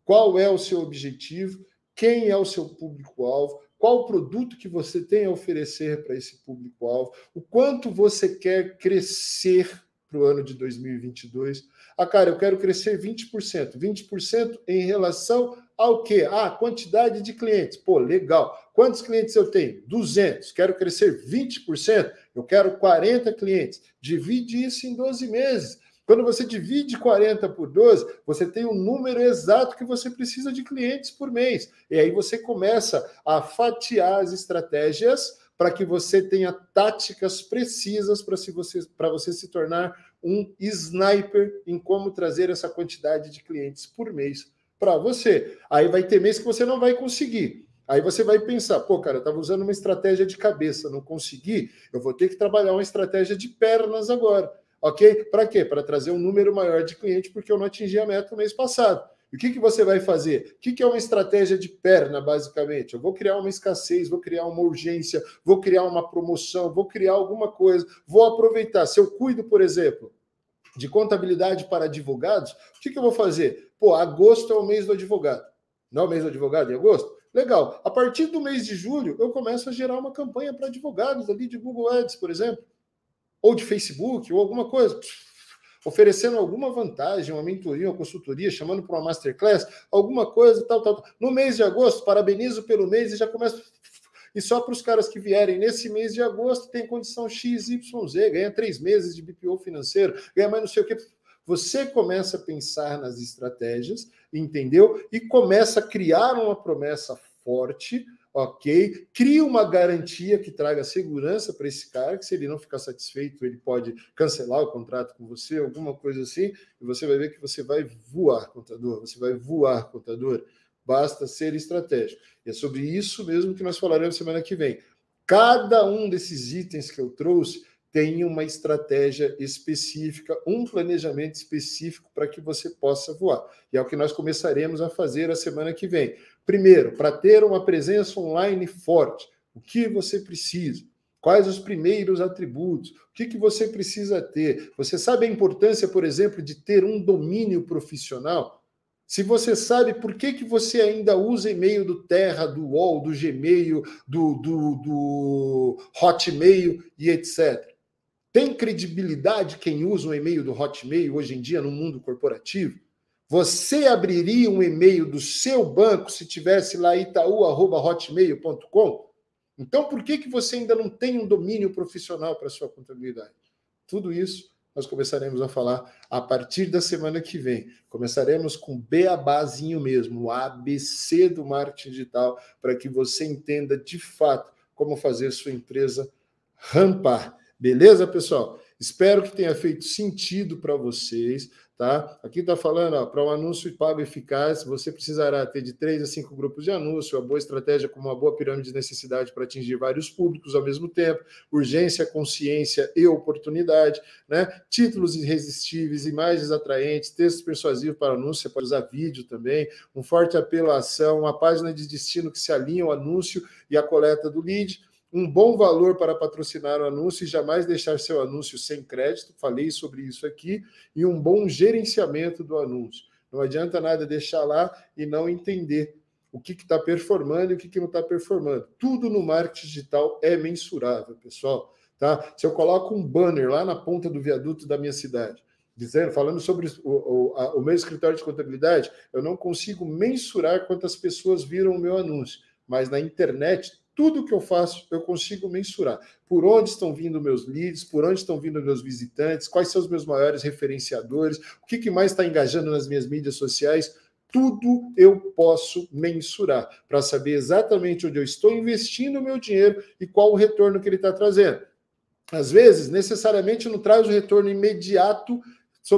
Qual é o seu objetivo? Quem é o seu público-alvo? Qual o produto que você tem a oferecer para esse público-alvo, o quanto você quer crescer para o ano de 2022. Ah, cara, eu quero crescer 20%. 20% em relação ao quê? Ah, quantidade de clientes. Pô, legal. Quantos clientes eu tenho? 200. Quero crescer 20%. Eu quero 40 clientes. Divide isso em 12 meses. Quando você divide 40 por 12, você tem o um número exato que você precisa de clientes por mês. E aí você começa a fatiar as estratégias para que você tenha táticas precisas para você, você se tornar um sniper em como trazer essa quantidade de clientes por mês para você. Aí vai ter mês que você não vai conseguir. Aí você vai pensar, pô, cara, eu estava usando uma estratégia de cabeça, não consegui, eu vou ter que trabalhar uma estratégia de pernas agora ok? Para quê? Para trazer um número maior de clientes, porque eu não atingi a meta no mês passado. O que, que você vai fazer? O que, que é uma estratégia de perna, basicamente? Eu vou criar uma escassez, vou criar uma urgência, vou criar uma promoção, vou criar alguma coisa, vou aproveitar. Se eu cuido, por exemplo, de contabilidade para advogados, o que, que eu vou fazer? Pô, agosto é o mês do advogado. Não é o mês do advogado em agosto? Legal. A partir do mês de julho, eu começo a gerar uma campanha para advogados ali de Google Ads, por exemplo, ou de Facebook, ou alguma coisa, oferecendo alguma vantagem, uma mentoria, uma consultoria, chamando para uma masterclass, alguma coisa, tal, tal. No mês de agosto, parabenizo pelo mês e já começa. E só para os caras que vierem nesse mês de agosto, tem condição XYZ, ganha três meses de BPO financeiro, ganha mais não sei o quê. Você começa a pensar nas estratégias, entendeu? E começa a criar uma promessa forte, ok? Cria uma garantia que traga segurança para esse cara, que se ele não ficar satisfeito, ele pode cancelar o contrato com você, alguma coisa assim, e você vai ver que você vai voar, contador, você vai voar, contador. Basta ser estratégico. E é sobre isso mesmo que nós falaremos semana que vem. Cada um desses itens que eu trouxe tem uma estratégia específica, um planejamento específico para que você possa voar. E é o que nós começaremos a fazer a semana que vem. Primeiro, para ter uma presença online forte, o que você precisa? Quais os primeiros atributos? O que, que você precisa ter? Você sabe a importância, por exemplo, de ter um domínio profissional? Se você sabe por que, que você ainda usa e-mail do Terra, do UOL, do Gmail, do, do, do Hotmail e etc. Tem credibilidade quem usa um e-mail do Hotmail hoje em dia no mundo corporativo? Você abriria um e-mail do seu banco se tivesse lá itaú@hotmail.com? Então, por que, que você ainda não tem um domínio profissional para sua contabilidade? Tudo isso nós começaremos a falar a partir da semana que vem. Começaremos com beabazinho mesmo, o ABC do marketing digital, para que você entenda de fato como fazer sua empresa rampar. Beleza, pessoal? Espero que tenha feito sentido para vocês, tá? Aqui está falando, para um anúncio pago eficaz, você precisará ter de três a cinco grupos de anúncio, a boa estratégia com uma boa pirâmide de necessidade para atingir vários públicos ao mesmo tempo, urgência, consciência e oportunidade, né? Títulos irresistíveis, imagens atraentes, textos persuasivos para anúncio, você pode usar vídeo também, um forte apelo à ação, uma página de destino que se alinha ao anúncio e à coleta do lead, um bom valor para patrocinar o anúncio e jamais deixar seu anúncio sem crédito, falei sobre isso aqui, e um bom gerenciamento do anúncio. Não adianta nada deixar lá e não entender o que está performando e o que, que não está performando. Tudo no marketing digital é mensurável, pessoal. Tá? Se eu coloco um banner lá na ponta do viaduto da minha cidade, dizendo, falando sobre o, o, a, o meu escritório de contabilidade, eu não consigo mensurar quantas pessoas viram o meu anúncio. Mas na internet, tudo que eu faço, eu consigo mensurar. Por onde estão vindo meus leads, por onde estão vindo meus visitantes, quais são os meus maiores referenciadores, o que, que mais está engajando nas minhas mídias sociais. Tudo eu posso mensurar para saber exatamente onde eu estou investindo o meu dinheiro e qual o retorno que ele está trazendo. Às vezes, necessariamente não traz o retorno imediato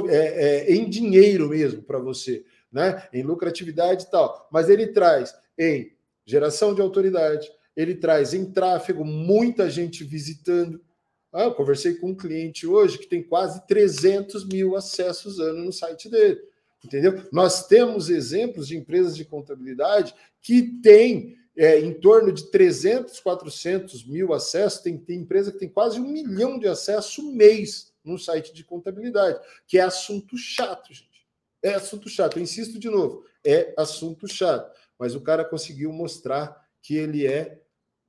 é, é, em dinheiro mesmo para você, né? em lucratividade e tal, mas ele traz em geração de autoridade, ele traz em tráfego muita gente visitando. Ah, eu conversei com um cliente hoje que tem quase 300 mil acessos ano no site dele. Entendeu? Nós temos exemplos de empresas de contabilidade que têm é, em torno de 300, 400 mil acessos. Tem, tem empresa que tem quase um milhão de acessos mês no site de contabilidade, que é assunto chato, gente. É assunto chato. Eu insisto de novo, é assunto chato. Mas o cara conseguiu mostrar que ele é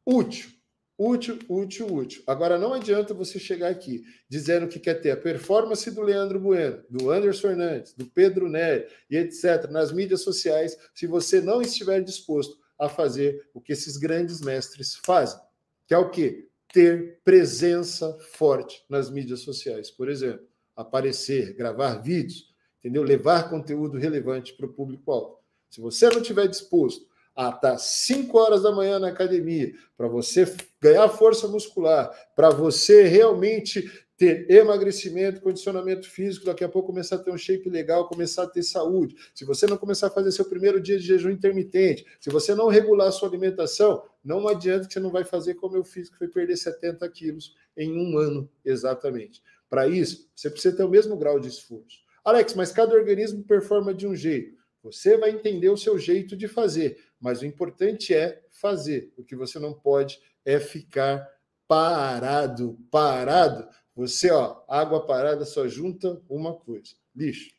útil. Útil, útil, útil. Agora, não adianta você chegar aqui dizendo que quer ter a performance do Leandro Bueno, do Anderson Fernandes, do Pedro Nery e etc., nas mídias sociais, se você não estiver disposto a fazer o que esses grandes mestres fazem, que é o quê? Ter presença forte nas mídias sociais, por exemplo, aparecer, gravar vídeos, entendeu? Levar conteúdo relevante para o público-alvo. Se você não estiver disposto a estar 5 horas da manhã na academia, para você ganhar força muscular, para você realmente ter emagrecimento, condicionamento físico, daqui a pouco começar a ter um shape legal, começar a ter saúde. Se você não começar a fazer seu primeiro dia de jejum intermitente, se você não regular sua alimentação, não adianta que você não vai fazer como eu fiz, que foi perder 70 quilos em um ano, exatamente. Para isso, você precisa ter o mesmo grau de esforço. Alex, mas cada organismo performa de um jeito. Você vai entender o seu jeito de fazer, mas o importante é fazer. O que você não pode é ficar parado, parado. Você, ó, água parada só junta uma coisa: lixo.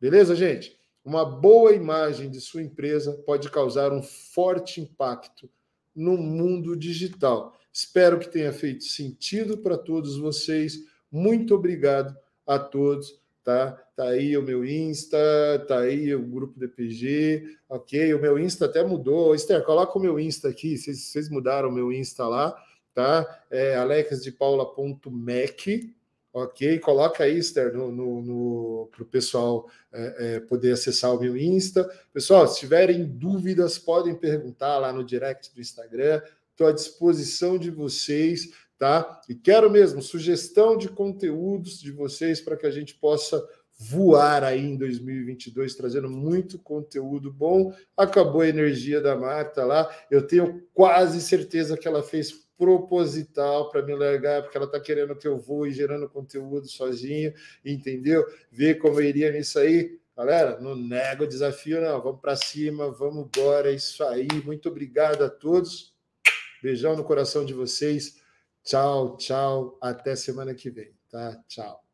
Beleza, gente? Uma boa imagem de sua empresa pode causar um forte impacto no mundo digital. Espero que tenha feito sentido para todos vocês. Muito obrigado a todos tá? Tá aí o meu Insta, tá aí o grupo DPG, ok? O meu Insta até mudou. Esther, coloca o meu Insta aqui, vocês, vocês mudaram o meu Insta lá, tá? É alexdepaula.mec, ok? Coloca aí, Esther, no, no, no para o pessoal é, é, poder acessar o meu Insta. Pessoal, se tiverem dúvidas, podem perguntar lá no direct do Instagram. Estou à disposição de vocês tá? E quero mesmo sugestão de conteúdos de vocês para que a gente possa voar aí em 2022, trazendo muito conteúdo bom. Acabou a energia da Marta lá. Eu tenho quase certeza que ela fez proposital para me largar, porque ela está querendo que eu voe gerando conteúdo sozinho, entendeu? Ver como eu iria nisso aí. Galera, não nego o desafio, não. Vamos para cima, vamos embora. É isso aí. Muito obrigado a todos. Beijão no coração de vocês. Tchau, tchau. Até semana que vem, tá? Tchau.